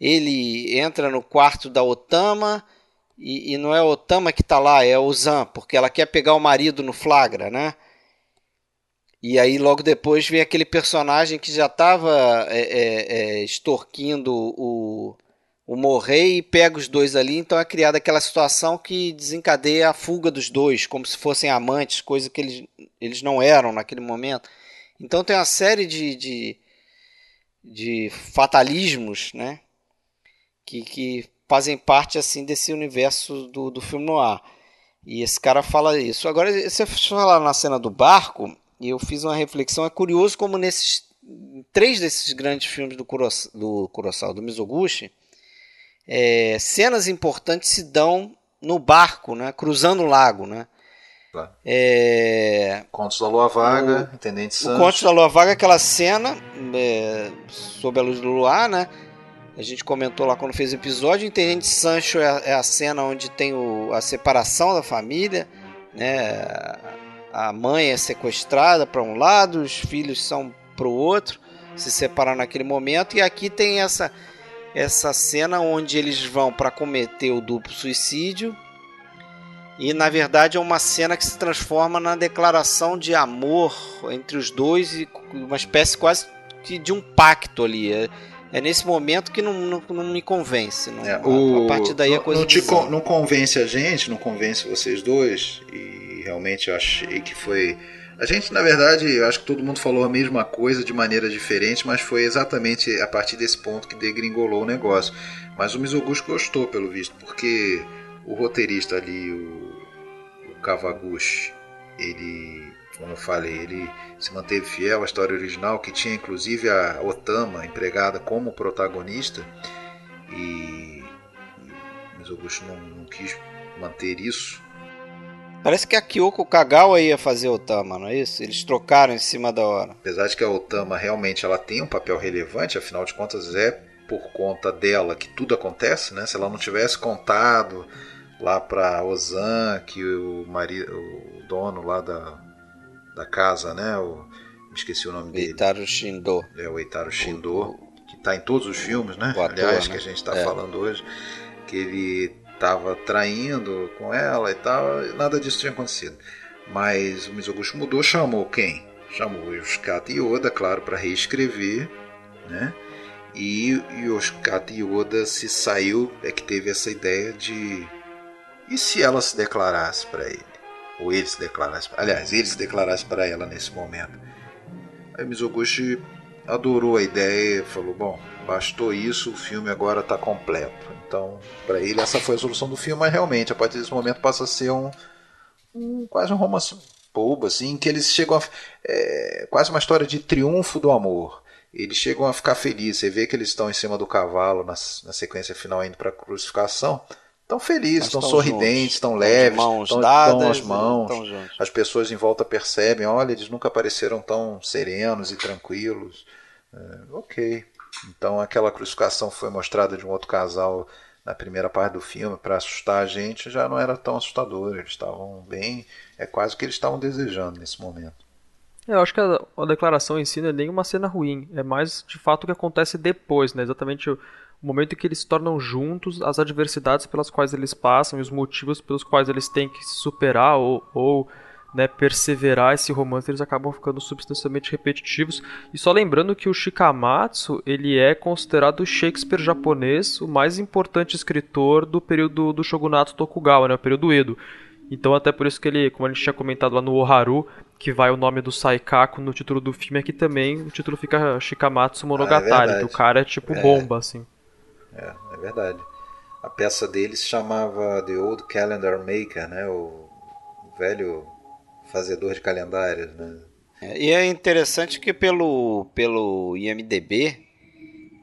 ele entra no quarto da Otama e, e não é a Otama que está lá, é o Zan, porque ela quer pegar o marido no flagra, né? E aí logo depois vem aquele personagem que já estava é, é, é, extorquindo o, o Morrey e pega os dois ali. Então é criada aquela situação que desencadeia a fuga dos dois, como se fossem amantes, coisa que eles, eles não eram naquele momento. Então tem uma série de, de, de fatalismos né, que, que fazem parte assim desse universo do, do filme no ar. E esse cara fala isso. Agora, você falar na cena do barco, e eu fiz uma reflexão. É curioso como nesses três desses grandes filmes do, Kuros, do Kurosawa, do Mizoguchi, é, cenas importantes se dão no barco, né, cruzando o lago, né? Claro. É... Contos da Lua Vaga, o, Intendente Sancho. O Contos da Lua Vaga, aquela cena é, sob a luz do luar, né? A gente comentou lá quando fez o episódio. O Intendente Sancho é, é a cena onde tem o, a separação da família, né? a mãe é sequestrada para um lado, os filhos são para o outro, se separam naquele momento, e aqui tem essa essa cena onde eles vão para cometer o duplo suicídio. E na verdade é uma cena que se transforma na declaração de amor entre os dois e uma espécie quase que de um pacto ali. É, é nesse momento que não, não, não me convence. Não, é, o, a, partir daí a coisa não, te con, não convence a gente, não convence vocês dois. E realmente eu achei que foi. A gente, na verdade, eu acho que todo mundo falou a mesma coisa de maneira diferente, mas foi exatamente a partir desse ponto que degringolou o negócio. Mas o Mizoguchi gostou, pelo visto, porque o roteirista ali, o, o Kawaguchi, ele como eu falei, ele se manteve fiel à história original, que tinha inclusive a Otama empregada como protagonista, e, e Mizoguchi não, não quis manter isso. Parece que a Kyoko Kagawa ia fazer Otama, não é isso? Eles trocaram em cima da hora. Apesar de que a Otama realmente ela tem um papel relevante, afinal de contas é por conta dela que tudo acontece, né? Se ela não tivesse contado lá para Ozan que o marido, o dono lá da da casa, né? O, me esqueci o nome dele. Eitaru Shindo. É, o Eitaru Shindo, o, que está em todos os filmes, né? Ator, Aliás, né? que a gente está é. falando hoje, que ele estava traindo com ela e tal, e nada disso tinha acontecido. Mas o Mizoguchi mudou, chamou quem? Chamou Yoshikata Yoda, claro, para reescrever, né? E Yoshikata Yoda se saiu, é que teve essa ideia de e se ela se declarasse para ele? ou ele se declarasse, aliás, ele se declarasse para ela nesse momento. Aí Mizoguchi adorou a ideia, falou: bom, bastou isso, o filme agora está completo. Então, para ele essa foi a solução do filme, mas realmente a partir desse momento passa a ser um, um quase um romance bobo, assim, que eles chegam a é, quase uma história de triunfo do amor. Eles chegam a ficar felizes. Você vê que eles estão em cima do cavalo na, na sequência final indo para a crucificação estão felizes, estão sorridentes, estão leves, estão dadas, as mãos. As pessoas em volta percebem, olha, eles nunca pareceram tão serenos e tranquilos. É, ok. Então aquela crucificação foi mostrada de um outro casal na primeira parte do filme para assustar a gente, já não era tão assustador. Eles estavam bem, é quase o que eles estavam desejando nesse momento. Eu acho que a, a declaração em si não é nem uma cena ruim, é mais de fato o que acontece depois, né? Exatamente o o momento em que eles se tornam juntos, as adversidades pelas quais eles passam e os motivos pelos quais eles têm que se superar ou, ou né, perseverar esse romance, eles acabam ficando substancialmente repetitivos. E só lembrando que o Shikamatsu ele é considerado o Shakespeare japonês, o mais importante escritor do período do Shogunato Tokugawa, né, o período Edo. Então até por isso que ele, como a gente tinha comentado lá no Oharu, que vai o nome do Saikaku no título do filme, aqui também o título fica Shikamatsu Monogatari, ah, é que o cara é tipo é. bomba, assim. É, é verdade. A peça dele se chamava The Old Calendar Maker, né? O velho fazedor de calendários, né? É, e é interessante que pelo, pelo IMDB,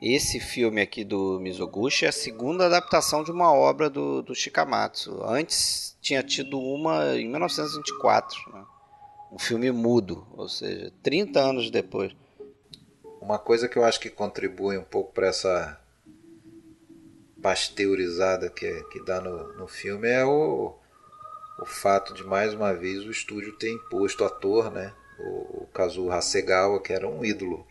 esse filme aqui do Mizoguchi é a segunda adaptação de uma obra do, do Shikamatsu. Antes tinha tido uma em 1924, né? um filme mudo, ou seja, 30 anos depois. Uma coisa que eu acho que contribui um pouco para essa pasteurizada que, que dá no, no filme é o, o fato de mais uma vez o estúdio ter imposto ator, né? O, o Kazuo Hasegawa, que era um ídolo,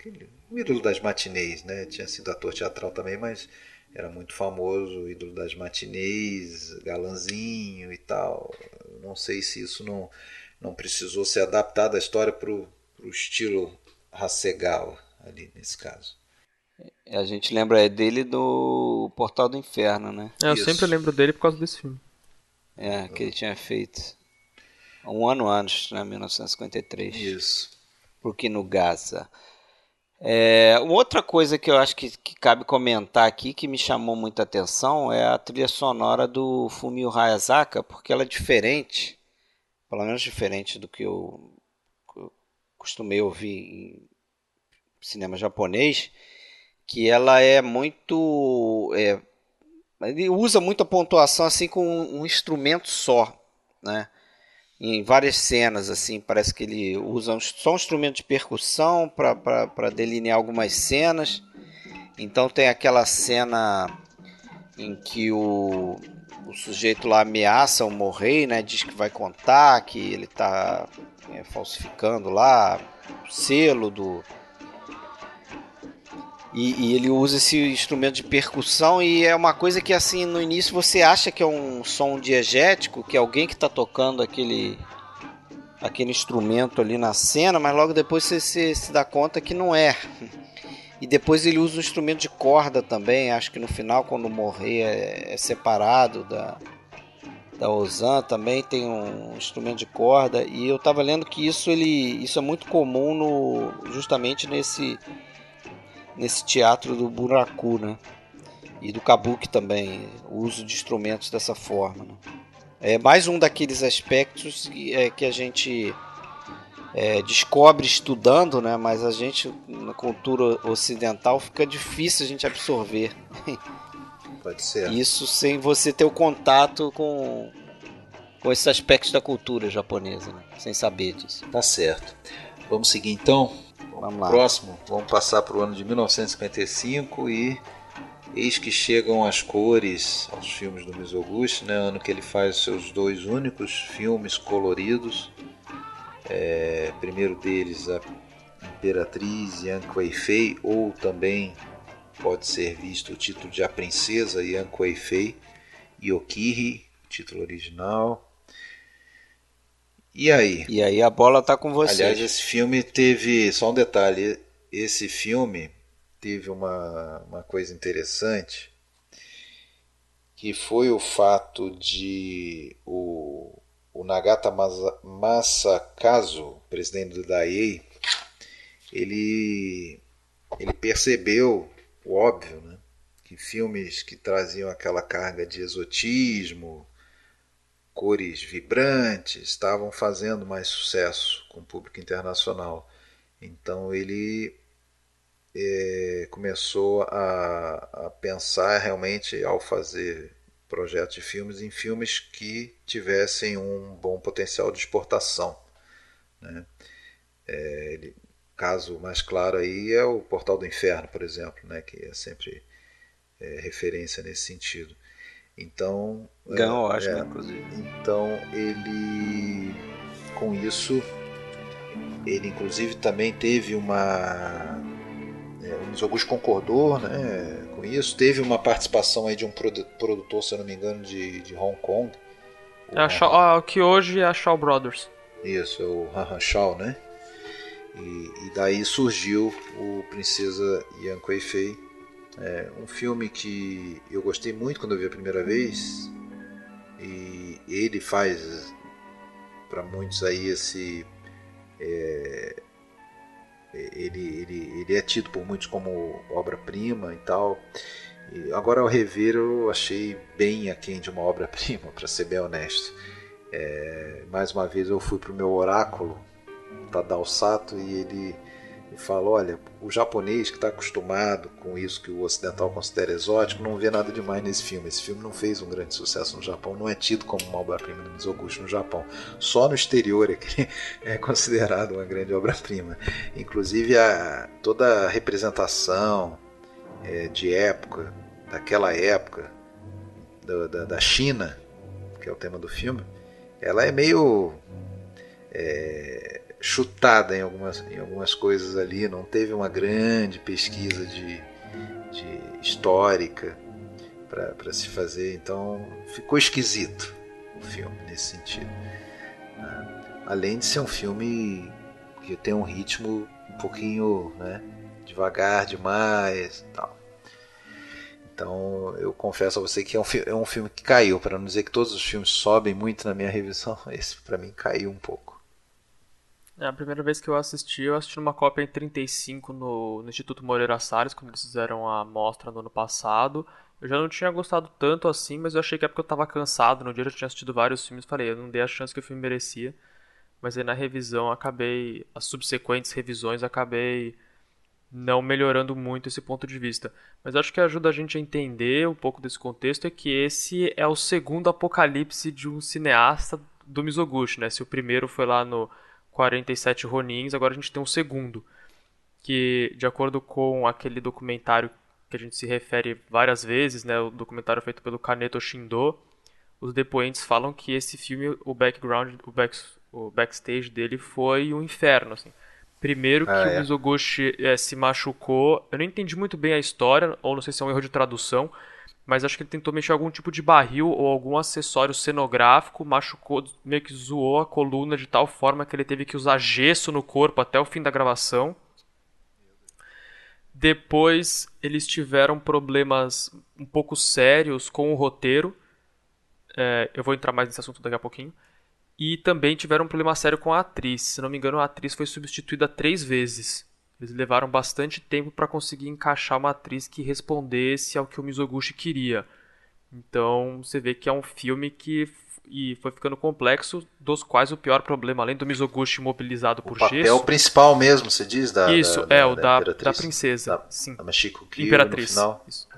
um ídolo das matinês, né? Tinha sido ator teatral também, mas era muito famoso, ídolo das matinês, galanzinho e tal. Não sei se isso não, não precisou ser adaptado a história para o estilo Hasegawa ali nesse caso. A gente lembra dele do Portal do Inferno, né? É, eu Isso. sempre lembro dele por causa desse filme. É, que ele tinha feito um ano antes, né? 1953. Isso. Porque no Gaza. É, outra coisa que eu acho que, que, cabe comentar aqui que me chamou muita atenção é a trilha sonora do Fumio Hayazaka, porque ela é diferente, pelo menos diferente do que eu, eu costumei ouvir em cinema japonês que ela é muito. É, ele usa muita pontuação assim com um instrumento só, né? Em várias cenas, assim, parece que ele usa só um instrumento de percussão para delinear algumas cenas. Então tem aquela cena em que o, o sujeito lá ameaça o morrer, né? Diz que vai contar, que ele está é, falsificando lá o selo do, e, e, ele usa esse instrumento de percussão e é uma coisa que assim no início você acha que é um som diegético, que é alguém que está tocando aquele aquele instrumento ali na cena, mas logo depois você, você se dá conta que não é. E depois ele usa um instrumento de corda também. Acho que no final, quando morrer, é, é separado da, da Ozan também tem um instrumento de corda. E eu estava lendo que isso, ele, isso é muito comum no, justamente nesse, nesse teatro do Buraku, né? E do Kabuki também, o uso de instrumentos dessa forma. Né? É mais um daqueles aspectos que, é, que a gente é, descobre estudando, né? Mas a gente, na cultura ocidental, fica difícil a gente absorver. Pode ser. Isso sem você ter o contato com, com esses aspectos da cultura japonesa, né? sem saber disso. Tá certo. Vamos seguir então. Vamos lá. Próximo, vamos passar para o ano de 1955 e eis que chegam as cores aos filmes do Mizoguchi, né? ano que ele faz seus dois únicos filmes coloridos. É, primeiro deles, a Imperatriz Yan Kuei-fei, ou também pode ser visto o título de A Princesa Yan Kuei-fei, Yokiri, título original. E aí? E aí a bola tá com você. Aliás, esse filme teve. Só um detalhe: esse filme teve uma, uma coisa interessante, que foi o fato de o, o Nagata Masakazu, presidente do DAEI, ele, ele percebeu o óbvio, né? que filmes que traziam aquela carga de exotismo, cores vibrantes, estavam fazendo mais sucesso com o público internacional. Então ele é, começou a, a, pensar realmente ao fazer projetos de filmes em filmes que tivessem um bom potencial de exportação. Né? É, ele, caso mais claro aí é o Portal do Inferno, por exemplo, né? que é sempre é, referência nesse sentido. Então. Ganhou, é, acho, é, inclusive. Então ele. Com isso, ele inclusive também teve uma. É, o Mizoguchi concordou né, com isso. Teve uma participação aí de um produtor, se eu não me engano, de, de Hong Kong. O, a Shaw, que hoje é a Shaw Brothers. Isso, é o Han Han Shaw, né? E, e, daí surgiu o Princesa Yan Kuei Fei é um filme que eu gostei muito quando eu vi a primeira vez e ele faz para muitos aí esse é, ele, ele, ele é tido por muitos como obra-prima e tal. E agora ao rever eu achei bem aquém de uma obra-prima, para ser bem honesto. É, mais uma vez eu fui para o meu oráculo, Tadao Sato, e ele e fala: olha, o japonês que está acostumado com isso que o ocidental considera exótico não vê nada demais nesse filme. Esse filme não fez um grande sucesso no Japão, não é tido como uma obra-prima do Mizoguchi no Japão. Só no exterior é que é considerado uma grande obra-prima. Inclusive a, toda a representação é, de época, daquela época, do, da, da China, que é o tema do filme, ela é meio. É, chutada em algumas, em algumas coisas ali, não teve uma grande pesquisa de, de histórica para se fazer, então ficou esquisito o filme nesse sentido. Né? Além de ser um filme que tem um ritmo um pouquinho né, devagar demais tal. Então eu confesso a você que é um, é um filme que caiu, para não dizer que todos os filmes sobem muito na minha revisão, esse para mim caiu um pouco. É, a primeira vez que eu assisti, eu assisti numa cópia em 35 no, no Instituto Moreira Salles, quando eles fizeram a mostra no ano passado. Eu já não tinha gostado tanto assim, mas eu achei que é porque eu tava cansado. No dia eu já tinha assistido vários filmes, falei, eu não dei a chance que o filme merecia. Mas aí na revisão acabei, as subsequentes revisões acabei não melhorando muito esse ponto de vista. Mas acho que ajuda a gente a entender um pouco desse contexto é que esse é o segundo apocalipse de um cineasta do Mizoguchi, né? Se o primeiro foi lá no 47 Ronins, agora a gente tem um segundo, que de acordo com aquele documentário que a gente se refere várias vezes, né, o documentário feito pelo Kaneto Shindo, os depoentes falam que esse filme, o background, o, back, o backstage dele foi um inferno, assim. Primeiro que ah, é. o Mizoguchi é, se machucou, eu não entendi muito bem a história, ou não sei se é um erro de tradução, mas acho que ele tentou mexer algum tipo de barril ou algum acessório cenográfico, machucou, meio que zoou a coluna de tal forma que ele teve que usar gesso no corpo até o fim da gravação. Depois eles tiveram problemas um pouco sérios com o roteiro. É, eu vou entrar mais nesse assunto daqui a pouquinho. E também tiveram um problema sério com a atriz. Se não me engano, a atriz foi substituída três vezes. Eles levaram bastante tempo para conseguir encaixar uma atriz que respondesse ao que o Mizoguchi queria. Então você vê que é um filme que e foi ficando complexo, dos quais o pior problema, além do Mizoguchi mobilizado por o papel gesso. principal mesmo, você diz? Da, Isso, da, é, o da, da, da princesa. Da, sim. da Machiko Kyo Imperatriz. no final. Isso.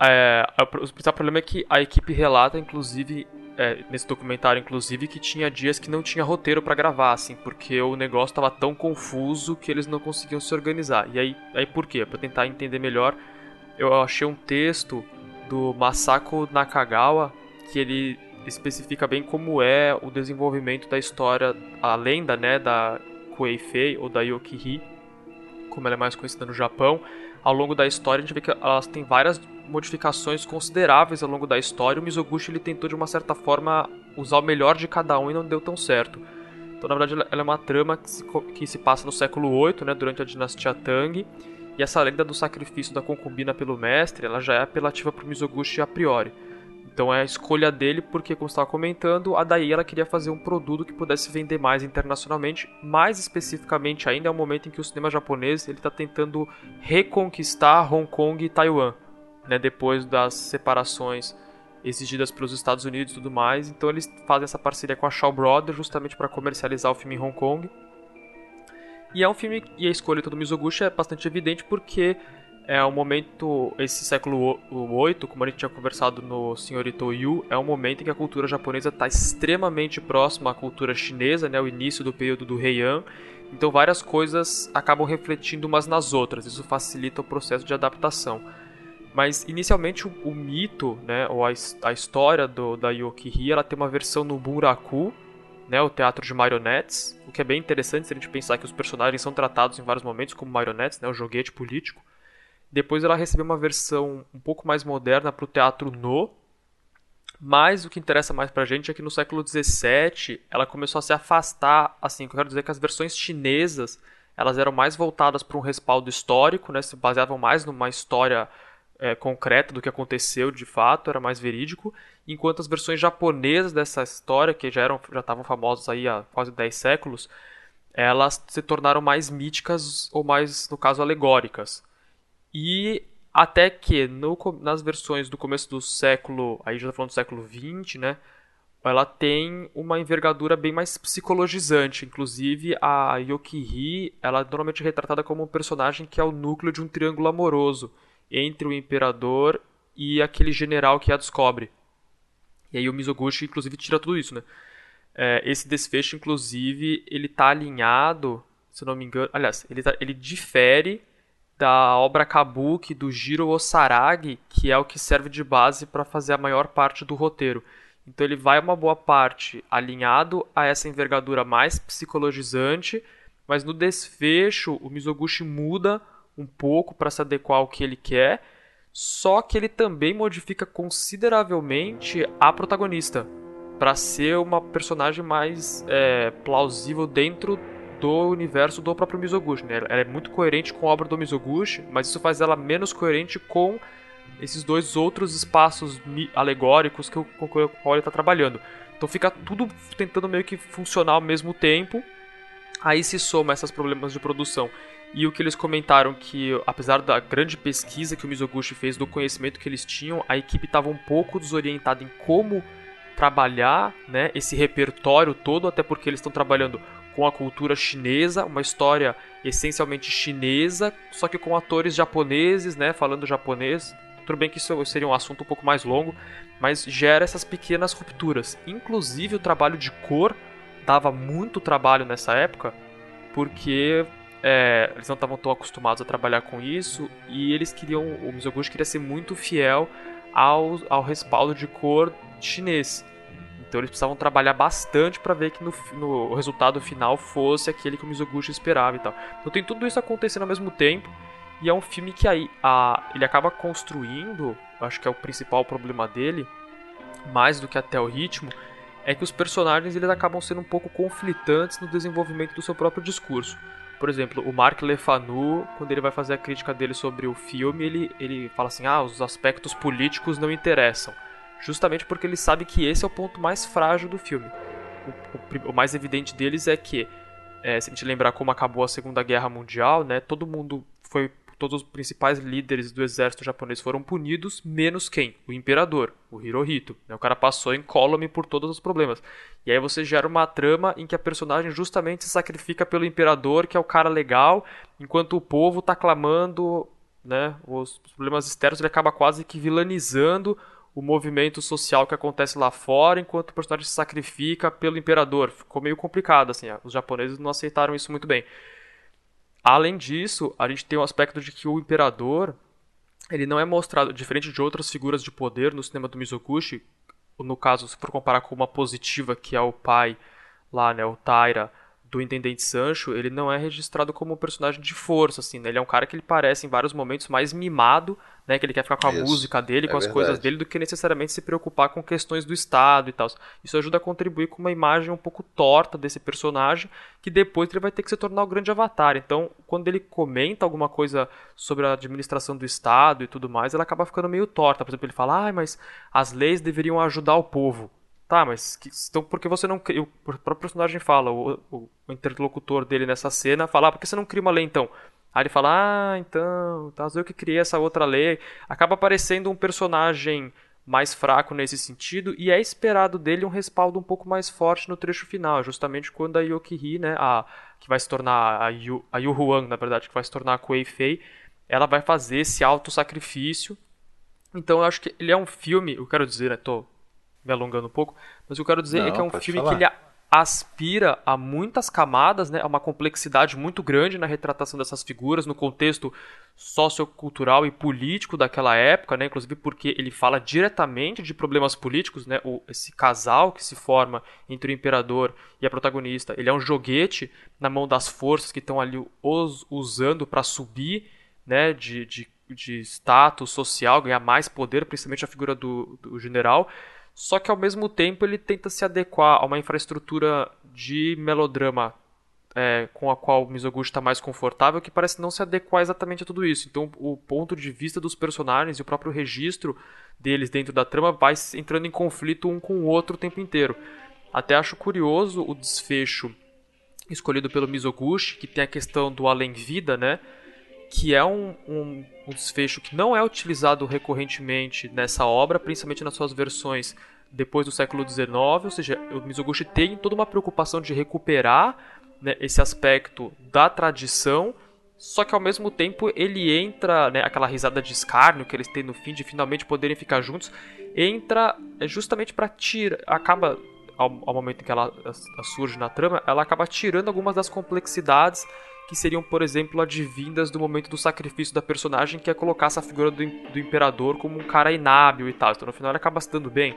É, o principal problema é que a equipe relata, inclusive, é, nesse documentário, inclusive, que tinha dias que não tinha roteiro para gravar, assim, porque o negócio estava tão confuso que eles não conseguiam se organizar. E aí, aí por quê? Para tentar entender melhor, eu achei um texto do Masako Nakagawa que ele especifica bem como é o desenvolvimento da história, a lenda, né, da Kuei-Fei ou da Yokihei, como ela é mais conhecida no Japão. Ao longo da história, a gente vê que elas têm várias modificações consideráveis ao longo da história. O Mizoguchi ele tentou de uma certa forma usar o melhor de cada um e não deu tão certo. Então, na verdade, ela é uma trama que se, que se passa no século VIII, né, durante a dinastia Tang. E essa lenda do sacrifício da concubina pelo mestre, ela já é apelativa para o Mizoguchi a priori. Então é a escolha dele porque, como estava comentando, a Dai ela queria fazer um produto que pudesse vender mais internacionalmente. Mais especificamente ainda é o momento em que o cinema japonês está tentando reconquistar Hong Kong e Taiwan, né, depois das separações exigidas pelos Estados Unidos e tudo mais. Então eles fazem essa parceria com a Shaw Brothers justamente para comercializar o filme em Hong Kong. E é um filme e a escolha do Mizoguchi é bastante evidente porque é um momento, esse século 8, como a gente tinha conversado no Senhorito Yu, é um momento em que a cultura japonesa está extremamente próxima à cultura chinesa, né, o início do período do Heian. Então várias coisas acabam refletindo umas nas outras, isso facilita o processo de adaptação. Mas inicialmente o, o mito, né, ou a, a história do, da Yokihei, ela tem uma versão no Bunraku, né, o teatro de marionetes, o que é bem interessante se a gente pensar que os personagens são tratados em vários momentos como marionetes, né, o joguete político. Depois ela recebeu uma versão um pouco mais moderna para o teatro no. Mas o que interessa mais para a gente é que no século XVII ela começou a se afastar, assim, eu quero dizer que as versões chinesas elas eram mais voltadas para um respaldo histórico, né, se baseavam mais numa história é, concreta do que aconteceu de fato, era mais verídico, enquanto as versões japonesas dessa história, que já eram já estavam famosas aí há quase 10 séculos, elas se tornaram mais míticas ou mais, no caso, alegóricas. E até que no, nas versões do começo do século, aí já tá falando do século XX, né? Ela tem uma envergadura bem mais psicologizante. Inclusive, a Yokihei, ela é normalmente retratada como um personagem que é o núcleo de um triângulo amoroso entre o imperador e aquele general que a descobre. E aí o Mizoguchi, inclusive, tira tudo isso, né? É, esse desfecho, inclusive, ele tá alinhado, se não me engano... Aliás, ele, tá, ele difere da obra Kabuki do Jiro Osaragi, que é o que serve de base para fazer a maior parte do roteiro. Então ele vai uma boa parte alinhado a essa envergadura mais psicologizante, mas no desfecho o Mizoguchi muda um pouco para se adequar ao que ele quer, só que ele também modifica consideravelmente a protagonista para ser uma personagem mais é, plausível dentro do universo do próprio Mizoguchi. Né? Ela é muito coerente com a obra do Mizoguchi, mas isso faz ela menos coerente com esses dois outros espaços alegóricos que o, com está trabalhando. Então fica tudo tentando meio que funcionar ao mesmo tempo. Aí se soma esses problemas de produção. E o que eles comentaram que, apesar da grande pesquisa que o Mizoguchi fez do conhecimento que eles tinham, a equipe estava um pouco desorientada em como trabalhar né, esse repertório todo, até porque eles estão trabalhando com a cultura chinesa, uma história essencialmente chinesa, só que com atores japoneses, né, falando japonês. Tudo bem que isso seria um assunto um pouco mais longo, mas gera essas pequenas rupturas. Inclusive o trabalho de cor dava muito trabalho nessa época, porque é, eles não estavam tão acostumados a trabalhar com isso e eles queriam, o Mizoguchi queria ser muito fiel ao, ao respaldo de cor chinês. Então eles precisavam trabalhar bastante para ver que no, no, resultado final fosse aquele que o Mizoguchi esperava e tal. Então tem tudo isso acontecendo ao mesmo tempo. E é um filme que aí a, ele acaba construindo, acho que é o principal problema dele, mais do que até o ritmo, é que os personagens eles acabam sendo um pouco conflitantes no desenvolvimento do seu próprio discurso. Por exemplo, o Mark Lefanu, quando ele vai fazer a crítica dele sobre o filme, ele, ele fala assim: ah, os aspectos políticos não interessam. Justamente porque ele sabe que esse é o ponto mais frágil do filme. O, o, o mais evidente deles é que, é, se a gente lembrar como acabou a Segunda Guerra Mundial, né, todo mundo foi todos os principais líderes do exército japonês foram punidos, menos quem? O imperador, o Hirohito. Né? O cara passou incólume por todos os problemas. E aí você gera uma trama em que a personagem justamente se sacrifica pelo imperador, que é o cara legal, enquanto o povo está clamando né, os problemas externos, ele acaba quase que vilanizando o movimento social que acontece lá fora, enquanto o personagem se sacrifica pelo imperador. Ficou meio complicado, assim, os japoneses não aceitaram isso muito bem. Além disso, a gente tem o aspecto de que o imperador ele não é mostrado, diferente de outras figuras de poder no cinema do Mizoguchi, no caso, se for comparar com uma positiva, que é o pai lá, né, o Taira, do Intendente Sancho, ele não é registrado como um personagem de força, assim, né? Ele é um cara que ele parece em vários momentos mais mimado, né? Que ele quer ficar com a Isso, música dele, com é as verdade. coisas dele, do que necessariamente se preocupar com questões do Estado e tal. Isso ajuda a contribuir com uma imagem um pouco torta desse personagem, que depois ele vai ter que se tornar o grande avatar. Então, quando ele comenta alguma coisa sobre a administração do Estado e tudo mais, ela acaba ficando meio torta. Por exemplo, ele fala, ah, mas as leis deveriam ajudar o povo. Tá, mas que, então por que você não cria. O próprio personagem fala, o, o, o interlocutor dele nessa cena fala, ah, por que você não cria uma lei então? Aí ele fala, ah, então, tá, eu que criei essa outra lei. Acaba aparecendo um personagem mais fraco nesse sentido e é esperado dele um respaldo um pouco mais forte no trecho final, justamente quando a Yokihei, né, a, que vai se tornar a Yu, a Yu Huang, na verdade, que vai se tornar a Kuei Fei, ela vai fazer esse auto-sacrifício. Então eu acho que ele é um filme, eu quero dizer, né, tô me alongando um pouco, mas eu quero dizer Não, é que é um filme falar. que ele aspira a muitas camadas, né, a uma complexidade muito grande na retratação dessas figuras, no contexto sociocultural e político daquela época, né, inclusive porque ele fala diretamente de problemas políticos, né, o, esse casal que se forma entre o imperador e a protagonista, ele é um joguete na mão das forças que estão ali os usando para subir né, de, de, de status social, ganhar mais poder, principalmente a figura do, do general, só que ao mesmo tempo ele tenta se adequar a uma infraestrutura de melodrama é, com a qual o Mizoguchi está mais confortável, que parece não se adequar exatamente a tudo isso. Então, o ponto de vista dos personagens e o próprio registro deles dentro da trama vai entrando em conflito um com o outro o tempo inteiro. Até acho curioso o desfecho escolhido pelo Mizoguchi, que tem a questão do além-vida, né? Que é um, um, um, desfecho que não é utilizado recorrentemente nessa obra, principalmente nas suas versões depois do século XIX, ou seja, o Mizoguchi tem toda uma preocupação de recuperar né, esse aspecto da tradição, só que ao mesmo tempo ele entra, né, aquela risada de escárnio que eles têm no fim de finalmente poderem ficar juntos, entra é, justamente para tirar, acaba ao, ao, momento em que ela surge na trama, ela acaba tirando algumas das complexidades que seriam, por exemplo, advindas do momento do sacrifício da personagem, que é colocar essa figura do, do imperador como um cara inábil e tal. Então no final ele acaba se dando bem.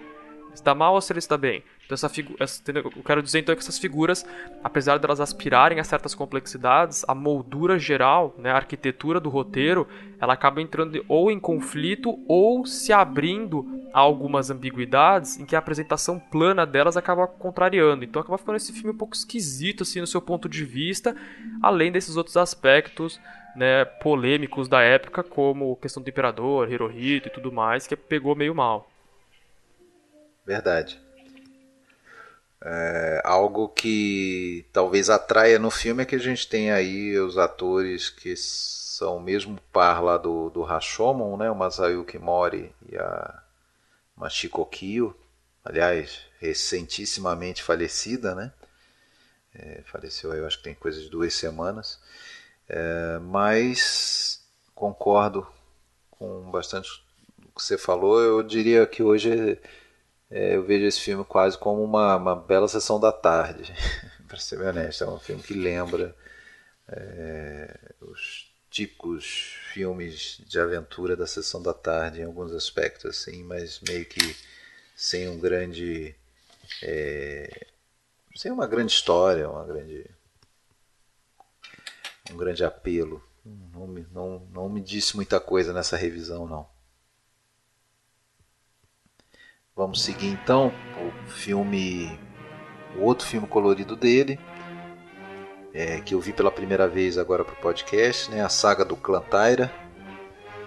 Dá mal ou se ele dá bem? Então, essa figura, eu quero dizer então que essas figuras, apesar de elas aspirarem a certas complexidades, a moldura geral, né, a arquitetura do roteiro, ela acaba entrando ou em conflito ou se abrindo a algumas ambiguidades em que a apresentação plana delas acaba contrariando. Então acaba ficando esse filme um pouco esquisito assim no seu ponto de vista, além desses outros aspectos né, polêmicos da época, como questão do imperador, Hirohito e tudo mais, que pegou meio mal. Verdade. É, algo que talvez atraia no filme é que a gente tem aí os atores que são o mesmo par lá do, do Rashomon, né? o Masayuki Mori e a Machiko Kyo, aliás, recentissimamente falecida, né? É, faleceu eu acho que tem coisa de duas semanas, é, mas concordo com bastante o que você falou, eu diria que hoje é, eu vejo esse filme quase como uma, uma bela sessão da tarde, para ser bem honesto. É um filme que lembra é, os típicos filmes de aventura da sessão da tarde em alguns aspectos, assim, mas meio que sem um grande. É, sem uma grande história, uma grande, um grande apelo. Não me, não, não me disse muita coisa nessa revisão, não. Vamos seguir então o filme, o outro filme colorido dele. é, que eu vi pela primeira vez agora para o podcast, né? A saga do Clã Tyra,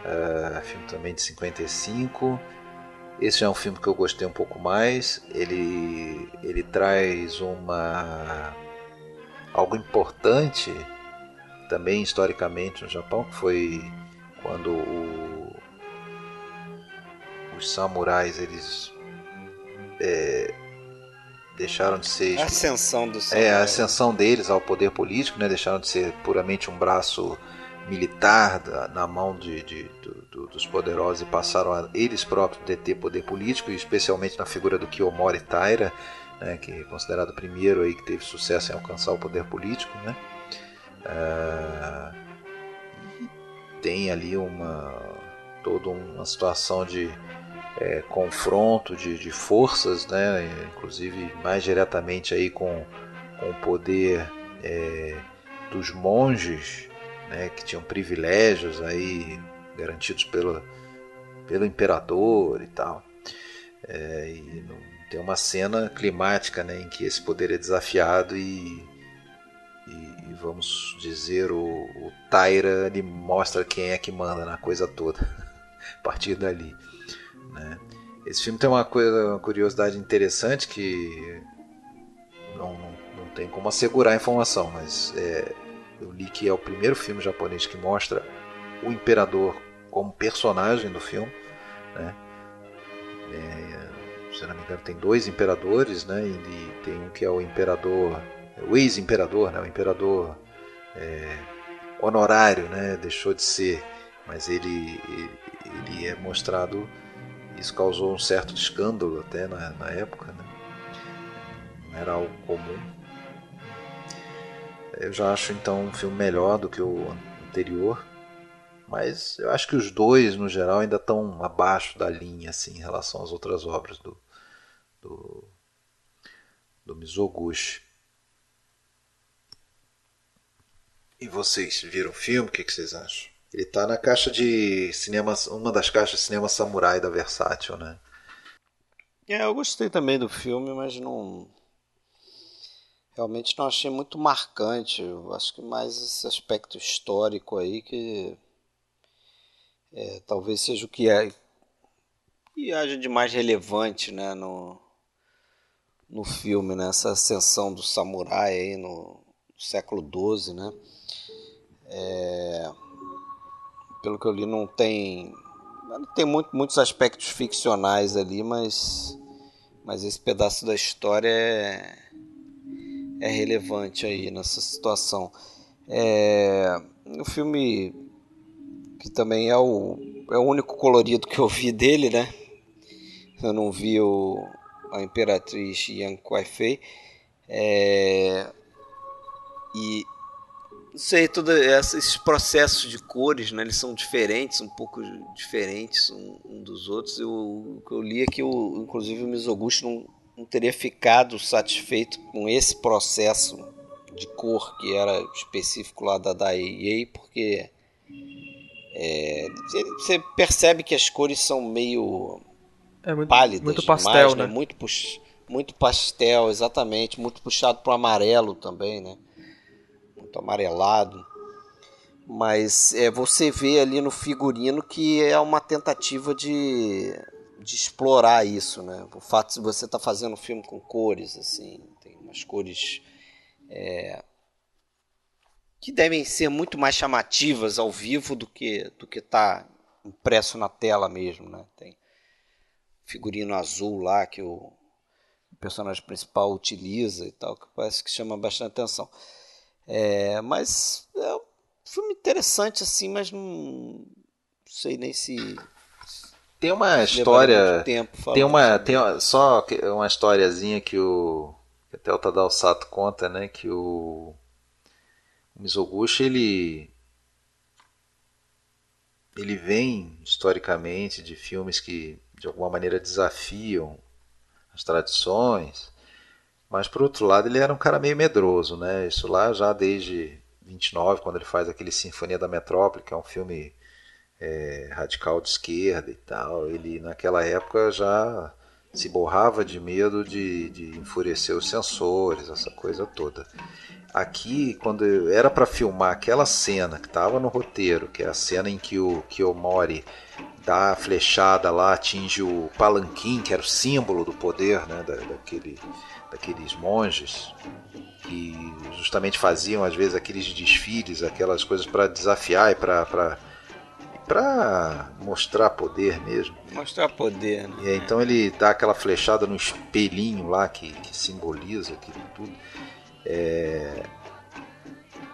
uh, filme também de 55. Esse é um filme que eu gostei um pouco mais. Ele, ele traz uma algo importante também historicamente no Japão, que foi quando o, os samurais eles é, deixaram de ser a ascensão do é a ascensão deles ao poder político, né? Deixaram de ser puramente um braço militar da, na mão de, de do, do, dos poderosos e passaram a eles próprios deter poder político, especialmente na figura do Kiyomori Taira, né? Que é considerado o primeiro aí que teve sucesso em alcançar o poder político, né? Uh, tem ali uma toda uma situação de é, confronto de, de, forças, né? inclusive mais diretamente aí com, com o poder é, dos monges, né? que tinham privilégios aí garantidos pelo, pelo imperador e tal. É, e tem uma cena climática né? em que esse poder é desafiado e, e, e vamos dizer, o, o Tyra ele mostra quem é que manda na coisa toda a partir dali. Né? Esse filme tem uma, coisa, uma curiosidade interessante que não, não, não, tem como assegurar a informação, mas é, eu li que é o primeiro filme japonês que mostra o imperador como personagem do filme. Né? É, se não me engano, tem dois imperadores, né? E tem um que é o imperador, o ex-imperador, né? o imperador é, honorário, né? deixou de ser, mas ele, ele, ele é mostrado isso causou um certo escândalo até na, na época, né? não era algo comum. Eu já acho então um filme melhor do que o anterior, mas eu acho que os dois, no geral, ainda estão abaixo da linha assim, em relação às outras obras do, do, do Mizoguchi. E vocês viram o filme? O que, que vocês acham? Ele tá na caixa de cinema, uma das caixas de cinema samurai da Versátil, né? É, eu gostei também do filme, mas não realmente não achei muito marcante. Eu acho que mais esse aspecto histórico aí que é, talvez seja o que é que haja de mais relevante, né, no no filme, né? ascensão do samurai aí no, no século XII, né? É, pelo que eu li, não tem. Tem muito, muitos aspectos ficcionais ali, mas, mas esse pedaço da história é, é relevante aí nessa situação. É, o filme que também é o, é o único colorido que eu vi dele, né? Eu não vi o, a Imperatriz Yang Kuai-Fei. É, e não sei, todos esses processos de cores, né, eles são diferentes, um pouco diferentes um, um dos outros. Eu, o que eu li é que, o, inclusive, o Mizoguchi não, não teria ficado satisfeito com esse processo de cor que era específico lá da Daiei, porque é, você percebe que as cores são meio é muito, pálidas muito pastel, demais, né? né? Muito, muito pastel, exatamente, muito puxado para o amarelo também, né? Muito amarelado. Mas é, você vê ali no figurino que é uma tentativa de, de explorar isso, né? O fato de você estar tá fazendo um filme com cores, assim, tem umas cores é, que devem ser muito mais chamativas ao vivo do que do que está impresso na tela mesmo, né? Tem figurino azul lá que o personagem principal utiliza e tal, que parece que chama bastante atenção. É, mas é um filme interessante assim, mas não sei nem se tem uma história tem uma tem só uma historiazinha que o que até o Tadao Sato conta, né, que o, o Mizoguchi ele ele vem historicamente de filmes que de alguma maneira desafiam as tradições mas por outro lado, ele era um cara meio medroso, né? Isso lá já desde 29, quando ele faz aquele Sinfonia da Metrópole, que é um filme é, radical de esquerda e tal. Ele naquela época já se borrava de medo de, de enfurecer os sensores, essa coisa toda. Aqui, quando era para filmar aquela cena que estava no roteiro, que é a cena em que o Kiyomori dá a flechada lá, atinge o palanquim, que era o símbolo do poder né, da, daquele, daqueles monges, que justamente faziam às vezes aqueles desfiles, aquelas coisas para desafiar e para para mostrar poder mesmo. Mostrar poder, né? E, então ele dá aquela flechada no espelhinho lá que, que simboliza aquilo tudo. É...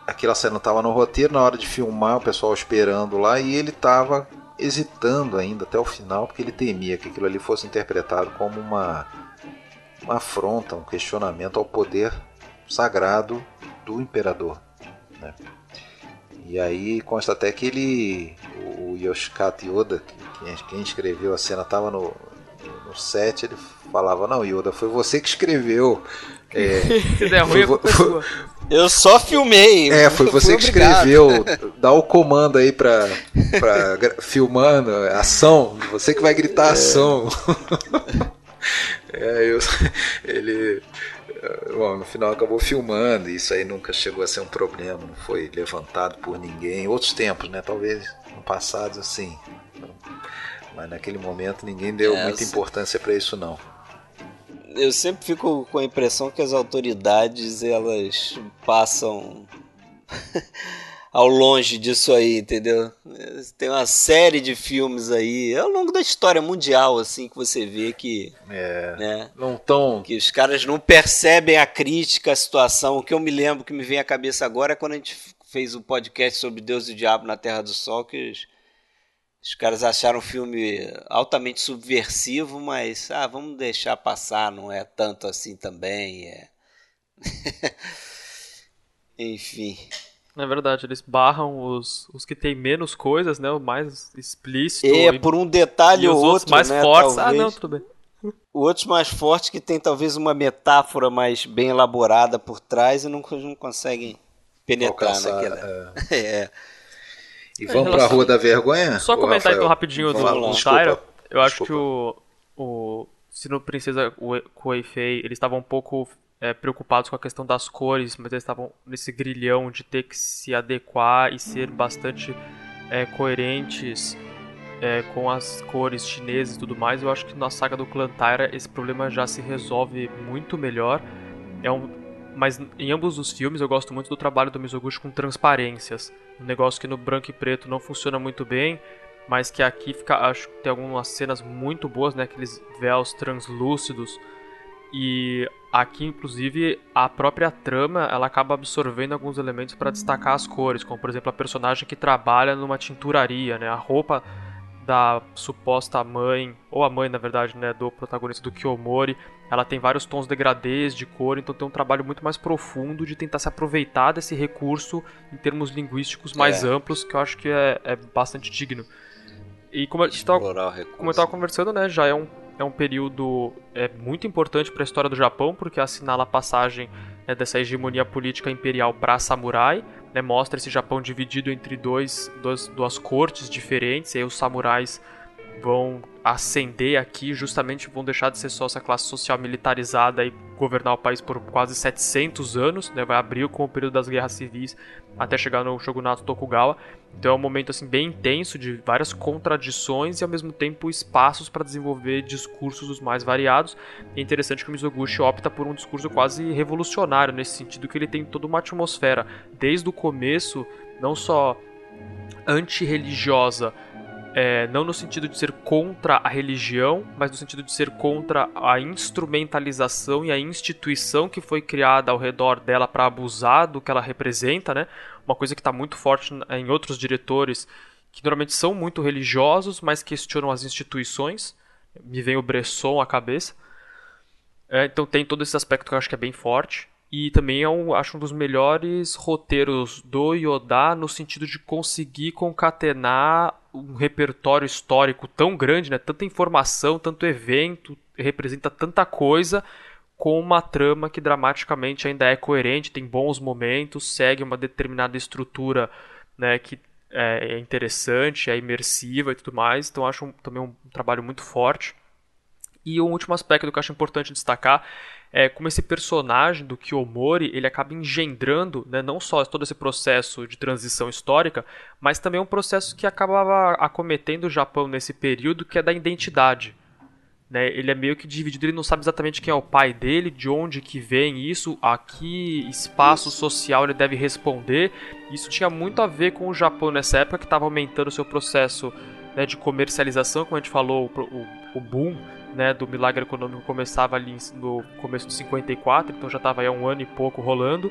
Aquela cena estava no roteiro, na hora de filmar, o pessoal esperando lá, e ele estava hesitando ainda até o final, porque ele temia que aquilo ali fosse interpretado como uma, uma afronta, um questionamento ao poder sagrado do imperador. Né? E aí consta até que ele, o Yoshikata Yoda, quem, escreveu a cena estava no, no set, ele falava, não, Yoda, foi você que escreveu. É, Se der ruim, foi, foi, eu só filmei. É, foi você que escreveu. Dá o comando aí pra, pra filmando, ação. Você que vai gritar é. ação. é, eu, ele Bom, no final acabou filmando, e isso aí nunca chegou a ser um problema, não foi levantado por ninguém. Outros tempos, né? Talvez no passado, assim. Mas naquele momento ninguém deu é, muita importância para isso, não. Eu sempre fico com a impressão que as autoridades elas passam ao longe disso aí, entendeu? Tem uma série de filmes aí, ao longo da história mundial, assim, que você vê que. É. Né, não tão. Que os caras não percebem a crítica, a situação. O que eu me lembro que me vem à cabeça agora é quando a gente fez o um podcast sobre Deus e o Diabo na Terra do Sol, que os, os caras acharam o filme altamente subversivo, mas ah, vamos deixar passar, não é tanto assim também. É. Enfim. É verdade, eles barram os, os que tem menos coisas, né? O mais explícito. É, e, por um detalhe ou outro, mais né, fortes. Talvez. Ah, não, tudo bem. O outro mais forte que tem talvez uma metáfora mais bem elaborada por trás e não, não conseguem penetrar Alcançar, naquela. É. é. E vamos para a Rua da Vergonha? Só comentar Rafael? então rapidinho do, do Tyra. Eu acho desculpa. que o, o se no Princesa Kuei-Fei eles estavam um pouco é, preocupados com a questão das cores, mas eles estavam nesse grilhão de ter que se adequar e ser bastante é, coerentes é, com as cores chinesas e tudo mais. Eu acho que na saga do Clan Tyra esse problema já se resolve muito melhor. É um, mas em ambos os filmes eu gosto muito do trabalho do Mizoguchi com transparências. Um negócio que no branco e preto não funciona muito bem, mas que aqui fica, acho que tem algumas cenas muito boas, né? Aqueles véus translúcidos e aqui, inclusive, a própria trama ela acaba absorvendo alguns elementos para destacar as cores, como por exemplo a personagem que trabalha numa tinturaria, né? A roupa da suposta mãe, ou a mãe na verdade, né, do protagonista do Kiyomori, ela tem vários tons degradês de cor, então tem um trabalho muito mais profundo de tentar se aproveitar desse recurso em termos linguísticos mais é. amplos, que eu acho que é, é bastante digno. E como gente tava, como eu estava conversando, né, já é um é um período é, muito importante para a história do Japão, porque assinala a passagem né, dessa hegemonia política imperial para samurai, né, mostra esse Japão dividido entre dois, dois, duas cortes diferentes, e aí os samurais vão ascender aqui, justamente vão deixar de ser só essa classe social militarizada e governar o país por quase 700 anos, né? vai abrir com o período das guerras civis até chegar no shogunato Tokugawa. Então é um momento assim bem intenso de várias contradições e ao mesmo tempo espaços para desenvolver discursos os mais variados. é interessante que o Mizoguchi opta por um discurso quase revolucionário nesse sentido que ele tem toda uma atmosfera desde o começo, não só antirreligiosa, é, não no sentido de ser contra a religião, mas no sentido de ser contra a instrumentalização e a instituição que foi criada ao redor dela para abusar do que ela representa, né? Uma coisa que está muito forte em outros diretores que normalmente são muito religiosos, mas questionam as instituições. Me vem o Bresson à cabeça. É, então tem todo esse aspecto que eu acho que é bem forte. E também é um, acho um dos melhores roteiros do Yoda no sentido de conseguir concatenar um repertório histórico tão grande, né? tanta informação, tanto evento, representa tanta coisa, com uma trama que dramaticamente ainda é coerente, tem bons momentos, segue uma determinada estrutura né, que é, é interessante, é imersiva e tudo mais. Então acho um, também um trabalho muito forte. E um último aspecto que eu acho importante destacar é como esse personagem do Kiyomori ele acaba engendrando né, não só todo esse processo de transição histórica, mas também um processo que acabava acometendo o Japão nesse período, que é da identidade. Né? Ele é meio que dividido, ele não sabe exatamente quem é o pai dele, de onde que vem isso, a que espaço social ele deve responder. Isso tinha muito a ver com o Japão nessa época, que estava aumentando o seu processo né, de comercialização, como a gente falou, o, o, o boom né, do milagre econômico começava ali no começo de 54, então já estava aí há um ano e pouco rolando.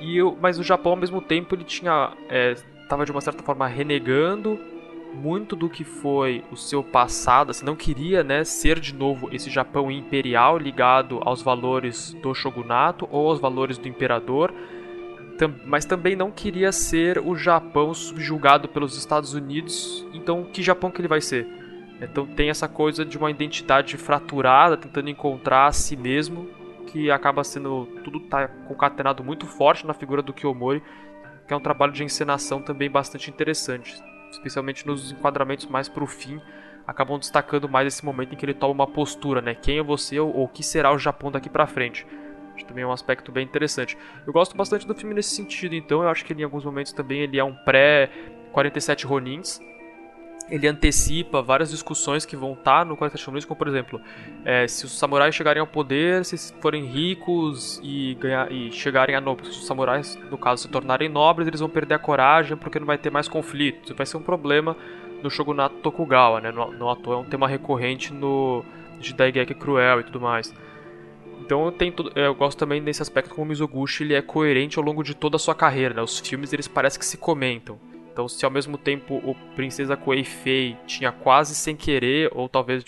E eu, mas o Japão ao mesmo tempo ele tinha estava é, de uma certa forma renegando muito do que foi o seu passado, assim, não queria, né, ser de novo esse Japão imperial ligado aos valores do shogunato ou aos valores do imperador, mas também não queria ser o Japão subjugado pelos Estados Unidos. Então, que Japão que ele vai ser? Então tem essa coisa de uma identidade fraturada, tentando encontrar a si mesmo, que acaba sendo tudo tá concatenado muito forte na figura do Kiyomori, que é um trabalho de encenação também bastante interessante, especialmente nos enquadramentos mais pro fim, acabam destacando mais esse momento em que ele toma uma postura, né? Quem é você ou o que será o Japão daqui para frente. Acho também é um aspecto bem interessante. Eu gosto bastante do filme nesse sentido, então eu acho que ele, em alguns momentos também ele é um pré 47 Ronins, ele antecipa várias discussões que vão estar no 47 Ronin, como por exemplo, é, se os samurais chegarem ao poder, se forem ricos e, ganhar, e chegarem a nobreza, se os samurais, no caso, se tornarem nobres, eles vão perder a coragem porque não vai ter mais conflito. Isso vai ser um problema no shogunato Tokugawa, né? No, ator é um tema recorrente no Jidaigeki Cruel e tudo mais. Então eu, tudo, eu gosto também desse aspecto como o Mizoguchi ele é coerente ao longo de toda a sua carreira, né? Os filmes eles parecem que se comentam. Então, se ao mesmo tempo o Princesa Koei tinha quase sem querer, ou talvez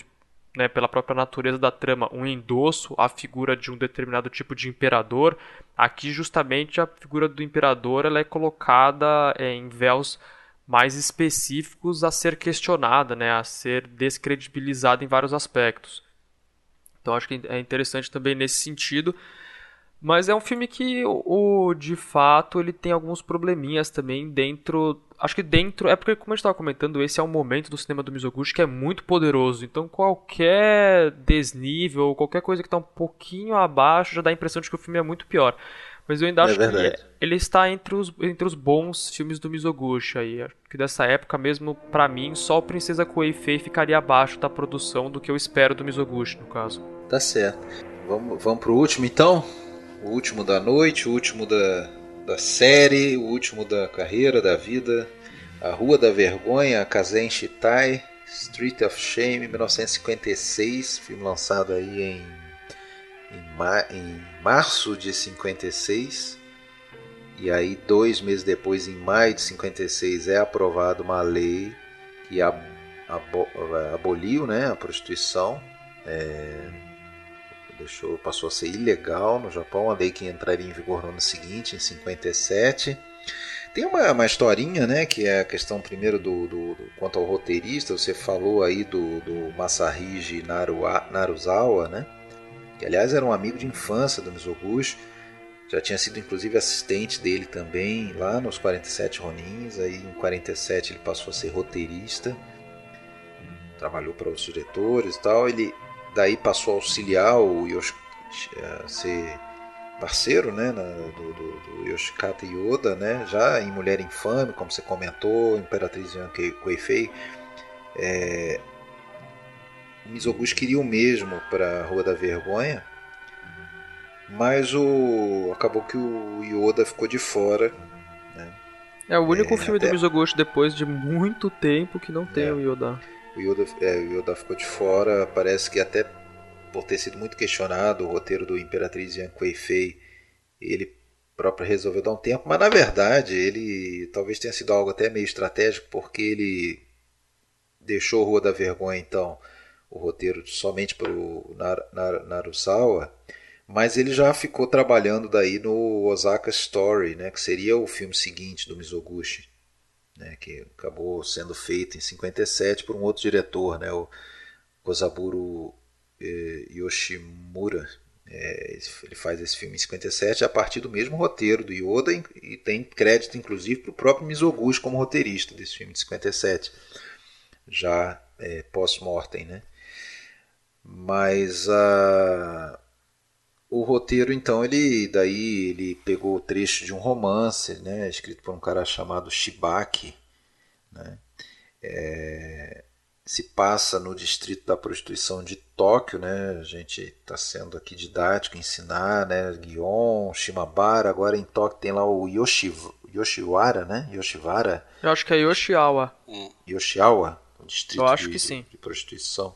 né, pela própria natureza da trama, um endosso à figura de um determinado tipo de imperador, aqui justamente a figura do imperador ela é colocada é, em véus mais específicos a ser questionada, né, a ser descredibilizada em vários aspectos. Então acho que é interessante também nesse sentido. Mas é um filme que, o, de fato, ele tem alguns probleminhas também dentro acho que dentro. É porque, como a gente estava comentando, esse é um momento do cinema do Mizoguchi que é muito poderoso. Então, qualquer desnível, qualquer coisa que está um pouquinho abaixo, já dá a impressão de que o filme é muito pior. Mas eu ainda é acho verdade. que ele está entre os, entre os bons filmes do Mizoguchi aí. Acho que dessa época mesmo, para mim, só o Princesa Koei-Fei ficaria abaixo da produção do que eu espero do Mizoguchi, no caso. Tá certo. Vamos, vamos pro último então? O último da noite, o último da, da série, o último da carreira, da vida, A Rua da Vergonha, Kazen Shitai, Street of Shame, 1956, filme lançado aí em, em, ma em março de 56. E aí, dois meses depois, em maio de 56, é aprovada uma lei que ab aboliu né, a prostituição. É, deixou, passou a ser ilegal no Japão, a lei que entraria em vigor no ano seguinte, em 57. Tem uma, uma historinha, né, que é a questão primeiro do, do, do quanto ao roteirista, você falou aí do, do Masahiji Naruzawa, né, que aliás era um amigo de infância do Mizoguchi, já tinha sido inclusive assistente dele também lá nos 47 Ronins, aí em 47 ele passou a ser roteirista, trabalhou para os diretores e tal, ele daí passou a auxiliar o Yoshi, a ser parceiro né, do, do, do, Yoshikata Yoda, né, já em Mulher Infame, como você comentou, Imperatriz Yankei Koifei. É, o Mizoguchi queria o mesmo para Rua da Vergonha, mas o acabou que o Yoda ficou de fora. Né? É o único é, filme até... do Mizoguchi depois de muito tempo que não tem é. o Yoda. O Yoda, é, o Yoda ficou de fora, parece que até por ter sido muito questionado o roteiro do Imperatriz Yang Kuei-Fei, ele próprio resolveu dar um tempo, mas na verdade ele talvez tenha sido algo até meio estratégico, porque ele deixou Rua da Vergonha, então, o roteiro somente para o Nar Nar Narusawa, mas ele já ficou trabalhando daí no Osaka Story, né, que seria o filme seguinte do Mizoguchi né, que acabou sendo feito em 57 por um outro diretor, né, o Kozaburo eh, Yoshimura. É, ele faz esse filme em 57 a partir do mesmo roteiro do Yoda e tem crédito inclusive para o próprio Mizoguchi como roteirista desse filme de 57, já é, pós-mortem. Né? Mas a o roteiro, então, ele daí ele pegou o trecho de um romance, né, escrito por um cara chamado Shibaki, né, é, se passa no distrito da prostituição de Tóquio, né, a gente está sendo aqui didático, ensinar, né, Gion, Shimabara, agora em Tóquio tem lá o Yoshiv, Yoshiwara, né, Yoshiwara. Eu acho que é Yoshiawa. Yoshiawa, o distrito Eu acho de, que sim. de prostituição.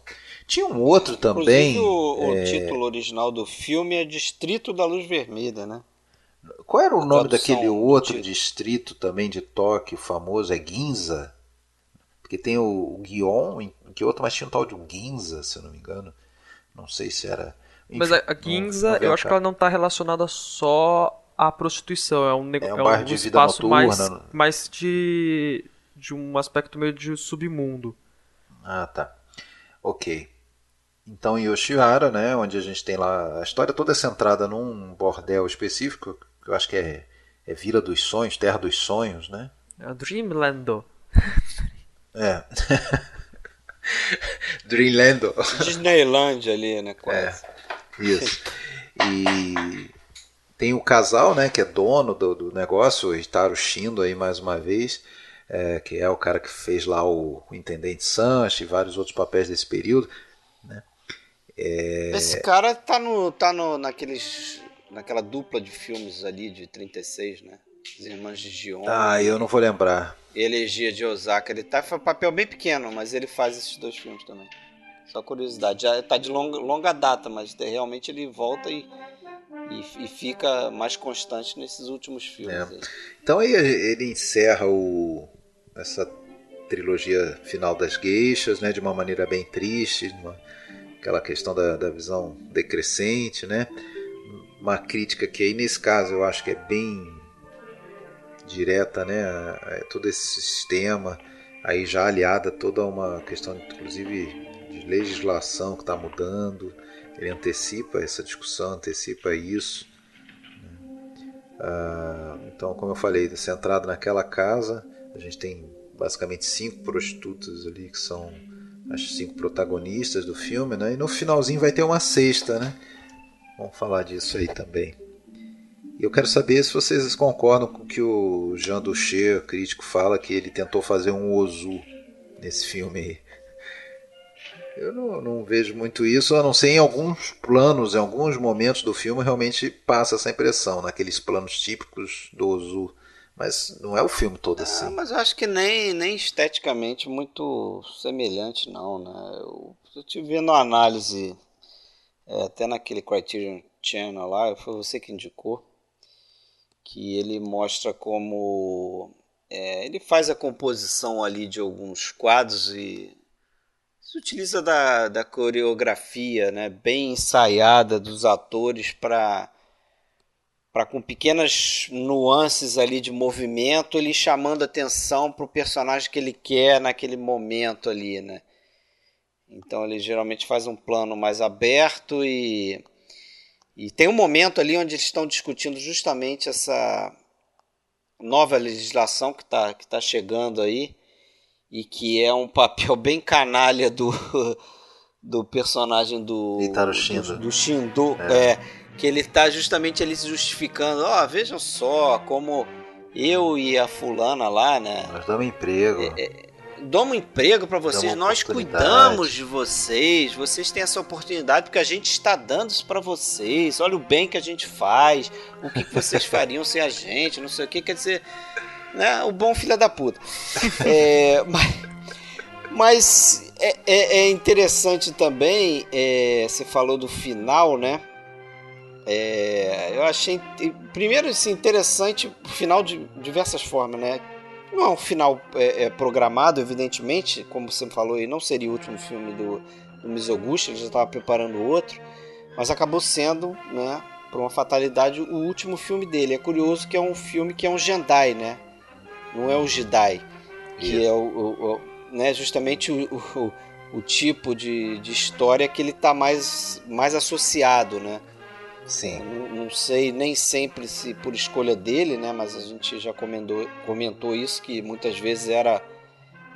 Tinha um outro também. Inclusive, o, o é, título original do filme é Distrito da Luz Vermelha, né? Qual era o nome tradução daquele outro título. distrito também de Tóquio famoso? É Ginza? Porque tem o, o Gion, em que outro, mas tinha um tal de um Ginza, se eu não me engano. Não sei se era. Mas Enfim, a, a Ginza, não eu acho que ela não tá relacionada só à prostituição. É um, nego- É um é vida espaço mais, noturna. mais de, de um aspecto meio de submundo. Ah, tá. Ok. Então, em Yoshiwara, né, onde a gente tem lá. A história toda é centrada num bordel específico, que eu acho que é, é Vila dos Sonhos, Terra dos Sonhos, né? É a Dreamlando. É. Dreamland. Disneyland ali, né? Quase. Isso. E tem o casal, né, que é dono do, do negócio, o Hitaro Shindo aí mais uma vez, é, que é o cara que fez lá o, o Intendente Sanchi e vários outros papéis desse período. Esse cara tá no. tá no, naqueles. naquela dupla de filmes ali de 36, né? As Irmãs de Gion. Ah, eu não vou lembrar. Elegia de Osaka. Ele tá. Foi um papel bem pequeno, mas ele faz esses dois filmes também. Só curiosidade. Já tá de longa, longa data, mas realmente ele volta e, e, e fica mais constante nesses últimos filmes. É. aí. Então aí ele encerra o, essa trilogia final das geixas, né, de uma maneira bem triste, uma, aquela questão da, da visão decrescente, né? Uma crítica que aí nesse caso eu acho que é bem direta, né? a todo esse sistema, aí já aliada toda uma questão, inclusive, de legislação que está mudando. Ele antecipa essa discussão, antecipa isso. Ah, então, como eu falei, centrado naquela casa, a gente tem basicamente cinco prostitutas ali que são as cinco protagonistas do filme, né? E no finalzinho vai ter uma sexta, né? Vamos falar disso aí também. Eu quero saber se vocês concordam com o que o Jean Duché, crítico, fala que ele tentou fazer um Ozu nesse filme aí. Eu não, não vejo muito isso, a não ser em alguns planos, em alguns momentos do filme, realmente passa essa impressão, naqueles planos típicos do Ozu. Mas não é o filme todo Ah, assim. mas eu acho que nem, nem esteticamente muito semelhante, não, né? Eu, eu tive vendo uma análise, é, até naquele Criterion Channel lá, foi você que indicou, que ele mostra como é, ele faz a composição ali de alguns quadros e se utiliza da, da coreografia, né, bem ensaiada dos atores para para com pequenas nuances ali de movimento, ele chamando atenção para o personagem que ele quer naquele momento ali, né? Então ele geralmente faz um plano mais aberto e e tem um momento ali onde eles estão discutindo justamente essa nova legislação que está que tá chegando aí e que é um papel bem canalha do do personagem do Itaro Shindo. do, do Shindo, é. Que ele está justamente ali se justificando, ó, vejam só como eu e a fulana lá, né, Nós damos emprego. damos um emprego para vocês, Damos nós cuidamos de vocês, vocês têm essa oportunidade porque a gente está dando isso para vocês. Olha o bem que a gente faz, o que que vocês fariam sem a gente, não sei o que, quer dizer, né, o bom filho da puta. É, mas mas é, é- é interessante também, é, você falou do final, né? É, eu achei, primeiro, assim, interessante o final de diversas formas, né? Não é um final é, é, programado, evidentemente, como você falou, e não seria o último filme do, do Mizoguchi, ele já estava preparando outro, mas acabou sendo, né, por uma fatalidade, o último filme dele. É curioso que é um filme que é um Jendai, né? Não é o Jidai, que Isso. é o, o- o- né, justamente o, o, o tipo de, de história que ele está mais, mais associado, né? Sim. Não, não sei nem sempre se por escolha dele, né? Mas a gente já comentou, comentou isso que muitas vezes era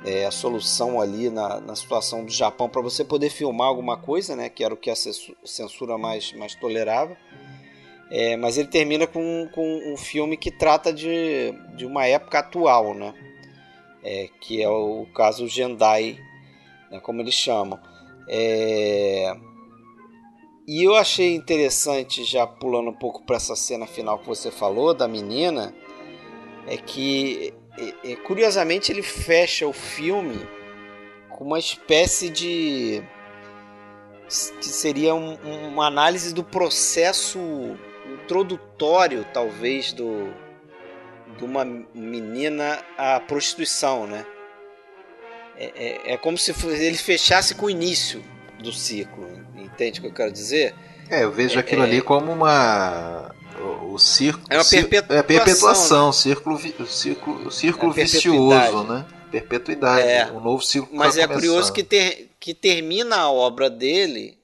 é, a solução ali na, na situação do Japão para você poder filmar alguma coisa, né? Que era o que a censura mais, mais tolerava. É, mas ele termina com, com um filme que trata de, de uma época atual, né? É, que é o caso Gendai, né, como eles chamam. É... E eu achei interessante, já pulando um pouco para essa cena final que você falou, da menina, é que, é, é, curiosamente, ele fecha o filme com uma espécie de. que seria um, uma análise do processo introdutório, talvez, do, de uma menina à prostituição, né? É, é, é como se ele fechasse com o início do ciclo, entende o que eu quero dizer? É, eu vejo é, aquilo ali é. como uma o círculo é uma perpetuação, é perpetuação né? círculo, círculo, círculo é vicioso, né? Perpetuidade, é, um novo ciclo. Mas é curioso que, ter, que termina a obra dele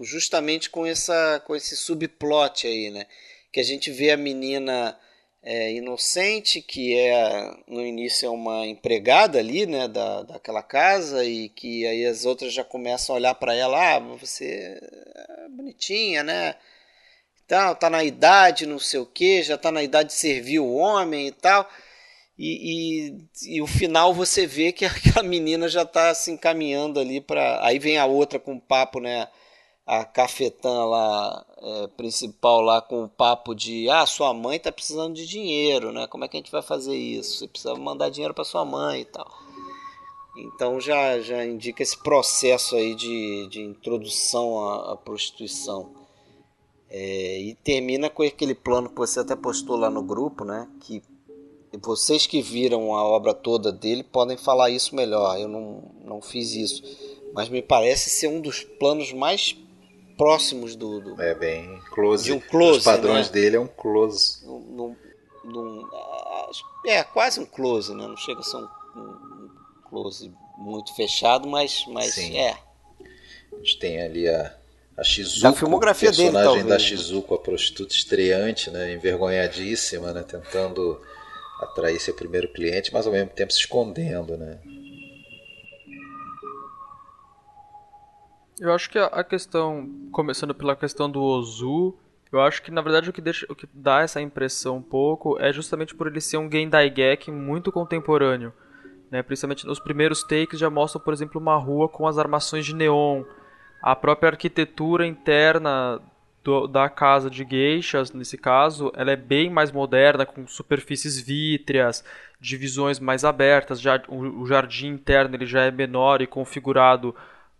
justamente com essa com esse subplot aí, né? Que a gente vê a menina é, inocente, que é no início é uma empregada ali, né, da, daquela casa e que aí as outras já começam a olhar para ela, ah, você é bonitinha, né? Então, tá na idade, não sei o que, já tá na idade de servir o homem e tal. E, e, e, o final você vê que aquela menina já tá se encaminhando ali para aí vem a outra com papo, né? A cafetã lá é, principal lá com o papo de ah sua mãe tá precisando de dinheiro né? Como é que a gente vai fazer isso? Você precisa mandar dinheiro para sua mãe e tal. Então já já indica esse processo aí de, de introdução à, à prostituição. É, e termina com aquele plano que você até postou lá no grupo né? Que vocês que viram a obra toda dele podem falar isso melhor. Eu não, não fiz isso. Mas me parece ser um dos planos mais próximos do, do, É bem close. De um close. Os padrões né? dele é um close. Num, num, é, quase um close, né? Não chega a ser um, um close muito fechado, mas, mas Sim. é. A gente tem ali a, a Shizuko, da filmografia personagem dele, da Shizuko, a prostituta estreante, né? Envergonhadíssima, né? Tentando atrair seu primeiro cliente, mas ao mesmo tempo se escondendo, né? Eu acho que a questão, começando pela questão do Ozu, eu acho que na verdade o que, deixa, o que dá essa impressão um pouco é justamente por ele ser um Gendai Gek muito contemporâneo. Né? Principalmente nos primeiros takes já mostram, por exemplo, uma rua com as armações de neon. A própria arquitetura interna do, da casa de geishas, nesse caso, ela é bem mais moderna, com superfícies vítreas, divisões mais abertas, já, o, o jardim interno ele já é menor e configurado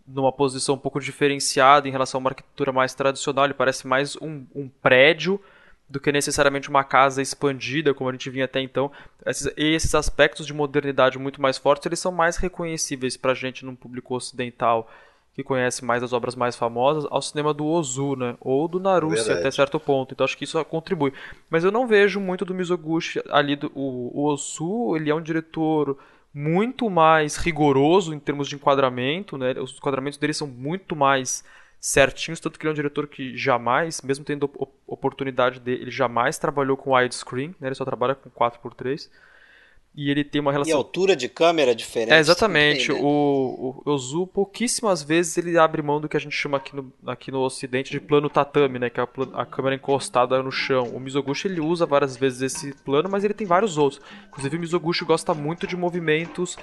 numa posição um pouco diferenciada em relação a uma arquitetura mais tradicional. Ele parece mais um, um prédio do que necessariamente uma casa expandida, como a gente vinha até então. Esses, esses aspectos de modernidade muito mais fortes, eles são mais reconhecíveis para a gente num público ocidental que conhece mais as obras mais famosas, ao cinema do Ozu, né? Ou do Naruto até certo ponto. Então acho que isso contribui. Mas eu não vejo muito do Mizoguchi ali. Do, o, o Ozu, ele é um diretor muito mais rigoroso em termos de enquadramento, né? Os enquadramentos dele são muito mais certinhos, tanto que ele é um diretor que jamais, mesmo tendo oportunidade dele, ele jamais trabalhou com widescreen, né? Ele só trabalha com 4x3 e ele tem uma relação. E altura de câmera é diferente. É, exatamente. Também, né? o, o Ozu, pouquíssimas vezes ele abre mão do que a gente chama aqui no, aqui no ocidente de plano tatame, né? Que é a, a câmera encostada no chão. O Mizoguchi ele usa várias vezes esse plano, mas ele tem vários outros. Inclusive o Mizoguchi gosta muito de movimentos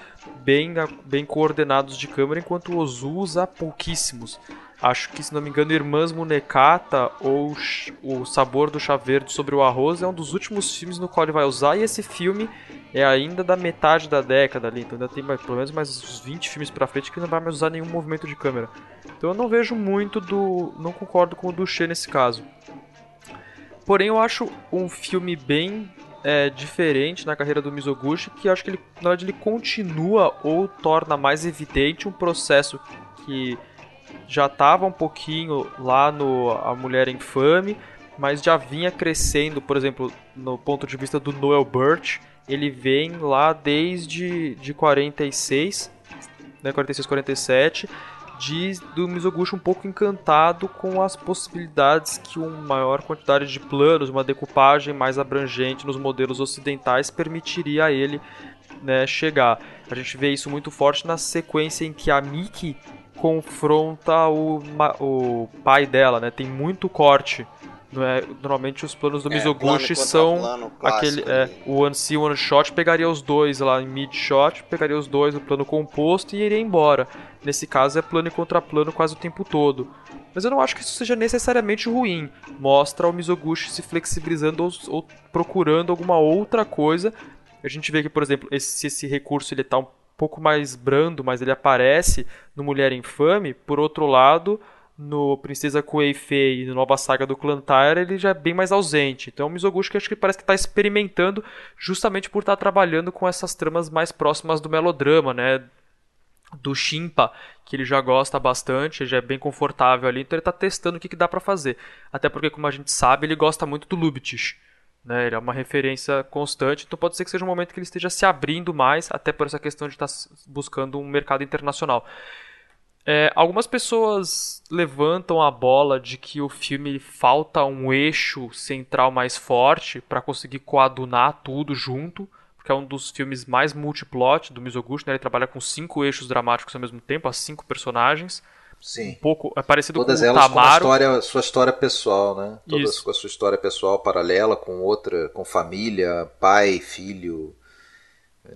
bem, bem coordenados de câmera, enquanto o Ozu usa pouquíssimos. Acho que, se não me engano, Irmãs Munekata ou O Sabor do Chá Verde sobre o Arroz é um dos últimos filmes no qual ele vai usar, e esse filme é ainda da metade da década ali, então ainda tem mais, pelo menos mais uns 20 filmes pra frente que não vai mais usar nenhum movimento de câmera. Então eu não vejo muito do. não concordo com o Duché nesse caso. Porém, eu acho um filme bem é, diferente na carreira do Mizoguchi, que acho que ele, na verdade, ele continua ou torna mais evidente um processo que já estava um pouquinho lá no A Mulher Infame, mas já vinha crescendo, por exemplo, no ponto de vista do Noel Burt, ele vem lá desde de 46, né, 46, 47, de, do Mizoguchi um pouco encantado com as possibilidades que uma maior quantidade de planos, uma decupagem mais abrangente nos modelos ocidentais permitiria a ele né, chegar. A gente vê isso muito forte na sequência em que a Miki confronta o, o pai dela, né? Tem muito corte. É, normalmente os planos do é, Mizoguchi são plano aquele é, o one see one shot pegaria os dois lá em mid shot, pegaria os dois no plano composto e iria embora. Nesse caso é plano e contra plano quase o tempo todo. Mas eu não acho que isso seja necessariamente ruim. Mostra o Mizoguchi se flexibilizando ou, ou procurando alguma outra coisa. A gente vê que, por exemplo, esse, esse recurso ele tá um pouco mais brando, mas ele aparece no Mulher Infame. Por outro lado, no Princesa Kuei-Fei e no Nova Saga do Clantyre, ele já é bem mais ausente. Então o Mizoguchi que acho que parece que está experimentando justamente por estar tá trabalhando com essas tramas mais próximas do melodrama, né? Do Shimpa, que ele já gosta bastante, já é bem confortável ali, então ele está testando o que, que dá para fazer. Até porque, como a gente sabe, ele gosta muito do Lubitsch. Né? Ele é uma referência constante, então pode ser que seja um momento que ele esteja se abrindo mais, até por essa questão de estar buscando um mercado internacional. É, algumas pessoas levantam a bola de que o filme falta um eixo central mais forte para conseguir coadunar tudo junto, porque é um dos filmes mais multiplot do Mizoguchi, né? ele trabalha com cinco eixos dramáticos ao mesmo tempo, as cinco personagens. Sim. Um pouco é parecido Todas com o elas com a história, sua história pessoal, né? Todas Isso. com a sua história pessoal paralela, com outra, com família, pai, filho,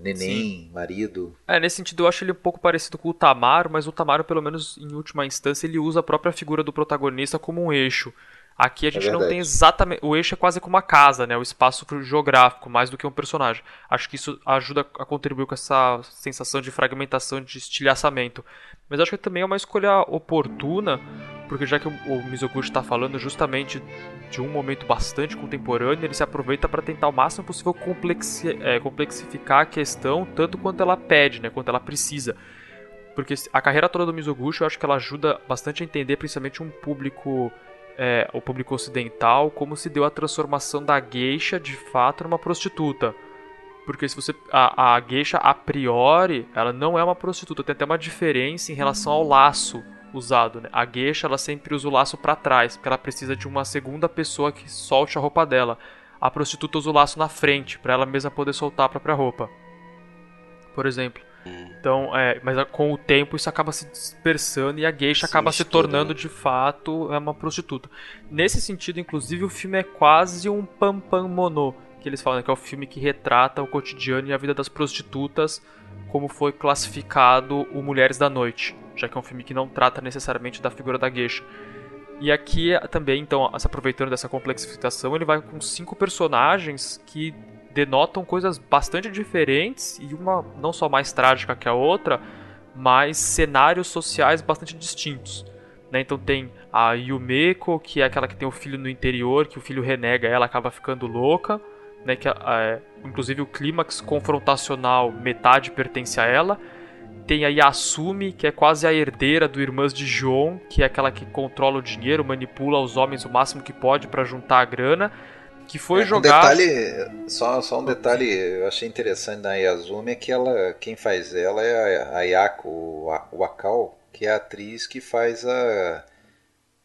neném, Sim. marido. É, nesse sentido eu acho ele um pouco parecido com o Tamaro, mas o Tamaro, pelo menos em última instância, ele usa a própria figura do protagonista como um eixo. Aqui a é gente é não tem exatamente. O eixo é quase como uma casa, né? O espaço geográfico, mais do que um personagem. Acho que isso ajuda a contribuir com essa sensação de fragmentação, de estilhaçamento. Mas acho que também é uma escolha oportuna, porque já que o Mizoguchi está falando justamente de um momento bastante contemporâneo, ele se aproveita para tentar o máximo possível complexi é, complexificar a questão tanto quanto ela pede, né? Quanto ela precisa. Porque a carreira toda do Mizoguchi eu acho que ela ajuda bastante a entender principalmente um público é, o público ocidental como se deu a transformação da geisha de fato numa prostituta. Porque se você a, a geisha a priori, ela não é uma prostituta, tem até uma diferença em relação ao laço usado, né? A geisha ela sempre usa o laço para trás, porque ela precisa de uma segunda pessoa que solte a roupa dela. A prostituta usa o laço na frente, para ela mesma poder soltar a própria roupa. Por exemplo. Então, é, mas com o tempo isso acaba se dispersando e a geisha acaba se tornando né? de fato é uma prostituta. Nesse sentido, inclusive, o filme é quase um pam pam mono, que eles falam né, que é o filme que retrata o cotidiano e a vida das prostitutas, como foi classificado o Mulheres da Noite, já que é um filme que não trata necessariamente da figura da geisha. E aqui também, então, se aproveitando dessa complexificação, ele vai com cinco personagens que denotam coisas bastante diferentes e uma não só mais trágica que a outra, mas cenários sociais bastante distintos. Né? Então tem a Yumeko, que é aquela que tem o filho no interior, que o filho renega ela, acaba ficando louca. Né? Que, é, inclusive o clímax confrontacional, metade pertence a ela. Tem a Yasumi, que é quase a herdeira do Irmãs de João, que é aquela que controla o dinheiro, manipula os homens o máximo que pode para juntar a grana que foi é, jogar. Um detalhe, só, só um detalhe eu achei interessante da Yasumi é que ela, quem faz ela é a, a Yako Wakao, que é a atriz que faz a,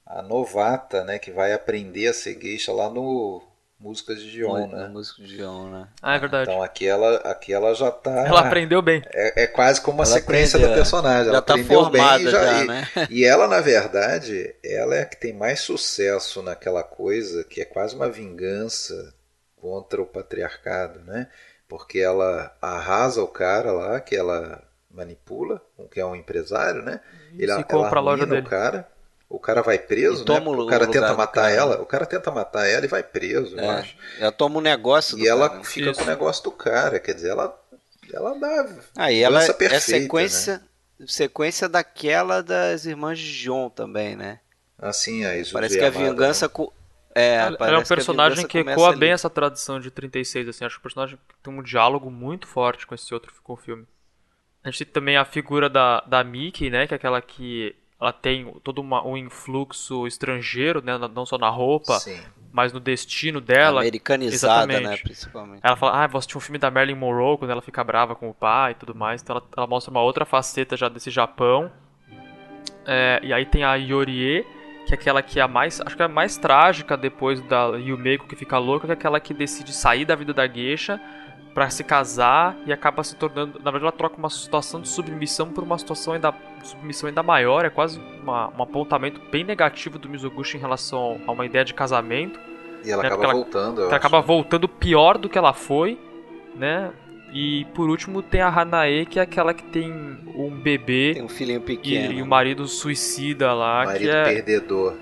a novata, né, que vai aprender a ser geisha lá no músicas de Dion, né? Música de Dion, né? Ah, é verdade. Então aqui ela, aqui ela já tá. Ela aprendeu bem. É, é quase como uma ela sequência aprendeu, da personagem. Ela já tá aprendeu bem já, já, né? e, e ela, na verdade, ela é a que tem mais sucesso naquela coisa que é quase uma vingança contra o patriarcado, né? Porque ela arrasa o cara lá, que ela manipula, que é um empresário, né? Ele, e compra ela a loja dele. o cara o cara vai preso, né? O, o cara tenta matar cara. ela, o cara tenta matar ela e vai preso, é, eu acho. Ela toma o um negócio do E ela cara. fica Isso. com o negócio do cara, quer dizer, ela ela dá Aí ela é perfeita, é sequência né? sequência daquela das irmãs de John também, né? Assim, a Isu Parece que a vingança né? com é, ela é um personagem que, que ecoa bem essa tradição de 36, assim, acho que o personagem tem um diálogo muito forte com esse outro com o filme. A gente tem também a figura da, da Mickey, né, que é aquela que ela tem todo uma, um influxo estrangeiro, né? Não só na roupa, Sim. mas no destino dela. Americanizada, né, exatamente. né? Principalmente. Ela fala, ah, vou assistir um filme da Marilyn Monroe quando ela fica brava com o pai e tudo mais. Então ela, ela mostra uma outra faceta já desse Japão. É, e aí tem a Yorie, que é aquela que é a mais. Acho que é a mais trágica depois da Yumeko que fica louca, que é aquela que decide sair da vida da geisha para se casar e acaba se tornando, na verdade ela troca uma situação de submissão por uma situação ainda submissão ainda maior, é quase uma, um apontamento bem negativo do Mizoguchi em relação a uma ideia de casamento. E ela né? acaba ela, voltando, ela acaba voltando pior do que ela foi, né? E por último tem a Hanae, que é aquela que tem um bebê. Tem um filhinho pequeno. E, e o marido suicida lá. Marido que é, perdedor.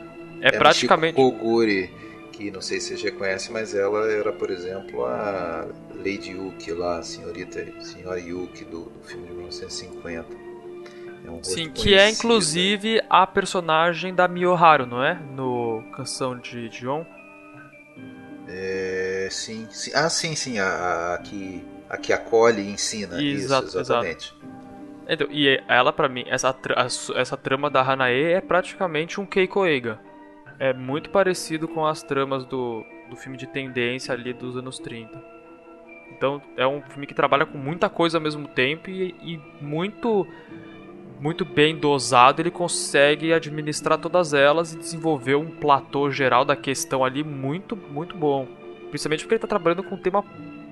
É, é praticamente. Koguri, que não sei se você já conhece, mas ela era, por exemplo, a Lady Yuki lá, a senhorita, senhora Yuki do, do filme de 1950. É um Sim, que é inclusive a personagem da Miyoharu, não é? No Canção de John. É, sim, sim. Ah, sim, sim. A, a, que, a que acolhe e ensina. Exato, Isso, exatamente. Exato. Então, e ela, para mim, essa, essa trama da Hanae é praticamente um Keiko Eiga. É muito parecido com as tramas do, do filme de tendência ali dos anos 30. Então é um filme que trabalha com muita coisa ao mesmo tempo e, e muito muito bem dosado, ele consegue administrar todas elas e desenvolver um platô geral da questão ali muito, muito bom. Principalmente porque ele está trabalhando com um tema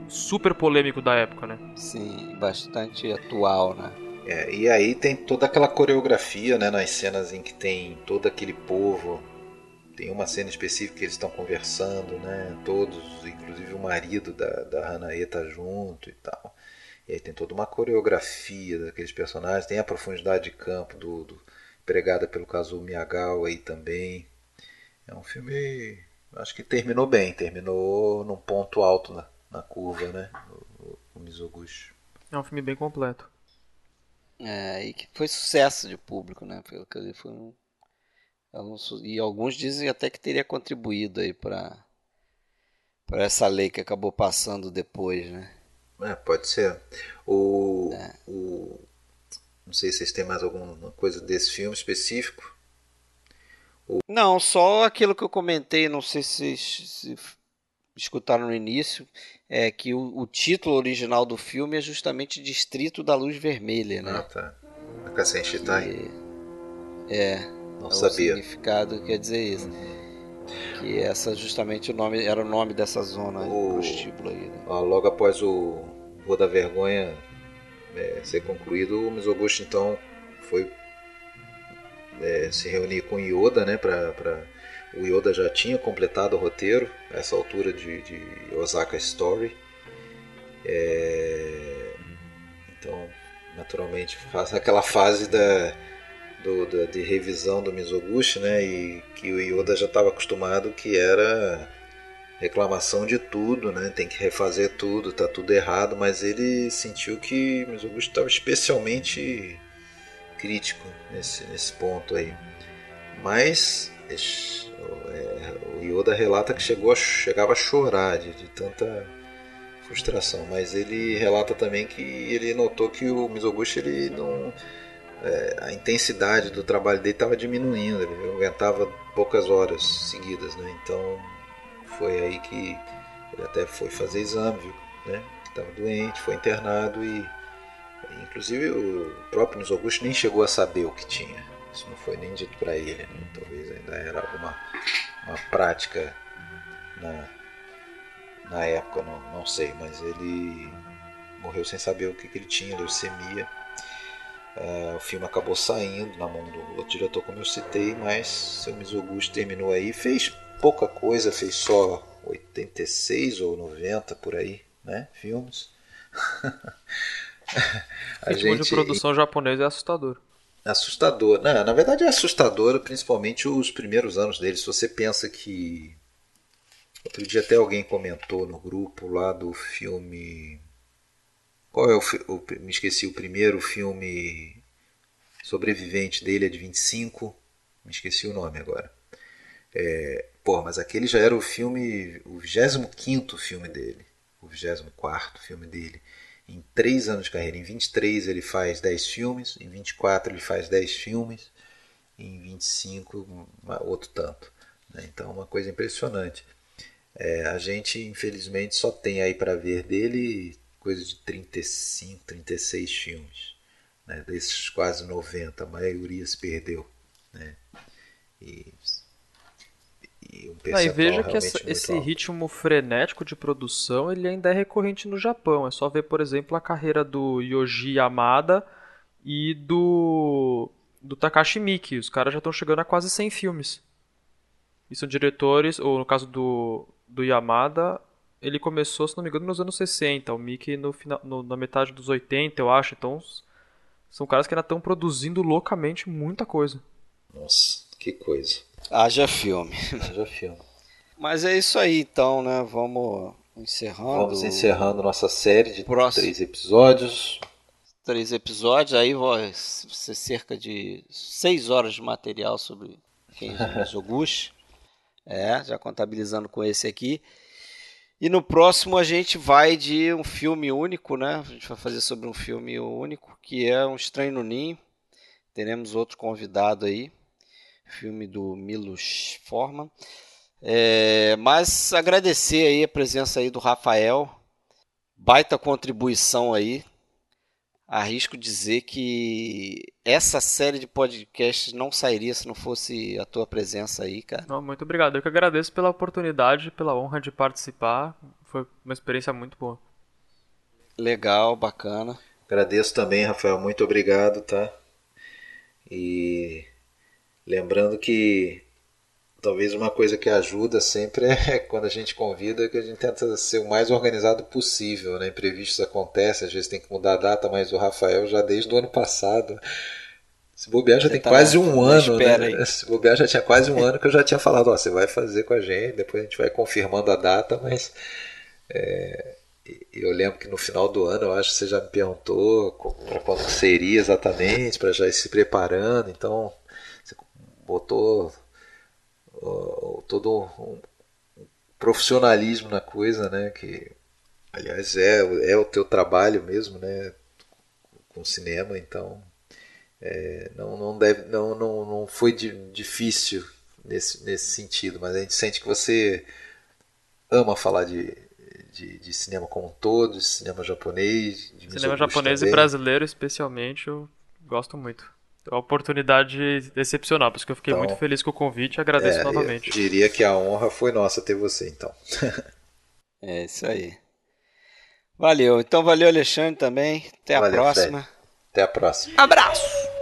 super polêmico da época, né? Sim, bastante atual, né? É, e aí tem toda aquela coreografia, né, nas cenas em que tem todo aquele povo tem uma cena específica que eles estão conversando, né? Todos, inclusive o marido da, da Hanae tá junto e tal. E aí tem toda uma coreografia daqueles personagens, tem a profundidade de campo do, do pregada pelo Kazuo Miyagawa aí também. É um filme, acho que terminou bem, terminou num ponto alto na, na curva, né? O, o Mizoguchi. É um filme bem completo. É, e que foi sucesso de público, né? Foi, foi um e alguns dizem até que teria contribuído aí para para essa lei que acabou passando depois, né? É, pode ser. O, é. o não sei se vocês têm mais alguma coisa desse filme específico. O... Não, só aquilo que eu comentei, não sei se, se escutaram no início, é que o, o, título original do filme é justamente Distrito da Luz Vermelha, né? Ah, tá. A Kassen Shitai. É. Não é sabia. O significado quer dizer isso. Que essa justamente o nome era o nome dessa zona o... prostíbulo aí. Né? logo após o Rua da Vergonha é, ser concluído, o Mizoguchi então foi é, se reunir com o Yoda, né, para pra... o Yoda já tinha completado o roteiro a essa altura de, de Osaka Story. É... Então, naturalmente, faz aquela fase da do, do, de revisão do Mizoguchi, né? E que o Yoda já estava acostumado que era reclamação de tudo, né? Tem que refazer tudo, tá tudo errado, mas ele sentiu que o Mizoguchi estava especialmente crítico nesse, nesse ponto aí. Mas é, o Yoda relata que chegou a, chegava a chorar de, de tanta frustração, mas ele relata também que ele notou que o Mizoguchi ele não é, a intensidade do trabalho dele estava diminuindo, ele aguentava poucas horas seguidas, né? Então foi aí que ele até foi fazer exame, viu, né? Estava doente, foi internado e inclusive o próprio Mizoguchi nem chegou a saber o que tinha. Isso não foi nem dito para ele, né? talvez ainda era alguma uma prática na, na época, não, não sei, mas ele morreu sem saber o que, que ele tinha, leucemia Uh, o filme acabou saindo na mão do outro diretor, como eu citei, mas seu Mizoguchi terminou aí. Fez pouca coisa, fez só 86 ou 90 por aí, né? Filmes. a gente... de produção japonesa é assustador. Assustador. Não, na verdade é assustador, principalmente os primeiros anos dele. Se você pensa que. Outro dia até alguém comentou no grupo lá do filme qual é o, o, Me esqueci o primeiro filme sobrevivente dele, é de 25. Me esqueci o nome agora. É, pô, mas aquele já era o filme. O 25 filme dele. O 24 filme dele. Em 3 anos de carreira. Em 23 ele faz 10 filmes. Em 24 ele faz 10 filmes. Em 25, outro tanto. Né? Então, uma coisa impressionante. É, a gente, infelizmente, só tem aí para ver dele coisa de 35, 36 filmes. Né? Desses quase 90, a maioria se perdeu. Né? E, e um percentual e veja que essa- esse alto. ritmo frenético de produção ele ainda é recorrente no Japão. É só ver, por exemplo, a carreira do Yoji Yamada e do, do Takashi Miike. Os caras já estão chegando a quase 100 filmes. E são diretores, ou no caso do, do Yamada, ele começou, se não me engano, nos anos 60. O Miike no final, no- na metade dos 80, eu acho. Então, são caras que ainda estão produzindo loucamente muita coisa. Nossa, que coisa. Haja filme. Já filme. Mas é isso aí então, né? Vamos encerrando. Vamos encerrando nossa série de Próximo. três episódios. Três episódios, aí vai ser cerca de seis horas de material sobre Kenji Mizoguchi. É, já contabilizando com esse aqui. E no próximo a gente vai de um filme único, né? A gente vai fazer sobre um filme único, que é Um Estranho no Ninho. Teremos outro convidado aí. Filme do Milos Forman. É, mas agradecer aí a presença aí do Rafael. Baita contribuição aí. Arrisco dizer que essa série de podcasts não sairia se não fosse a tua presença aí, cara. Não, muito obrigado. Eu que agradeço pela oportunidade, pela honra de participar. Foi uma experiência muito boa. Legal, bacana. Agradeço também, Rafael. Muito obrigado, tá? E lembrando que talvez uma coisa que ajuda sempre é quando a gente convida que a gente tenta ser o mais organizado possível, né? Imprevistos acontecem, às vezes tem que mudar a data, mas o Rafael já desde o ano passado. Se bobear já Você tem tá quase um ano, né? aí. Se bobear já tinha quase um ano que eu já tinha falado, ó, você vai fazer com a gente, depois a gente vai confirmando a data, mas é, e eu lembro que no final do ano, eu acho que você já me perguntou para quando seria exatamente, para já ir se preparando. Então, você botou ó, todo um profissionalismo na coisa, né? Que, aliás, é, é o teu trabalho mesmo, né? Com cinema, então é, não, não, deve, não, não, não foi di- difícil nesse, nesse sentido, mas a gente sente que você ama falar de, de, de cinema como um todo, de cinema japonês, de Cinema japonês e também. brasileiro, especialmente, eu gosto muito. É uma oportunidade excepcional, por isso que eu fiquei Então, muito feliz com o convite e agradeço É, novamente. Eu diria que a honra foi nossa ter você, então. É isso aí. Valeu. Então valeu, Alexandre, também. Até a Valeu, próxima. Até a próxima. Abraço!